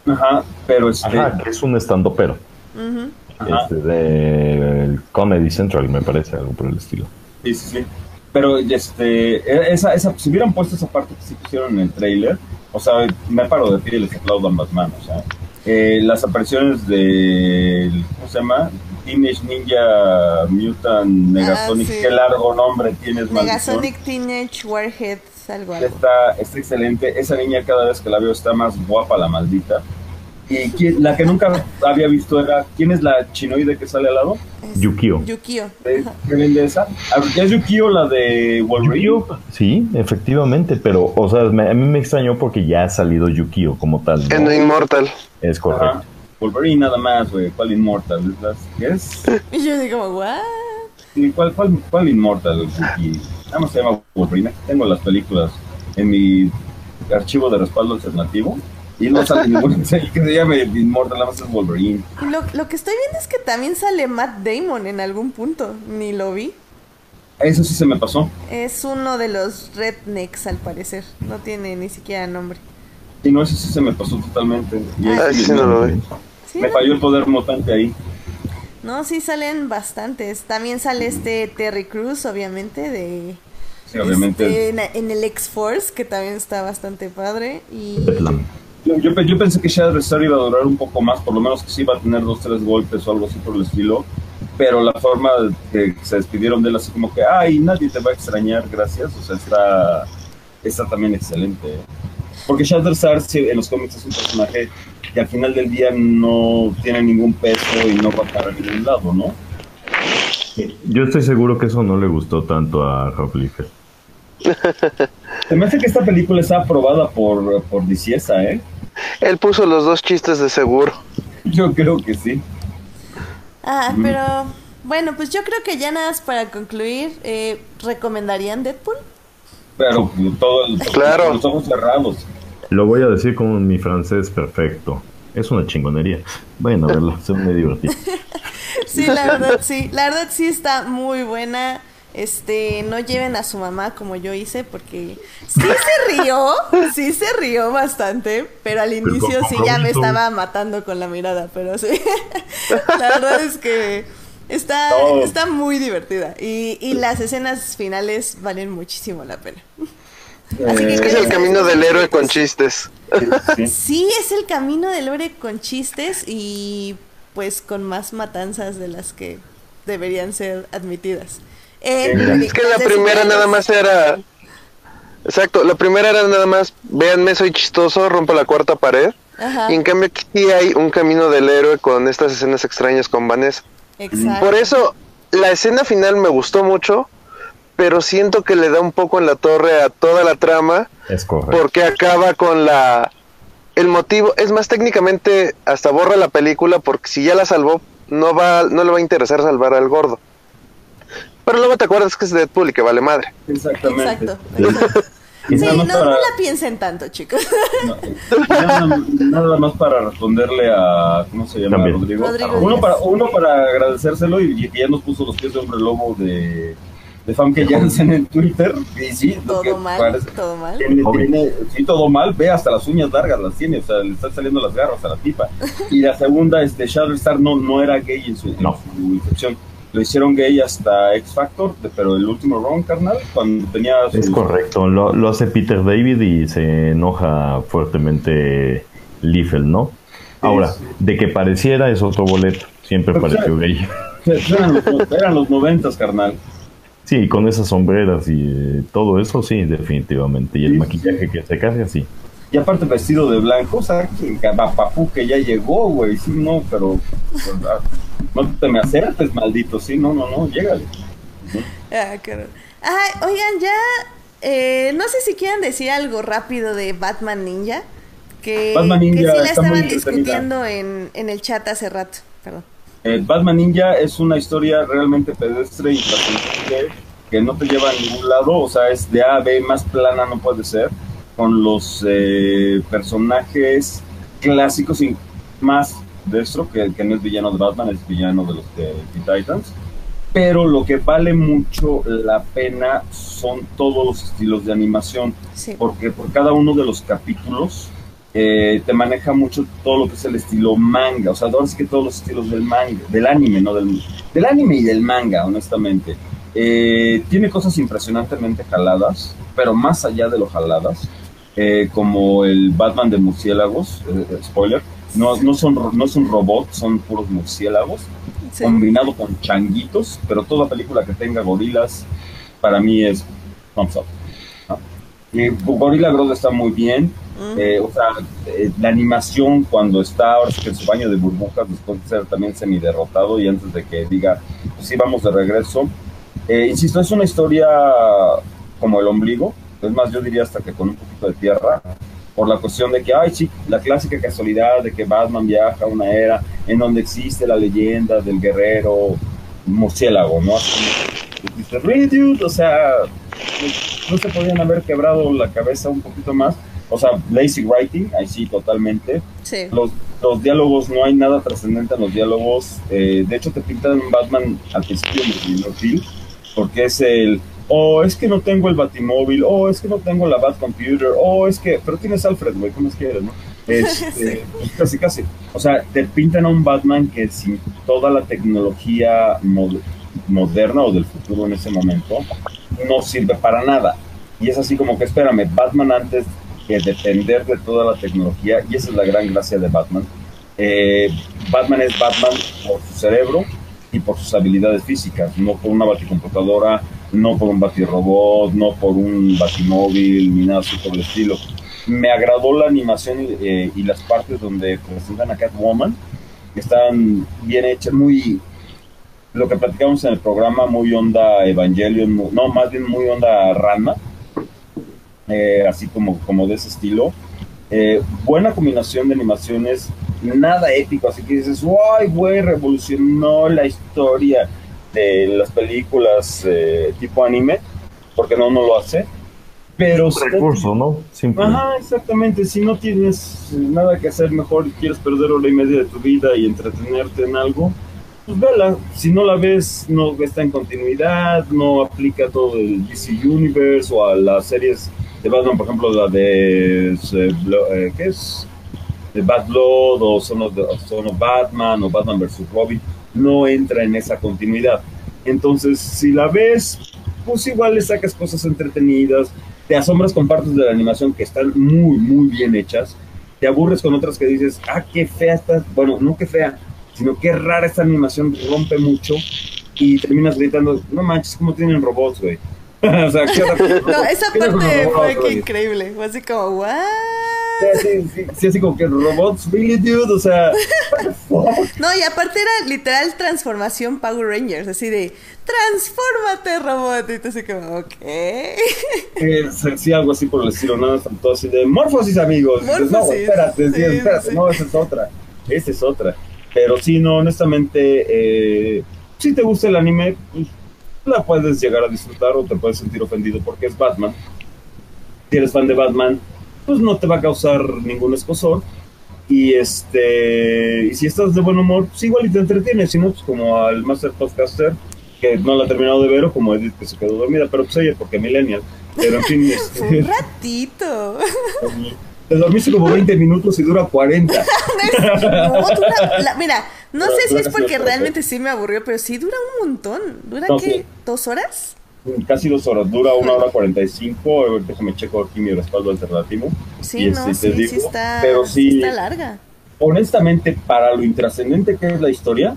Ajá, pero este... Ajá, que es un estando pero. Ajá. Este, de Comedy Central, me parece, algo por el estilo. Sí, sí, sí. Pero este, esa, esa, si hubieran puesto esa parte que sí pusieron en el trailer, o sea, me paro de pie y les aplaudo ambas manos. ¿eh? Eh, las apariciones de, ¿cómo se llama? Teenage Ninja Mutant Negasonic, Ah, sí. qué largo nombre tienes, maldición. Negasonic Teenage Warhead, algo algo. Está, está excelente. Esa niña cada vez que la veo está más guapa, la maldita. Y quién- la que nunca había visto era, ¿quién es la chinoide que sale al lado? Es Yukio. Yukio. ¿De- ¿Qué vende esa? Ah, ¿Ya es Yukio la de Wolverine? Yukio, sí, efectivamente, pero, o sea, me- a mí me extrañó porque ya ha salido Yukio como tal. ¿no? En The Immortal. Es correcto. Ajá. Wolverine nada más, güey. ¿Cuál Immortal? ¿Es las- ¿Qué es? *laughs* Y yo digo, ¿what? Sí, ¿Cuál, cuál, cuál Immortal? Y nada más se llama Wolverine. Aquí tengo las películas en mi archivo de respaldo alternativo. Y no sale ningún *laughs* que se llame Immortal, nada más es Wolverine. Y Lo, lo que estoy viendo es que también sale Matt Damon en algún punto. Ni lo vi. Eso sí se me pasó. Es uno de los rednecks, al parecer. No tiene ni siquiera nombre. Y no, eso sí se me pasó totalmente. Y ahí Ah, sí sí, me- no lo vi. Sí, Me falló el poder mutante ahí. No, sí salen bastantes. También sale este Terry Crews, obviamente, de... Sí, obviamente. este, en, en el X-Force, que también está bastante padre. Y... Bedlam. Yo, yo, pe- yo pensé que Shatterstar iba a durar un poco más, por lo menos que sí iba a tener dos, tres golpes o algo así por el estilo. Pero la forma que se despidieron de él, así como que, ay, nadie te va a extrañar, gracias. O sea, está, está también excelente. Porque Shatterstar sí, en los cómics es un personaje que al final del día no tiene ningún peso y no va para ningún lado, ¿no? Yo estoy seguro que eso no le gustó tanto a Rob Liefeld. Se me hace que esta película está aprobada por, por Diciesa, ¿eh? Él puso los dos chistes de seguro. Yo creo que sí. Ah, pero bueno, pues yo creo que ya nada más para concluir, eh, ¿recomendarían Deadpool? Pero todo el- Claro. con los ojos cerrados. Lo voy a decir con mi francés perfecto. Es una chingonería. Bueno, *laughs* a verla, se me divertido. Sí, la verdad sí, la verdad sí está muy buena. Este, no lleven a su mamá como yo hice porque sí se rió, sí se rió bastante, pero al inicio sí ya me estaba matando con la mirada, pero sí. *laughs* La verdad es que está, No. está muy divertida y, y las escenas finales valen muchísimo la pena. Así que Eh, Es el camino del héroe con chistes. sí. Sí, es el camino del héroe con chistes y pues con más matanzas de las que deberían ser admitidas. En Es que la primera nada más era... Exacto, la primera era nada más, véanme, soy chistoso, rompo la cuarta pared. Ajá, Y en cambio aquí sí hay un camino del héroe con estas escenas extrañas con Vanessa. exacto. Por eso la escena final me gustó mucho, pero siento que le da un poco en la torre a toda la trama Es correcto. porque acaba con la el motivo, es más técnicamente hasta borra la película porque si ya la salvó no va no le va a interesar salvar al gordo. Pero luego te acuerdas que es Deadpool y que vale madre. Exactamente. Exacto. Sí, no, más no para- la piensen tanto, chicos. no, nada, nada más para responderle a ¿cómo se llama? También. Rodrigo. Rodrigo uno para uno para agradecérselo y, que ya nos puso los pies de hombre lobo de de Famke Janssen en Twitter y sí, lo que Todo mal, parece- todo mal. Tiene, tiene- sí, todo mal, ve hasta las uñas largas las tiene, o sea, le están saliendo las garras a la tipa. Y la segunda, este, Shatterstar no, no era gay en su, en No. su incepción. Lo hicieron gay hasta X Factor, pero el último round, carnal, cuando tenía su... Es correcto. Lo, lo hace Peter David y se enoja fuertemente Liefeld, ¿no? Ahora, sí. de que pareciera es otro boleto. Siempre Pues, pareció gay. Eran los, eran los noventas, carnal. Sí, con esas sombreras y eh, todo eso, sí, definitivamente. Y el Sí. maquillaje que se carga, sí. Y aparte vestido de blanco, o sea, que papú que ya llegó, güey, sí, no, pero... pues, ah, no te me acerques, maldito, sí, no, no, no, llégale. Ah, claro. Ay, oigan, ya. eh, no sé si quieren decir algo rápido de Batman Ninja. Que, Batman Ninja que sí la estaban discutiendo en, en el chat hace rato. Perdón. Eh, Batman Ninja es una historia realmente pedestre y que no te lleva a ningún lado, o sea, es de A a B, más plana no puede ser, con los eh, personajes clásicos y más Destro, que, que no es villano de Batman, es villano de los de Teen Titans. Pero lo que vale mucho la pena son todos los estilos de animación Sí. porque por cada uno de los capítulos eh, te maneja mucho todo lo que es el estilo manga, o sea, ahora sí que todos los estilos del manga, del anime, no del, del anime y del manga, honestamente. Eh, tiene cosas impresionantemente jaladas, pero más allá de lo jaladas, eh, como el Batman de murciélagos, eh, eh, spoiler, no, no, son, no son robots, son puros murciélagos, Sí. combinado con changuitos, pero toda película que tenga gorilas, para mí es thumbs up. ¿no? Y Gorilla Grodd está muy bien, Mm. eh, o sea, eh, la animación cuando está ahora que en su baño de burbujas, después de ser también semi-derrotado y antes de que diga, pues sí, vamos de regreso. Eh, insisto, es una historia como el ombligo, es más, yo diría hasta que con un poquito de tierra, por la cuestión de que, ay, sí, la clásica casualidad de que Batman viaja a una era en donde existe la leyenda del guerrero murciélago, ¿no? Así como, dices, "Really, dude?", o sea, no se podían haber quebrado la cabeza un poquito más. O sea, lazy writing, ahí sí, totalmente. Sí. Los, los diálogos, no hay nada trascendente en los diálogos. Eh, de hecho, te pintan un Batman al principio de porque es el, oh, es que no tengo el Batimóvil, oh, es que no tengo la Batcomputer, oh, es que, pero tienes Alfred, güey, ¿cómo es que eres, no? Este, *laughs* pues casi, casi. O sea, te pintan a un Batman que sin toda la tecnología mod- moderna o del futuro en ese momento, no sirve para nada. Y es así como que, espérame, Batman antes que depender de toda la tecnología, y esa es la gran gracia de Batman. eh, Batman es Batman por su cerebro y por sus habilidades físicas, no por una baticomputadora no por un batirrobot, no por un batimóvil, ni nada así por el estilo. Me agradó la animación eh, y las partes donde presentan a Catwoman, que están bien hechas, muy lo que platicamos en el programa, muy onda Evangelion, no, más bien muy onda Ranma, eh, así como, como de ese estilo. Eh, buena combinación de animaciones, nada épico, así que dices, ¡ay, güey! Revolucionó la historia de las películas eh, tipo anime, porque no, no lo hace. Pero Un sí- recurso, ¿no? Simple. Ajá, exactamente. Si no tienes nada que hacer mejor y quieres perder hora y media de tu vida y entretenerte en algo, pues vela. Si no la ves, no está en continuidad, no aplica todo el DC Universe o a las series de Batman, por ejemplo, la de. eh, eh, ¿Qué es? De Bad Blood o Son of Batman o Batman vs. Robin. No entra en esa continuidad. Entonces, si la ves, pues igual le sacas cosas entretenidas, te asombras con partes de la animación que están muy, muy bien hechas, te aburres con otras que dices, ah, qué fea está, bueno, no qué fea, sino qué rara esta animación, rompe mucho, y terminas gritando, no manches, ¿cómo tienen robots, güey? *laughs* o sea, ¿qué *laughs* No, esa ¿Qué onda con los parte robots, fue que increíble. Fue así como, ¿what? Sí, sí, sí, sí, así como que robots, really, dude, o sea? *laughs* No, y aparte era literal transformación Power Rangers, así de transfórmate, robot. Y tú así como, ok. *laughs* Eh, sí, algo así por el estilo, nada, más todo así de morfosis, amigos. Y dices, no, Morfosis, espérate, sí, espérate, no, esa es otra. Esa es otra. Pero sí, no, honestamente, eh, si te gusta el anime, pues, la puedes llegar a disfrutar o te puedes sentir ofendido porque es Batman. Si eres fan de Batman, pues no te va a causar ningún escosor. Y este y si estás de buen humor, pues igual y te entretienes, si no, pues como al Master Podcaster, que no la ha terminado de ver, o como Edith que se quedó dormida, pero pues ella porque Millennial. Pero en fin, Fue *laughs* un este, ratito. *laughs* te dormiste como 20 minutos y dura 40. *laughs* No, dura- la- mira, no sé si es porque realmente sí me aburrió, pero sí dura un montón. ¿Dura No, qué? sí. ¿Dos horas? Casi dos horas, dura una hora 45. A ver, déjame checo aquí mi respaldo alternativo. Sí, Y no, este, te sí, digo, sí está, pero sí sí- está larga. Honestamente, para lo intrascendente que es la historia,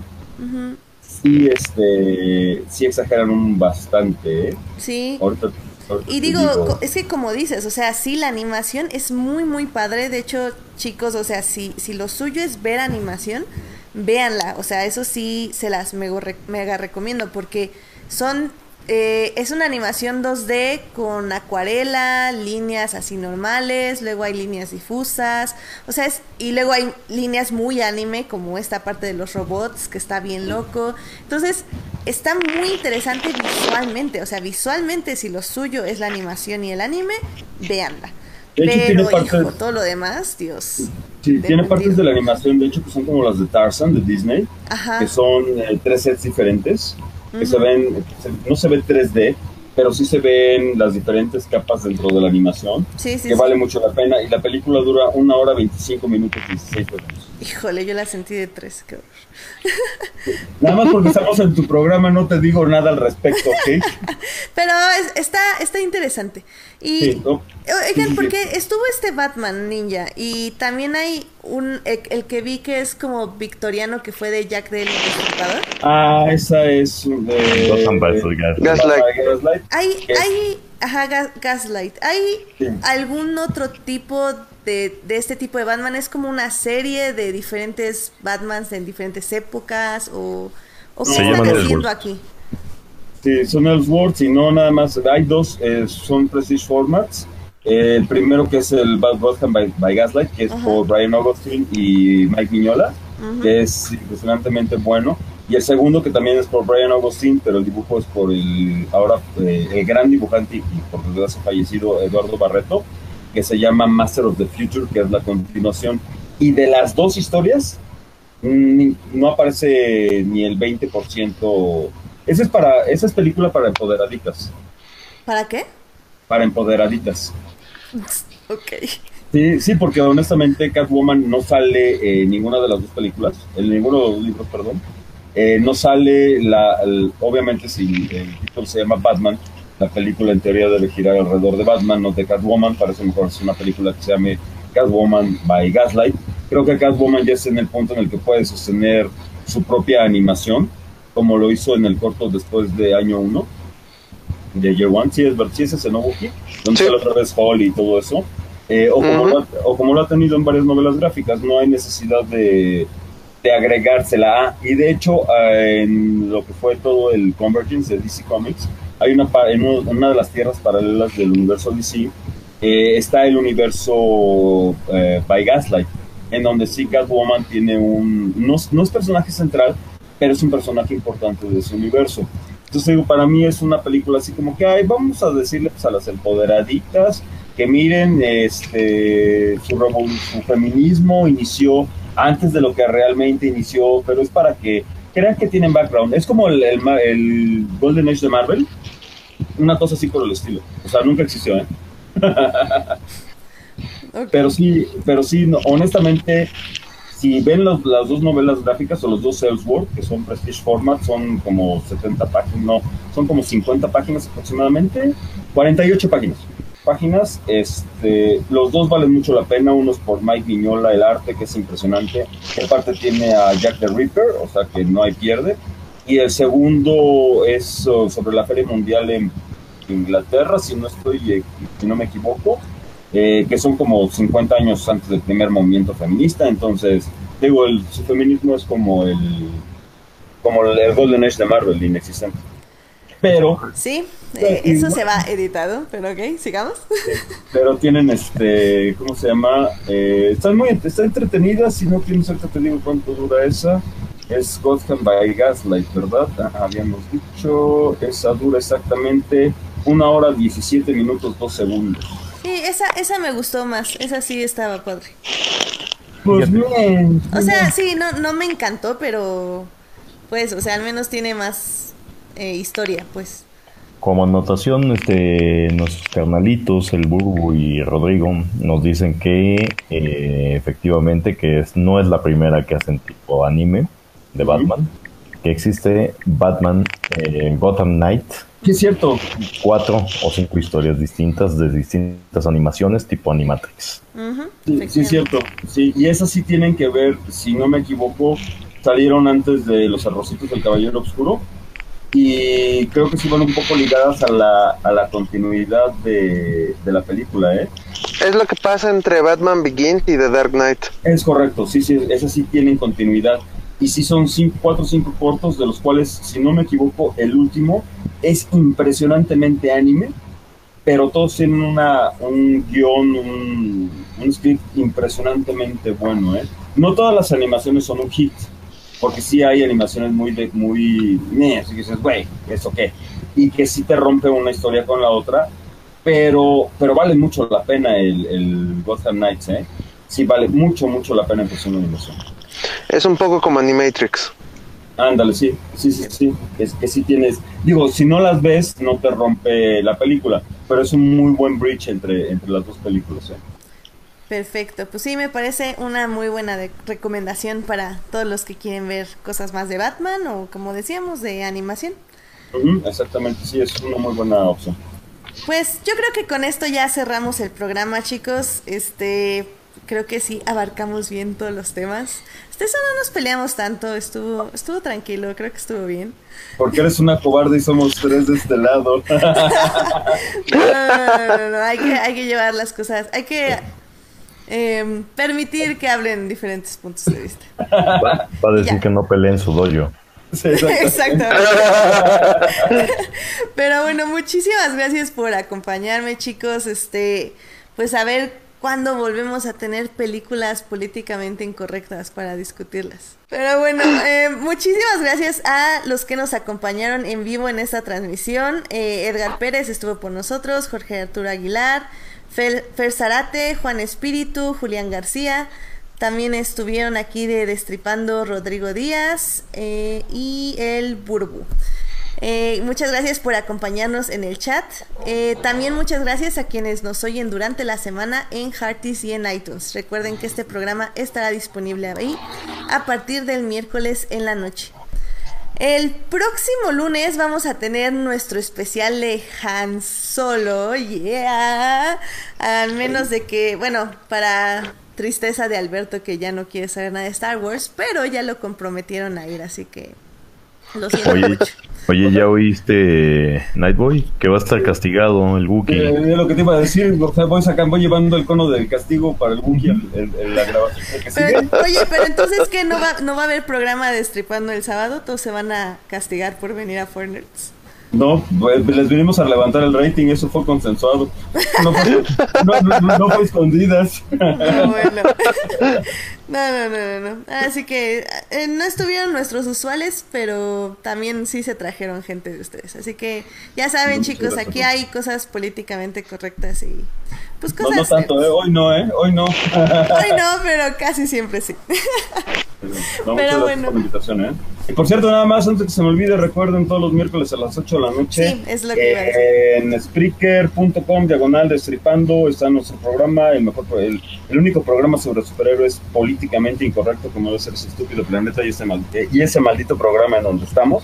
sí, este, sí exageran un bastante. ¿eh? Sí. Ahorita, ahorita Y te digo, es que como dices, o sea, sí, la animación es muy, muy padre. De hecho, chicos, o sea, si, si lo suyo es ver animación, véanla. O sea, eso sí se las mega, mega recomiendo porque son... eh, es una animación 2D con acuarela, líneas así normales, luego hay líneas difusas, o sea, es, y luego hay líneas muy anime como esta parte de los robots que está bien loco. Entonces, está muy interesante visualmente, o sea, visualmente si lo suyo es la animación y el anime, véanla. De hecho, tiene Pero, partes- hijo, todo lo demás, Dios. Sí, tiene partes de la animación, de hecho, que son como las de Tarzan de Disney, Ajá. que son eh, tres sets diferentes, que se ven, no se ve 3D, pero sí se ven las diferentes capas dentro de la animación, Sí, sí, que sí. vale mucho la pena. Y la película dura una hora 25 minutos y 16 segundos. Híjole, yo la sentí de tres, horror. Nada más porque estamos en tu programa, no te digo nada al respecto, ¿ok? *laughs* Pero es- está, está interesante. Y Sí, ¿no? Oigan, Sí, sí, sí. porque estuvo este Batman Ninja y también hay un el, el que vi que es como victoriano que fue de Jack del Destripador. Ah, esa es de... Gotham vs. Gaslight. Gaslight. Hay hay ajá, Ga- Gaslight. ¿Hay Sí. algún otro tipo de, de este tipo de Batman? ¿Es como una serie de diferentes Batmans en diferentes épocas o, o qué están haciendo aquí? Sí, son Elseworlds y no nada más. Hay dos, eh, son Prestige Formats. Eh, el primero que es el Bad Gotham by, by Gaslight, que es Ajá. por Brian Augustine y Mike Miñola, que es impresionantemente bueno. Y el segundo que también es por Brian Augustine, pero el dibujo es por el ahora eh, el gran dibujante y por desgracia fallecido Eduardo Barreto, que se llama Master of the Future, que es la continuación. Y de las dos historias, mm, no aparece ni el 20%. Esa es para, esa es película para empoderaditas. ¿Para qué? Para empoderaditas. *laughs* Ok. Sí, sí, porque honestamente Catwoman no sale en ninguna de las dos películas, en ninguno de los libros, perdón. Eh, no sale, la, el- obviamente si el título se llama Batman, la película en teoría debe girar alrededor de Batman, no de Catwoman, parece mejor es una película que se llame Catwoman by Gaslight. Creo que Catwoman ya está en el punto en el que puede sostener su propia animación, como lo hizo en el corto después de año 1. de Year One, sí es, sí es ese nuevo Bucky, donde Sí. sale otra vez Holly y todo eso. Eh, o, como Ujú. lo, ha- o como lo ha tenido en varias novelas gráficas, no hay necesidad de, de agregársela. Y de hecho, eh, en lo que fue todo el Convergence de DC Comics, hay una, en una de las tierras paralelas del universo DC, eh, está el universo eh, by Gaslight, en donde sí Catwoman tiene un... No, no es personaje central, pero es un personaje importante de ese universo. Entonces digo, para mí es una película así como que, ay, vamos a decirle pues, a las empoderaditas que miren, este, su, su feminismo inició antes de lo que realmente inició, pero es para que crean que tienen background. Es como el, el, el Golden Age de Marvel, una cosa así por el estilo. O sea, nunca existió, ¿eh? *laughs* Pero sí, pero sí, no, honestamente, si ven los- las dos novelas gráficas o los dos Ellsworth, que son Prestige Format, son como 70 páginas, no, son como 50 páginas aproximadamente, 48 páginas. Páginas, este, los dos valen mucho la pena, uno es por Mike Viñola, el arte, que es impresionante, aparte tiene a Jack the Ripper, o sea que no hay pierde, y el segundo es oh, sobre la Feria Mundial en Inglaterra, si no estoy, eh, si no me equivoco, eh, que son como 50 años antes del primer movimiento feminista, entonces, digo, el, su feminismo es como el como el, el Golden Age de Marvel, inexistente. Pero, Sí, eh, eso se va editado, pero ok, sigamos. pero tienen este, ¿cómo se llama? Eh, están muy, está entretenida, si no tienes ahorita te digo cuánto dura esa. Es Gotham by Gaslight, ¿verdad? Ah, habíamos dicho, esa dura exactamente una hora 17 minutos 2 segundos. Sí, esa, esa me gustó más, esa sí estaba padre. Pues bien. O sea, sí, no, no me encantó, pero pues, o sea, al menos tiene más eh, historia, pues. Como anotación, este, nuestros carnalitos, el Burbu y Rodrigo, nos dicen que eh, efectivamente que es, no es la primera que hacen tipo anime de Batman, que existe Batman eh, Gotham Knight, Sí, es cierto. cuatro o cinco historias distintas de distintas animaciones tipo Animatrix. Sí, es cierto. Sí, y esas sí tienen que ver, si no me equivoco, salieron antes de Los Arrocitos del Caballero Oscuro. Y creo que sí van un poco ligadas a la, a la continuidad de, de la película, ¿eh? Es lo que pasa entre Batman Begins y The Dark Knight. Es correcto, sí, sí, esas sí tienen continuidad. Y sí son cinco, cuatro o cinco cortos, de los cuales, si no me equivoco, el último es impresionantemente anime, pero todos tienen una, un guion, un, un script impresionantemente bueno. ¿eh? No todas las animaciones son un hit, porque sí hay animaciones muy, de, muy, meh, así que dices, güey, ¿eso qué? Y que sí te rompe una historia con la otra, pero, pero vale mucho la pena el, el Gotham Knights, ¿eh? Sí, vale mucho, mucho la pena en de animación. Es un poco como Animatrix. Ándale, sí, sí, sí, sí, es que sí tienes, digo, si no las ves, no te rompe la película, pero es un muy buen bridge entre, entre las dos películas, ¿eh? Perfecto, pues sí, me parece una muy buena de- recomendación para todos los que quieren ver cosas más de Batman o como decíamos, de animación. Exactamente, sí, es una muy buena opción. Pues yo creo que con esto ya cerramos el programa, chicos. Este, creo que sí abarcamos bien todos los temas. Este eso no nos peleamos tanto, estuvo, estuvo tranquilo, creo que estuvo bien. Porque eres una cobarde y somos tres de este lado. No, *laughs* no, no, no, no, hay que, hay que llevar las cosas, hay que em, permitir que hablen diferentes puntos de vista. Va, va a decir Ya. que no peleen su dojo. Sí, exacto. Exactamente. *laughs* Pero bueno, muchísimas gracias por acompañarme, chicos. Este, pues a ver cuándo volvemos a tener películas políticamente incorrectas para discutirlas. Pero bueno, *clears throat* eh, muchísimas gracias a los que nos acompañaron en vivo en esta transmisión. Eh, Edgar Pérez estuvo por nosotros, Jorge Arturo Aguilar, Fer, Fer Zarate, Juan Espíritu, Julián García. También estuvieron aquí de Destripando Rodrigo Díaz eh, y el Burbu. Eh, muchas gracias por acompañarnos en el chat. Eh, también muchas gracias a quienes nos oyen durante la semana en Hearties y en iTunes. Recuerden que este programa estará disponible ahí a partir del miércoles en la noche. El próximo lunes vamos a tener nuestro especial de Han Solo, yeah. Al menos de que, bueno, para tristeza de Alberto que ya no quiere saber nada de Star Wars, pero ya lo comprometieron a ir, así que Lo siento Oye, mucho. oye, ¿ya oíste Nightboy? Que va a estar castigado el Wookiee. Eh, es lo que te iba a decir, o sea, voy, sacando, voy llevando el cono del castigo para el Wookiee en, en- en la grabación que Pero, sigue. oye, pero entonces que no va, no va a haber programa de Destripando el sábado, todos se van a castigar por venir a Fornerds. No, pues, les vinimos a levantar el rating, eso fue consensuado. No fue, no, no- no- fue escondidas. No, bueno. No, no, no, no. Así que eh, no estuvieron nuestros usuales, pero también sí se trajeron gente de ustedes. Así que ya saben, chicos, aquí hay cosas políticamente correctas y pues cosas. no tanto, ¿eh? hoy no, ¿eh? Hoy no. Hoy no, pero casi siempre sí. *laughs* No, Pero gracias bueno. por la invitación, ¿eh? Y por cierto, nada más, antes que se me olvide, recuerden todos los miércoles a las 8 de la noche. Sí, es lo que iba a decir. eh, En Spreaker.com, diagonal destripando, está nuestro programa, el mejor, el, el único programa sobre superhéroes políticamente incorrecto, como debe ser ese estúpido planeta y ese, mal- y ese maldito programa en donde estamos.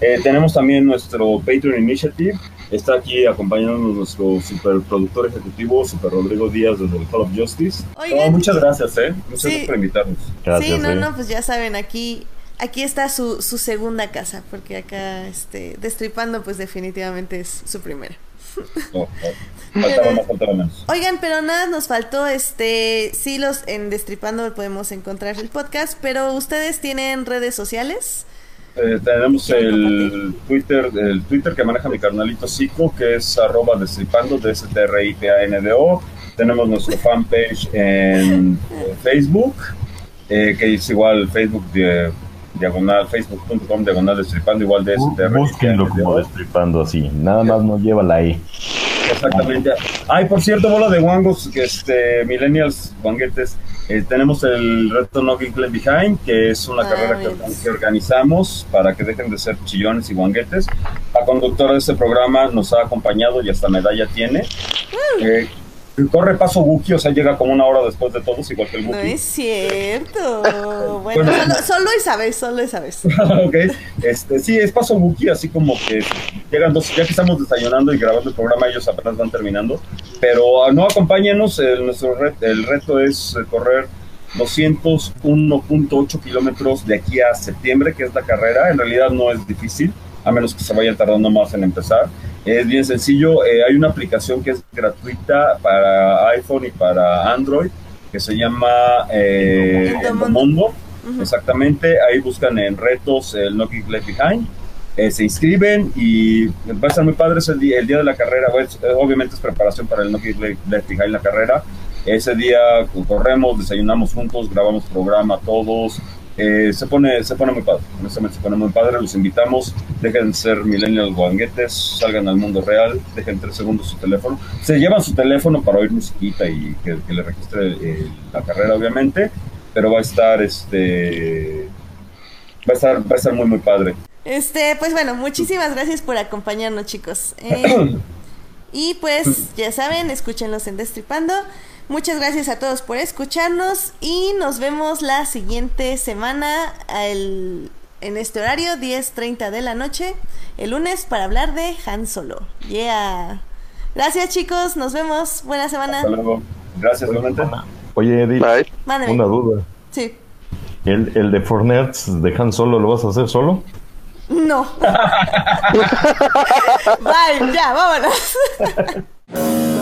Eh, tenemos también nuestro Patreon Initiative. Está aquí acompañándonos nuestro superproductor ejecutivo, Super Rodrigo Díaz, desde el Call of Justice. Oigan. No, muchas gracias, ¿eh? Muchas Sí. gracias por invitarnos. Gracias, sí, no, eh. no, pues ya saben, aquí aquí está su, su segunda casa, porque acá este Destripando pues definitivamente es su primera. No, no, faltaba más, faltaba menos. Oigan, pero nada nos faltó, este, sí los en Destripando podemos encontrar el podcast, pero ustedes tienen redes sociales. Eh, tenemos el Twitter, el Twitter que maneja mi carnalito Zico, que es arroba destripando, d s t r i p a n d o Tenemos nuestro fanpage en Facebook, eh, que es igual Facebook de- diagonal, facebook.com diagonal destripando, igual de Bú- STR. Búsquenlo como destripando así. Nada más no lleva la E. Exactamente. Ay, por cierto, bola de guangos, que este, millennials, guanguetes, eh, tenemos el reto No Geek Left Behind, que es una Ah, carrera que, que organizamos para que dejen de ser chillones y guanguetes. La conductora de este programa nos ha acompañado y hasta medalla tiene. Eh, corre paso Wookiee, o sea, llega como una hora después de todos, igual que el No Wookiee. es cierto. *laughs* Bueno, Bueno. solo, solo esa vez, solo esa vez. *laughs* ok, este, sí, es paso Wookiee, así como que llegan dos, ya que estamos desayunando y grabando el programa, ellos apenas van terminando, pero ah, no acompáñenos, el, nuestro ret- el reto es eh, correr 201.8 kilómetros de aquí a septiembre, que es la carrera, en realidad no es difícil, a menos que se vayan tardando más en empezar. Es bien sencillo, eh, hay una aplicación que es gratuita para iPhone y para Android, que se llama eh. Exactamente, ahí buscan en retos el No Kick Left Behind, eh, se inscriben y va a estar muy padre ese día, el día de la carrera, pues, eh, obviamente es preparación para el No Kick Left Behind la carrera. Ese día corremos, desayunamos juntos, grabamos programa todos. Eh, se pone se pone muy padre, honestamente se pone muy padre. Los invitamos, dejen de ser millennials guanguetes, salgan al mundo real, dejen tres segundos su teléfono. Se llevan su teléfono para oír musiquita y que, que le registre eh, la carrera, obviamente pero va a estar este va a estar va a estar muy muy padre Este, pues bueno, muchísimas gracias por acompañarnos, chicos. *coughs* Eh, y pues, ya saben, escúchenlos en Destripando. Muchas gracias a todos por escucharnos y nos vemos la siguiente semana en este horario, 10.30 de la noche, el lunes, para hablar de Han Solo. Yeah. Gracias, chicos. Nos vemos. Buena semana. hasta luego gracias igualmente Oye, Edith, Bye. Una duda. Sí. ¿El, el de Fornerts de Han Solo lo vas a hacer solo? No. *laughs* Bye, ya, vámonos. *laughs*